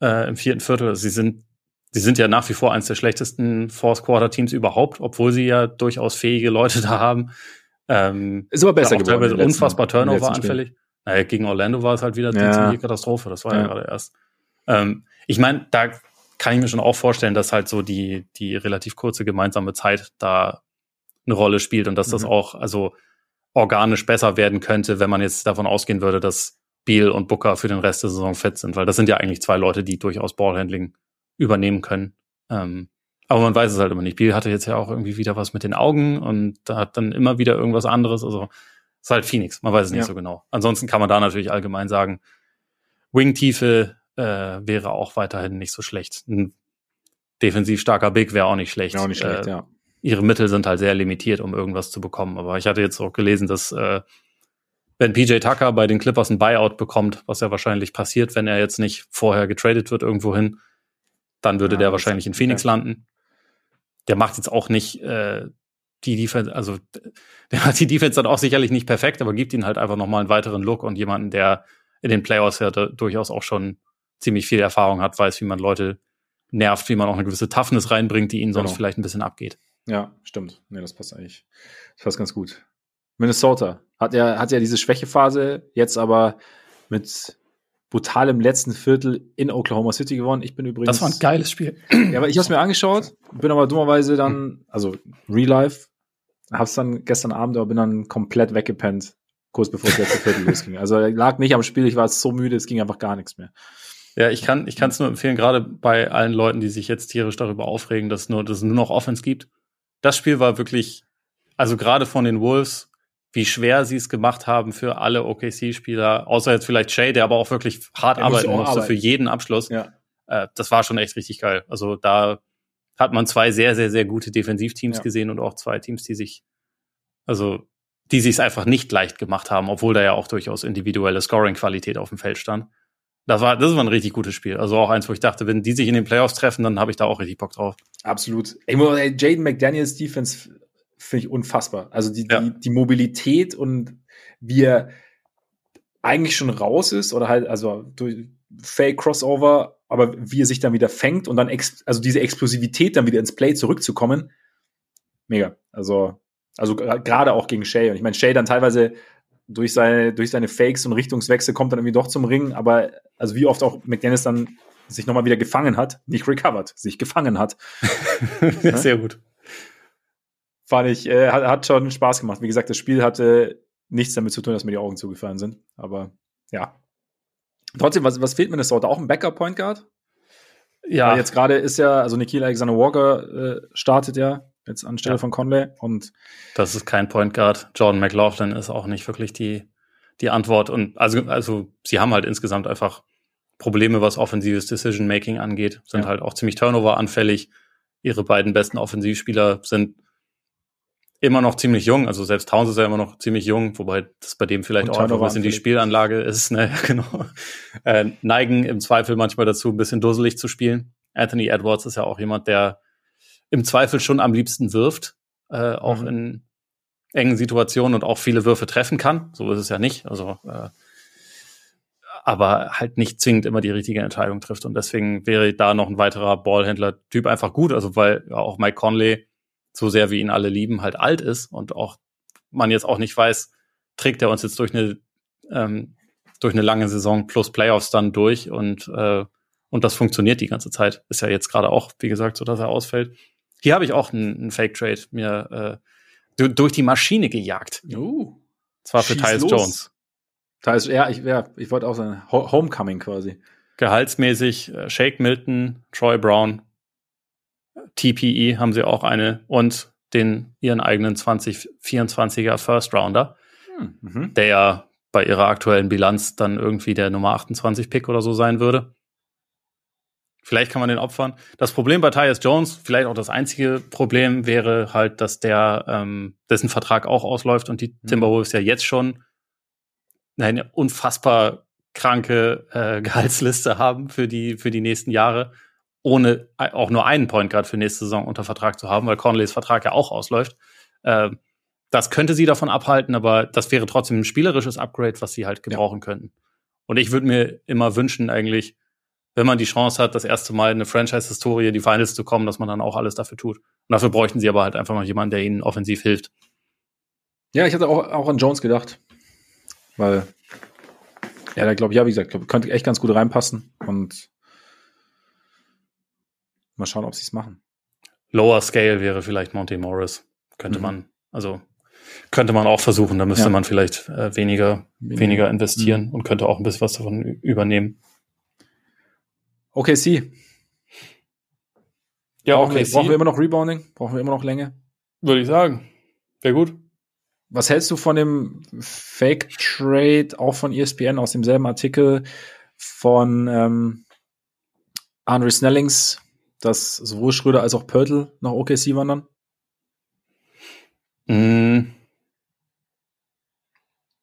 äh, im vierten Viertel. Sie sind, sie sind ja nach wie vor eines der schlechtesten Fourth Quarter Teams überhaupt, obwohl sie ja durchaus fähige Leute <laughs> da haben. Ähm, ist aber besser geworden. Teilweise unfassbar Turnover anfällig. Naja, gegen Orlando war es halt wieder ja. die Katastrophe. Das war ja, ja gerade erst. Ähm, ich meine, da kann ich mir schon auch vorstellen, dass halt so die, die relativ kurze gemeinsame Zeit da eine Rolle spielt und dass mhm. das auch also organisch besser werden könnte, wenn man jetzt davon ausgehen würde, dass Beal und Booker für den Rest der Saison fit sind, weil das sind ja eigentlich zwei Leute, die durchaus Ballhandling übernehmen können. Ähm, aber man weiß es halt immer nicht. Beal hatte jetzt ja auch irgendwie wieder was mit den Augen und da hat dann immer wieder irgendwas anderes. Also ist halt Phoenix, man weiß es nicht ja. so genau. Ansonsten kann man da natürlich allgemein sagen, Wing-Tiefe äh, wäre auch weiterhin nicht so schlecht. Ein defensiv starker Big wäre auch nicht schlecht. Auch nicht schlecht, äh, ja. Ihre Mittel sind halt sehr limitiert, um irgendwas zu bekommen. Aber ich hatte jetzt auch gelesen, dass äh, wenn PJ Tucker bei den Clippers ein Buyout bekommt, was ja wahrscheinlich passiert, wenn er jetzt nicht vorher getradet wird irgendwohin, dann würde ja, der wahrscheinlich in Phoenix okay. landen. Der macht jetzt auch nicht äh, die Defense, also der hat die Defense dann auch sicherlich nicht perfekt, aber gibt ihnen halt einfach nochmal einen weiteren Look und jemanden, der in den Playoffs ja durchaus auch schon ziemlich viel Erfahrung hat, weiß, wie man Leute nervt, wie man auch eine gewisse Toughness reinbringt, die ihnen sonst genau. vielleicht ein bisschen abgeht. Ja, stimmt. Nee, das passt eigentlich. Das passt ganz gut. Minnesota hat ja, hat ja diese Schwächephase, jetzt aber mit brutalem letzten Viertel in Oklahoma City gewonnen. Ich bin übrigens. Das war ein geiles Spiel. Ja, aber ich habe es mir angeschaut, bin aber dummerweise dann, also Real Life, hab's dann gestern Abend, aber bin dann komplett weggepennt, kurz bevor das letzte Viertel losging. Also lag nicht am Spiel, ich war so müde, es ging einfach gar nichts mehr. Ja, ich kann ich kann es nur empfehlen, gerade bei allen Leuten, die sich jetzt tierisch darüber aufregen, dass, nur, dass es nur noch Offense gibt. Das Spiel war wirklich, also gerade von den Wolves, wie schwer sie es gemacht haben für alle OKC-Spieler, außer jetzt vielleicht Shay, der aber auch wirklich hart er arbeiten musste arbeiten. für jeden Abschluss. Ja. Äh, das war schon echt richtig geil. Also da hat man zwei sehr, sehr, sehr gute Defensivteams ja. gesehen und auch zwei Teams, die sich, also die sich es einfach nicht leicht gemacht haben, obwohl da ja auch durchaus individuelle Scoring-Qualität auf dem Feld stand. Das war, das war ein richtig gutes Spiel. Also auch eins, wo ich dachte, wenn die sich in den Playoffs treffen, dann habe ich da auch richtig Bock drauf. Absolut. Ey, Jaden McDaniels Defense finde ich unfassbar. Also die, ja. die, die Mobilität und wie er eigentlich schon raus ist oder halt, also durch Fake Crossover, aber wie er sich dann wieder fängt und dann, also diese Explosivität dann wieder ins Play zurückzukommen. Mega. Also, also gerade auch gegen Shay. Und ich meine, Shay dann teilweise durch seine, durch seine Fakes und Richtungswechsel kommt dann irgendwie doch zum Ring, aber also wie oft auch McDennis dann sich nochmal wieder gefangen hat, nicht recovered, sich gefangen hat. <laughs> Sehr gut fand ich, äh, hat, hat schon Spaß gemacht. Wie gesagt, das Spiel hatte nichts damit zu tun, dass mir die Augen zugefallen sind. Aber ja. Trotzdem, was, was fehlt Minnesota? Auch ein Backup-Point Guard? Ja. Weil jetzt gerade ist ja, also Nikhil Alexander Walker äh, startet ja jetzt anstelle ja. von Conley und das ist kein Point Guard. Jordan McLaughlin ist auch nicht wirklich die, die Antwort. Und also, also sie haben halt insgesamt einfach Probleme, was offensives Decision Making angeht, sind ja. halt auch ziemlich Turnover anfällig. Ihre beiden besten Offensivspieler sind immer noch ziemlich jung. Also selbst Towns ist ja immer noch ziemlich jung, wobei das bei dem vielleicht und auch einfach ein bisschen die Spielanlage ist. Ne? <laughs> genau. Äh, neigen im Zweifel manchmal dazu, ein bisschen dusselig zu spielen. Anthony Edwards ist ja auch jemand, der im Zweifel schon am liebsten wirft, äh, auch mhm. in engen Situationen und auch viele Würfe treffen kann. So ist es ja nicht. Also äh, aber halt nicht zwingend immer die richtige Entscheidung trifft. Und deswegen wäre da noch ein weiterer Ballhändler-Typ einfach gut. Also weil ja, auch Mike Conley, so sehr wie ihn alle lieben, halt alt ist und auch man jetzt auch nicht weiß, trägt er uns jetzt durch eine ähm, durch eine lange Saison plus Playoffs dann durch und äh, und das funktioniert die ganze Zeit. Ist ja jetzt gerade auch, wie gesagt, so, dass er ausfällt. Hier habe ich auch einen, einen Fake-Trade mir äh, durch die Maschine gejagt. Uh, Zwar für Tyus Jones. Tyus, ja, ich, ja, ich wollte auch sagen, Homecoming quasi. Gehaltsmäßig äh, Shake Milton, Troy Brown, TPE haben sie auch eine und den ihren eigenen 2024er First Rounder, hm, mhm. der ja bei ihrer aktuellen Bilanz dann irgendwie der Nummer 28 Pick oder so sein würde. Vielleicht kann man den opfern. Das Problem bei Tyus Jones, vielleicht auch das einzige Problem, wäre halt, dass der ähm, dessen Vertrag auch ausläuft und die mhm. Timberwolves ja jetzt schon eine unfassbar kranke äh, <laughs> Gehaltsliste haben für die für die nächsten Jahre, ohne auch nur einen Point Guard für nächste Saison unter Vertrag zu haben, weil Conleys Vertrag ja auch ausläuft. Äh, das könnte sie davon abhalten, aber das wäre trotzdem ein spielerisches Upgrade, was sie halt gebrauchen ja. könnten. Und ich würde mir immer wünschen, eigentlich, wenn man die Chance hat, das erste Mal in eine Franchise-Historie, die Finals zu kommen, dass man dann auch alles dafür tut. Und dafür bräuchten sie aber halt einfach mal jemanden, der ihnen offensiv hilft. Ja, ich hatte auch, auch an Jones gedacht. Weil, ja, da glaube ich, ja, wie gesagt, glaub, könnte echt ganz gut reinpassen. Und mal schauen, ob sie es machen. Lower Scale wäre vielleicht Monty Morris. Könnte mhm. man, also könnte man auch versuchen. Da müsste ja. man vielleicht äh, weniger, weniger investieren mhm. und könnte auch ein bisschen was davon übernehmen. Okay, sie. Ja, brauchen okay. Wir, brauchen wir immer noch Rebounding? Brauchen wir immer noch Länge? Würde ich sagen. Wäre gut. Was hältst du von dem Fake Trade, auch von ESPN aus demselben Artikel von ähm, Andre Snellings, dass sowohl Schröder als auch Pörtl nach OKC wandern? Mm.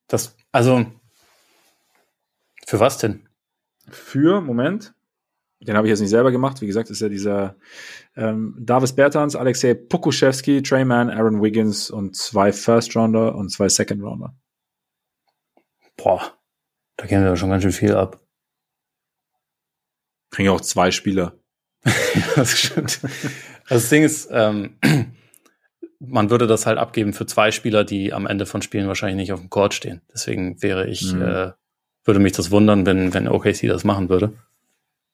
Das, also, für was denn? Für, Moment, den habe ich jetzt nicht selber gemacht. Wie gesagt, ist ja dieser ähm, Davis Bertans, Alexei Pokuschewski, Treyman, Aaron Wiggins und zwei First Rounder und zwei Second Rounder. Boah, da gehen wir schon ganz schön viel ab. Kriegen auch zwei Spieler. <laughs> das stimmt. Das Ding ist, ähm, man würde das halt abgeben für zwei Spieler, die am Ende von Spielen wahrscheinlich nicht auf dem Court stehen. Deswegen wäre ich, mhm. äh, würde mich das wundern, wenn, wenn OKC das machen würde.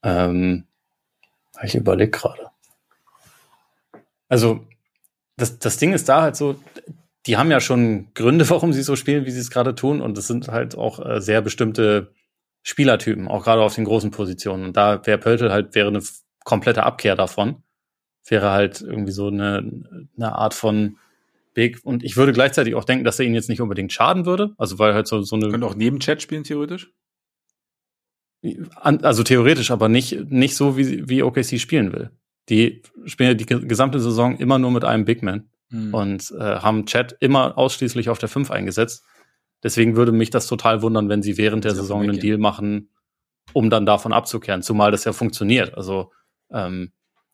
Ähm, ich überlege gerade. Also, das, das Ding ist da halt so, die haben ja schon Gründe, <laughs> warum sie so spielen, wie sie es gerade tun. Und es sind halt auch äh, sehr bestimmte Spielertypen, auch gerade auf den großen Positionen. Und da wäre Pöltl halt, wäre eine komplette Abkehr davon. Wäre halt irgendwie so eine, eine Art von Big. Und ich würde gleichzeitig auch denken, dass er ihnen jetzt nicht unbedingt schaden würde. Also weil halt so, so eine. Können auch neben Chat spielen, theoretisch? also theoretisch, aber nicht, nicht so, wie, wie OKC spielen will. Die spielen ja die gesamte Saison immer nur mit einem Big Man mhm. und äh, haben Chat immer ausschließlich auf der 5 eingesetzt. Deswegen würde mich das total wundern, wenn sie während der Saison einen Deal machen, um dann davon abzukehren, zumal das ja funktioniert. Also ähm,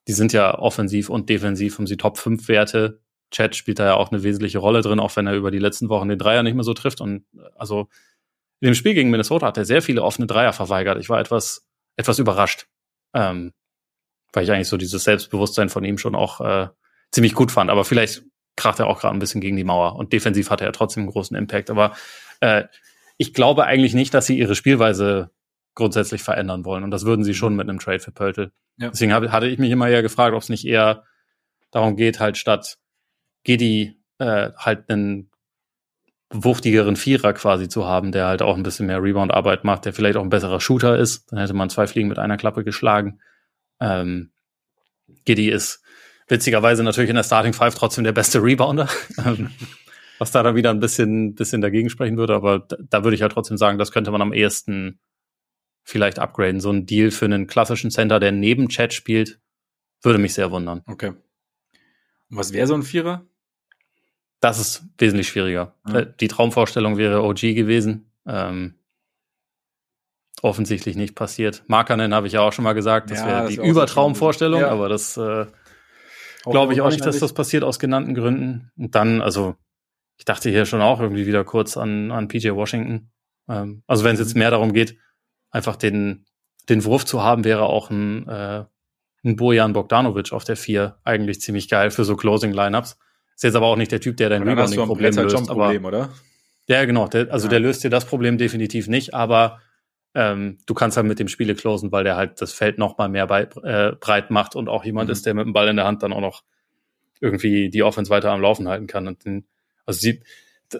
die sind ja offensiv und defensiv, haben sie Top 5 Werte. Chat spielt da ja auch eine wesentliche Rolle drin, auch wenn er über die letzten Wochen den Dreier nicht mehr so trifft. Und also in dem Spiel gegen Minnesota hat er sehr viele offene Dreier verweigert. Ich war etwas, etwas überrascht. Ähm, weil ich eigentlich so dieses Selbstbewusstsein von ihm schon auch äh, ziemlich gut fand. Aber vielleicht kracht er auch gerade ein bisschen gegen die Mauer. Und defensiv hatte er trotzdem einen großen Impact. Aber äh, ich glaube eigentlich nicht, dass sie ihre Spielweise grundsätzlich verändern wollen. Und das würden sie schon mit einem Trade für Pöltl. Ja. Deswegen hab, hatte ich mich immer eher gefragt, ob es nicht eher darum geht, halt statt Gedi äh, halt einen wuchtigeren Vierer quasi zu haben, der halt auch ein bisschen mehr Rebound-Arbeit macht, der vielleicht auch ein besserer Shooter ist. Dann hätte man zwei Fliegen mit einer Klappe geschlagen. Ähm, Giddy ist witzigerweise natürlich in der Starting Five trotzdem der beste Rebounder, <laughs> ähm, was da dann wieder ein bisschen, bisschen dagegen sprechen würde. Aber da, da würde ich halt trotzdem sagen, das könnte man am ehesten vielleicht upgraden. So ein Deal für einen klassischen Center, der neben Chat spielt, würde mich sehr wundern. Okay. Und was wäre so ein Vierer? das ist wesentlich schwieriger. Ja. Die Traumvorstellung wäre OG gewesen. Ähm, offensichtlich nicht passiert. Markanen habe ich ja auch schon mal gesagt, das ja, wäre die Übertraumvorstellung, ja. aber das äh, glaube ich auch nicht, dass das passiert aus genannten Gründen. Und dann, also ich dachte hier schon auch irgendwie wieder kurz an, an PJ Washington. Ähm, also wenn es jetzt mehr darum geht, einfach den, den Wurf zu haben, wäre auch ein, äh, ein Bojan Bogdanovic auf der 4 eigentlich ziemlich geil für so Closing-Lineups. Ist jetzt aber auch nicht der Typ, der dein Rebounding-Problem löst. Schon Problem, aber, oder? Ja, genau. Der, also ja. der löst dir das Problem definitiv nicht, aber ähm, du kannst halt mit dem Spiele closen, weil der halt das Feld noch mal mehr bei, äh, breit macht und auch jemand mhm. ist, der mit dem Ball in der Hand dann auch noch irgendwie die Offense weiter am Laufen halten kann. Und den, also sie,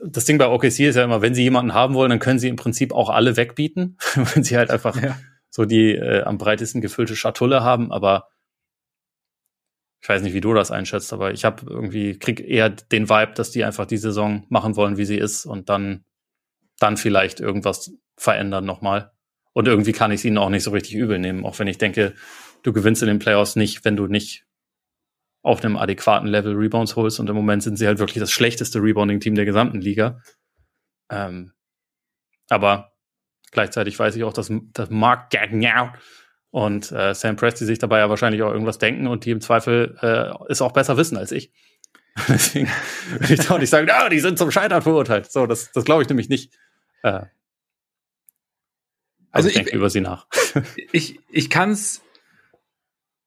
das Ding bei OKC ist ja immer, wenn sie jemanden haben wollen, dann können sie im Prinzip auch alle wegbieten, <laughs> wenn sie halt einfach ja. so die äh, am breitesten gefüllte Schatulle haben. Aber ich weiß nicht, wie du das einschätzt, aber ich habe irgendwie krieg eher den Vibe, dass die einfach die Saison machen wollen, wie sie ist und dann dann vielleicht irgendwas verändern nochmal. Und irgendwie kann ich es ihnen auch nicht so richtig übel nehmen, auch wenn ich denke, du gewinnst in den Playoffs nicht, wenn du nicht auf einem adäquaten Level Rebounds holst. Und im Moment sind sie halt wirklich das schlechteste Rebounding-Team der gesamten Liga. Ähm, aber gleichzeitig weiß ich auch, dass, dass Mark Gagnow und äh, Sam Presti sich dabei ja wahrscheinlich auch irgendwas denken und die im Zweifel äh, es auch besser wissen als ich. <laughs> Deswegen würde ich auch nicht sagen, ja, die sind zum Scheitern verurteilt. So, das, das glaube ich nämlich nicht. Äh, also, also ich, ich denke über sie nach. <laughs> ich ich kann es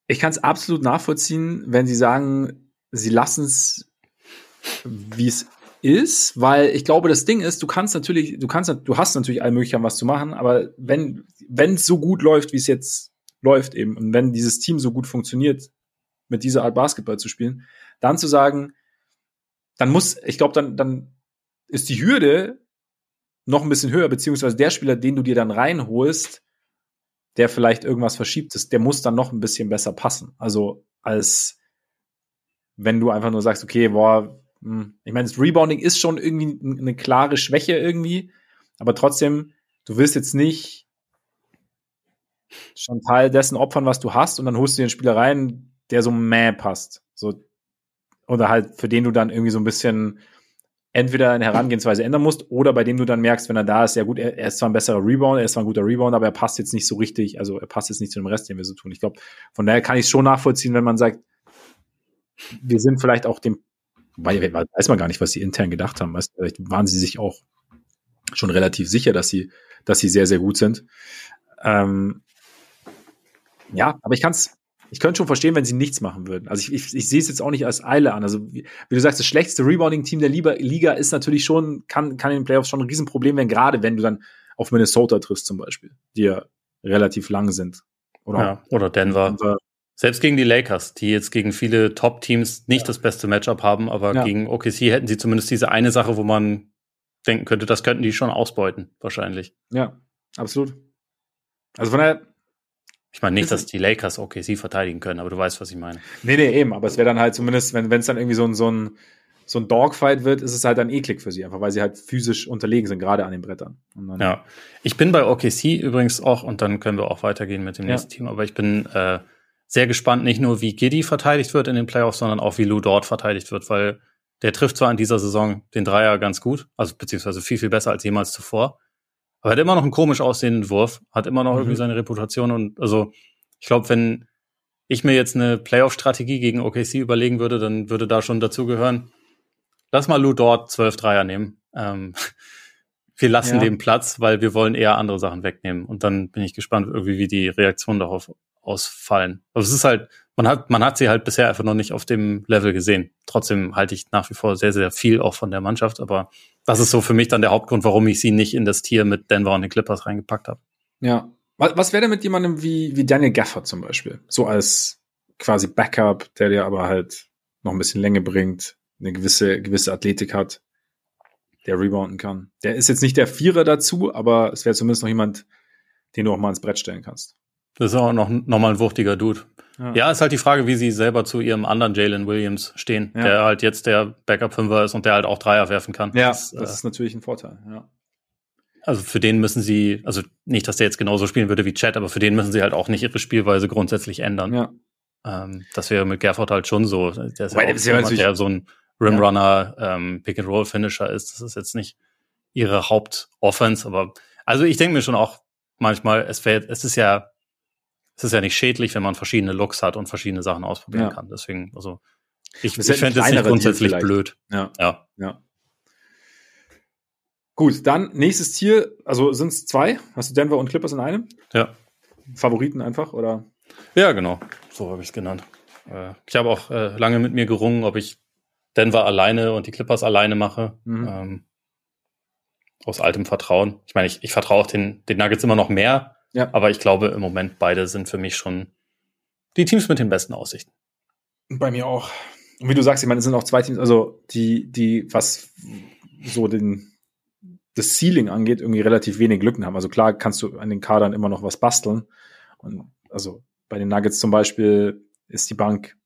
ich kann's absolut nachvollziehen, wenn sie sagen, sie lassen es, wie es ist, weil ich glaube, das Ding ist, du kannst natürlich, du kannst, du hast natürlich alle Möglichkeiten, was zu machen, aber wenn, wenn es so gut läuft, wie es jetzt läuft eben, und wenn dieses Team so gut funktioniert, mit dieser Art Basketball zu spielen, dann zu sagen, dann muss, ich glaube, dann, dann ist die Hürde noch ein bisschen höher, beziehungsweise der Spieler, den du dir dann reinholst, der vielleicht irgendwas verschiebt ist, der muss dann noch ein bisschen besser passen. Also als wenn du einfach nur sagst, okay, boah, hm, ich meine, das Rebounding ist schon irgendwie eine klare Schwäche irgendwie, aber trotzdem, du willst jetzt nicht schon Teil dessen opfern, was du hast, und dann holst du dir einen Spieler rein, der so mäh passt. So, oder halt, für den du dann irgendwie so ein bisschen entweder eine Herangehensweise ändern musst oder bei dem du dann merkst, wenn er da ist, ja gut, er, ist zwar ein besserer Rebound, er ist zwar ein guter Rebound, aber er passt jetzt nicht so richtig, also er passt jetzt nicht zu dem Rest, den wir so tun. Ich glaube, von daher kann ich es schon nachvollziehen, wenn man sagt, wir sind vielleicht auch dem, weiß man gar nicht, was sie intern gedacht haben. Weißt, vielleicht waren sie sich auch schon relativ sicher, dass sie, dass sie sehr, sehr gut sind. Ähm, ja, aber ich kann es ich könnte schon verstehen, wenn sie nichts machen würden. Also ich, ich, ich sehe es jetzt auch nicht als Eile an. Also wie, wie du sagst, das schlechteste Rebounding-Team der Liga ist natürlich schon, kann, kann in den Playoffs schon ein Riesenproblem werden, gerade wenn du dann auf Minnesota triffst zum Beispiel, die ja relativ lang sind. Oder, ja, oder Denver. Denver. Selbst gegen die Lakers, die jetzt gegen viele Top-Teams nicht ja. das beste Matchup haben, aber ja. gegen OKC hätten sie zumindest diese eine Sache, wo man denken könnte, das könnten die schon ausbeuten, wahrscheinlich. Ja, absolut. Also von daher, ich meine nicht, dass die Lakers okay sie verteidigen können, aber du weißt, was ich meine. Nee, nee, eben. Aber es wäre dann halt zumindest, wenn es dann irgendwie so ein, so ein, so ein Dogfight wird, ist es halt dann eklig für sie, einfach weil sie halt physisch unterlegen sind, gerade an den Brettern. ja. Ich bin bei OKC übrigens auch, und dann können wir auch weitergehen mit dem ja. nächsten Team, aber ich bin äh, sehr gespannt, nicht nur wie Giddy verteidigt wird in den Playoffs, sondern auch wie Lou dort verteidigt wird, weil der trifft zwar in dieser Saison den Dreier ganz gut, also beziehungsweise viel, viel besser als jemals zuvor, aber hat immer noch einen komisch aussehenden Wurf, hat immer noch mhm. irgendwie seine Reputation und also ich glaube, wenn ich mir jetzt eine Playoff-Strategie gegen OKC überlegen würde, dann würde da schon dazu gehören, lass mal Lou dort 12 Dreier nehmen. Ähm, <laughs> wir lassen ja. dem Platz, weil wir wollen eher andere Sachen wegnehmen. Und dann bin ich gespannt, irgendwie, wie die Reaktionen darauf ausfallen. Also es ist halt, man hat, man hat sie halt bisher einfach noch nicht auf dem Level gesehen. Trotzdem halte ich nach wie vor sehr, sehr viel auch von der Mannschaft, aber das ist so für mich dann der Hauptgrund, warum ich sie nicht in das Tier mit Denver und den Clippers reingepackt habe. Ja. Was wäre denn mit jemandem wie, wie Daniel Gafford zum Beispiel? So als quasi Backup, der dir aber halt noch ein bisschen Länge bringt, eine gewisse, gewisse Athletik hat, der rebounden kann. Der ist jetzt nicht der Vierer dazu, aber es wäre zumindest noch jemand, den du auch mal ins Brett stellen kannst. Das ist auch noch, noch mal ein wuchtiger Dude. Ja. ja, ist halt die Frage, wie sie selber zu ihrem anderen Jalen Williams stehen, ja. der halt jetzt der Backup-Fünfer ist und der halt auch Dreier werfen kann. Ja, das, das äh, ist natürlich ein Vorteil, ja. Also für den müssen sie, also nicht, dass der jetzt genauso spielen würde wie Chad, aber für den müssen sie halt auch nicht ihre Spielweise grundsätzlich ändern. Ja. Ähm, das wäre mit Gerford halt schon so. Der ist ja, auch jemand, der so ein Rimrunner, ähm, Pick-and-Roll-Finisher ist. Das ist jetzt nicht ihre Hauptoffense, aber also ich denke mir schon auch manchmal, es, wär, es ist ja es ist ja nicht schädlich, wenn man verschiedene Looks hat und verschiedene Sachen ausprobieren ja. kann. Deswegen, also ich, ich fände es nicht grundsätzlich blöd. Ja. ja. ja. Gut, dann nächstes Ziel, also sind es zwei? Hast du Denver und Clippers in einem? Ja. Favoriten einfach, oder? Ja, genau. So habe ich es genannt. Äh, ich habe auch äh, lange mit mir gerungen, ob ich Denver alleine und die Clippers alleine mache. Mhm. Ähm, aus altem Vertrauen. Ich meine, ich, ich vertraue auch den, den Nuggets immer noch mehr, ja. aber ich glaube im Moment beide sind für mich schon die Teams mit den besten Aussichten. Bei mir auch. Und wie du sagst, ich meine, es sind auch zwei Teams, also die, die, was so den, das Ceiling angeht, irgendwie relativ wenig Lücken haben. Also klar kannst du an den Kadern immer noch was basteln. Und also bei den Nuggets zum Beispiel ist die Bank,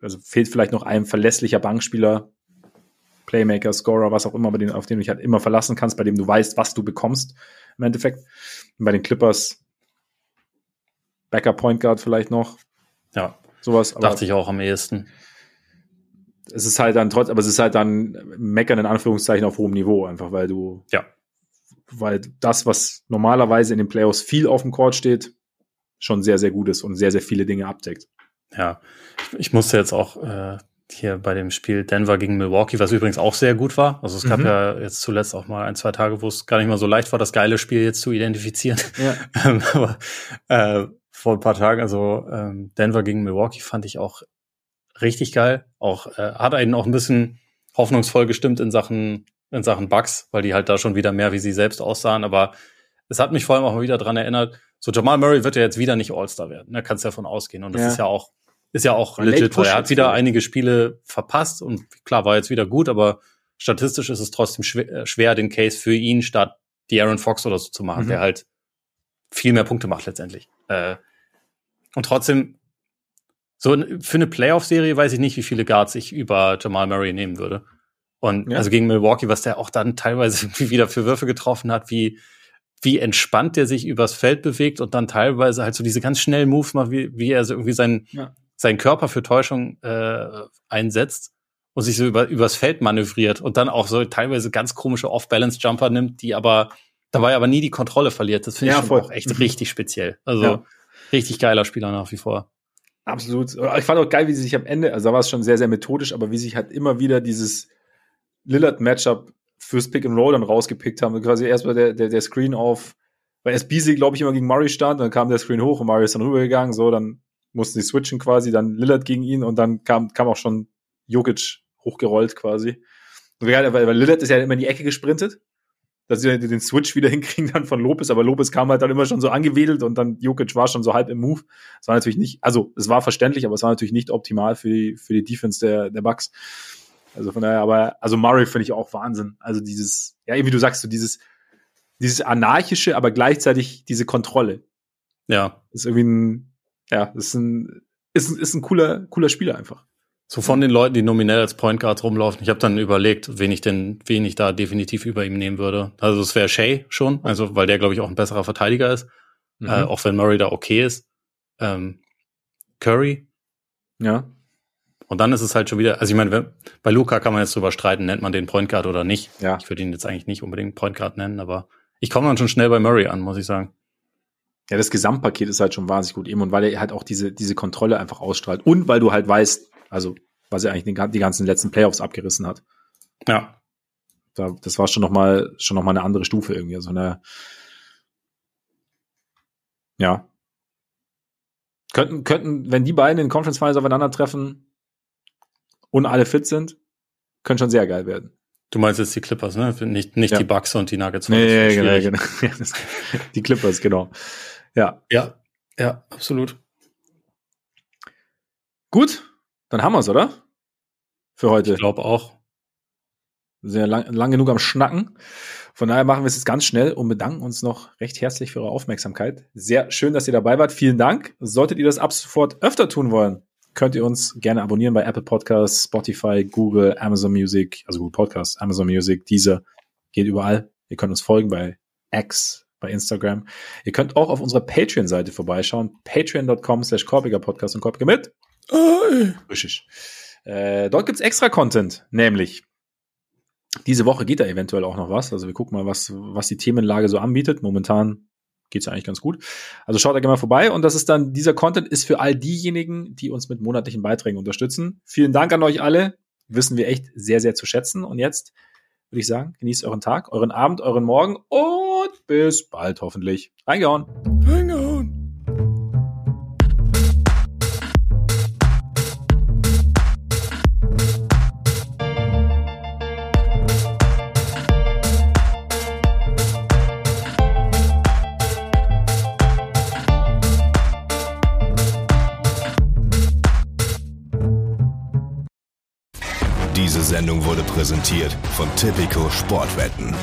also fehlt vielleicht noch ein verlässlicher Bankspieler, Playmaker, Scorer, was auch immer, bei dem, auf den du dich halt immer verlassen kannst, bei dem du weißt, was du bekommst im Endeffekt. Und bei den Clippers Backup Point Guard vielleicht noch. Ja. Sowas. Dachte ich auch am ehesten. Es ist halt dann trotz, aber es ist halt dann meckern in Anführungszeichen auf hohem Niveau, einfach weil du. Ja. Weil das, was normalerweise in den Playoffs viel auf dem Court steht, schon sehr, sehr gut ist und sehr, sehr viele Dinge abdeckt. Ja, ich, ich musste jetzt auch äh, hier bei dem Spiel Denver gegen Milwaukee, was übrigens auch sehr gut war. Also es gab mhm. ja jetzt zuletzt auch mal ein, zwei Tage, wo es gar nicht mal so leicht war, das geile Spiel jetzt zu identifizieren. Ja. <laughs> Ähm, aber äh, vor ein paar Tagen, also ähm, Denver gegen Milwaukee fand ich auch richtig geil. Auch äh, hat einen auch ein bisschen hoffnungsvoll gestimmt in Sachen in Sachen Bugs, weil die halt da schon wieder mehr wie sie selbst aussahen. Aber es hat mich vor allem auch mal wieder dran erinnert. So Jamal Murray wird ja jetzt wieder nicht All-Star werden. Da ne? kannst du davon ausgehen. Und das ja. ist ja auch ist ja auch legit, weil er hat wieder einige Spiele verpasst und klar war jetzt wieder gut, aber statistisch ist es trotzdem schwer, äh, schwer den Case für ihn statt die Aaron Fox oder so zu machen, mhm. der halt viel mehr Punkte macht letztendlich. Äh, und trotzdem, so für eine Playoff-Serie weiß ich nicht, wie viele Guards ich über Jamal Murray nehmen würde. Und ja. also gegen Milwaukee, was der auch dann teilweise irgendwie <laughs> wieder für Würfe getroffen hat, wie, wie entspannt der sich übers Feld bewegt und dann teilweise halt so diese ganz schnellen Moves macht, wie, wie er so irgendwie seinen, ja seinen Körper für Täuschung äh, einsetzt und sich so über, übers Feld manövriert und dann auch so teilweise ganz komische Off-Balance-Jumper nimmt, die aber dabei aber nie die Kontrolle verliert. Das finde ja, ich auch echt mhm. richtig speziell. Also ja. Richtig geiler Spieler nach wie vor. Absolut. Ich fand auch geil, wie sie sich am Ende, also da war es schon sehr, sehr methodisch, aber wie sich halt immer wieder dieses Lillard-Matchup fürs Pick and Roll dann rausgepickt haben. Quasi erstmal der, der, der Screen auf, weil erst Beasley, glaube ich, immer gegen Murray stand, dann kam der Screen hoch und Murray ist dann rübergegangen, so, dann mussten sie switchen quasi, dann Lillard gegen ihn und dann kam, kam auch schon Jokic hochgerollt quasi. Weil, weil Lillard ist ja immer in die Ecke gesprintet, dass sie den Switch wieder <laughs> hinkriegen dann von Lopez, aber Lopez kam halt dann immer schon so angewedelt und dann Jokic war schon so halb im Move. Es war natürlich nicht, also es war verständlich, aber es war natürlich nicht optimal für die, für die Defense der, der Bucks. Also von daher, aber, also Murray finde ich auch Wahnsinn. Also dieses, ja, wie du sagst, so dieses, dieses anarchische, aber gleichzeitig diese Kontrolle. Ja. ist irgendwie ein, ja, ist ein, ist, ist ein cooler, cooler Spieler einfach. So von den Leuten, die nominell als Point Guard rumlaufen, ich habe dann überlegt, wen ich denn, wen ich da definitiv über ihm nehmen würde. Also es wäre Shay schon, also weil der, glaube ich, auch ein besserer Verteidiger ist. Mhm. Äh, auch wenn Murray da okay ist. Ähm, Curry. Ja. Und dann ist es halt schon wieder, also ich meine, bei Luca kann man jetzt drüber streiten, nennt man den Point Guard oder nicht. Ja. Ich würde ihn jetzt eigentlich nicht unbedingt Point Guard nennen, aber ich komme dann schon schnell bei Murray an, muss ich sagen. Ja, das Gesamtpaket ist halt schon wahnsinnig gut eben und weil er halt auch diese, diese Kontrolle einfach ausstrahlt und weil du halt weißt, also was er eigentlich die, die ganzen letzten Playoffs abgerissen hat. Ja. Da, das war schon nochmal schon noch mal eine andere Stufe irgendwie. Also eine, ja. Könnten, könnten, wenn die beiden in Conference Finals aufeinandertreffen und alle fit sind, können schon sehr geil werden. Du meinst jetzt die Clippers, ne? Nicht, nicht ja. die Bucks und die Nuggets. Nee, genau, <laughs> genau. die Clippers, genau. Ja. Ja, ja, absolut. Gut, dann haben wir's, oder? Für heute. Ich glaube auch. Sehr lang, lang genug am Schnacken. Von daher machen wir es jetzt ganz schnell und bedanken uns noch recht herzlich für eure Aufmerksamkeit. Sehr schön, dass ihr dabei wart. Vielen Dank. Solltet ihr das ab sofort öfter tun wollen, könnt ihr uns gerne abonnieren bei Apple Podcasts, Spotify, Google, Amazon Music, also Google Podcasts, Amazon Music, dieser geht überall. Ihr könnt uns folgen bei X, bei Instagram. Ihr könnt auch auf unserer Patreon-Seite vorbeischauen. Patreon.com slash Podcast und Korpiger mit. Richtig. Äh, dort gibt's extra Content, nämlich diese Woche geht da eventuell auch noch was. Also wir gucken mal, was, was die Themenlage so anbietet. Momentan geht's ja eigentlich ganz gut. Also schaut da gerne mal vorbei. Und das ist dann, dieser Content ist für all diejenigen, die uns mit monatlichen Beiträgen unterstützen. Vielen Dank an euch alle. Wissen wir echt sehr, sehr zu schätzen. Und jetzt würde ich sagen, genießt euren Tag, euren Abend, euren Morgen und bis bald hoffentlich. Reingehauen. Reingehauen. Präsentiert von Tipico Sportwetten.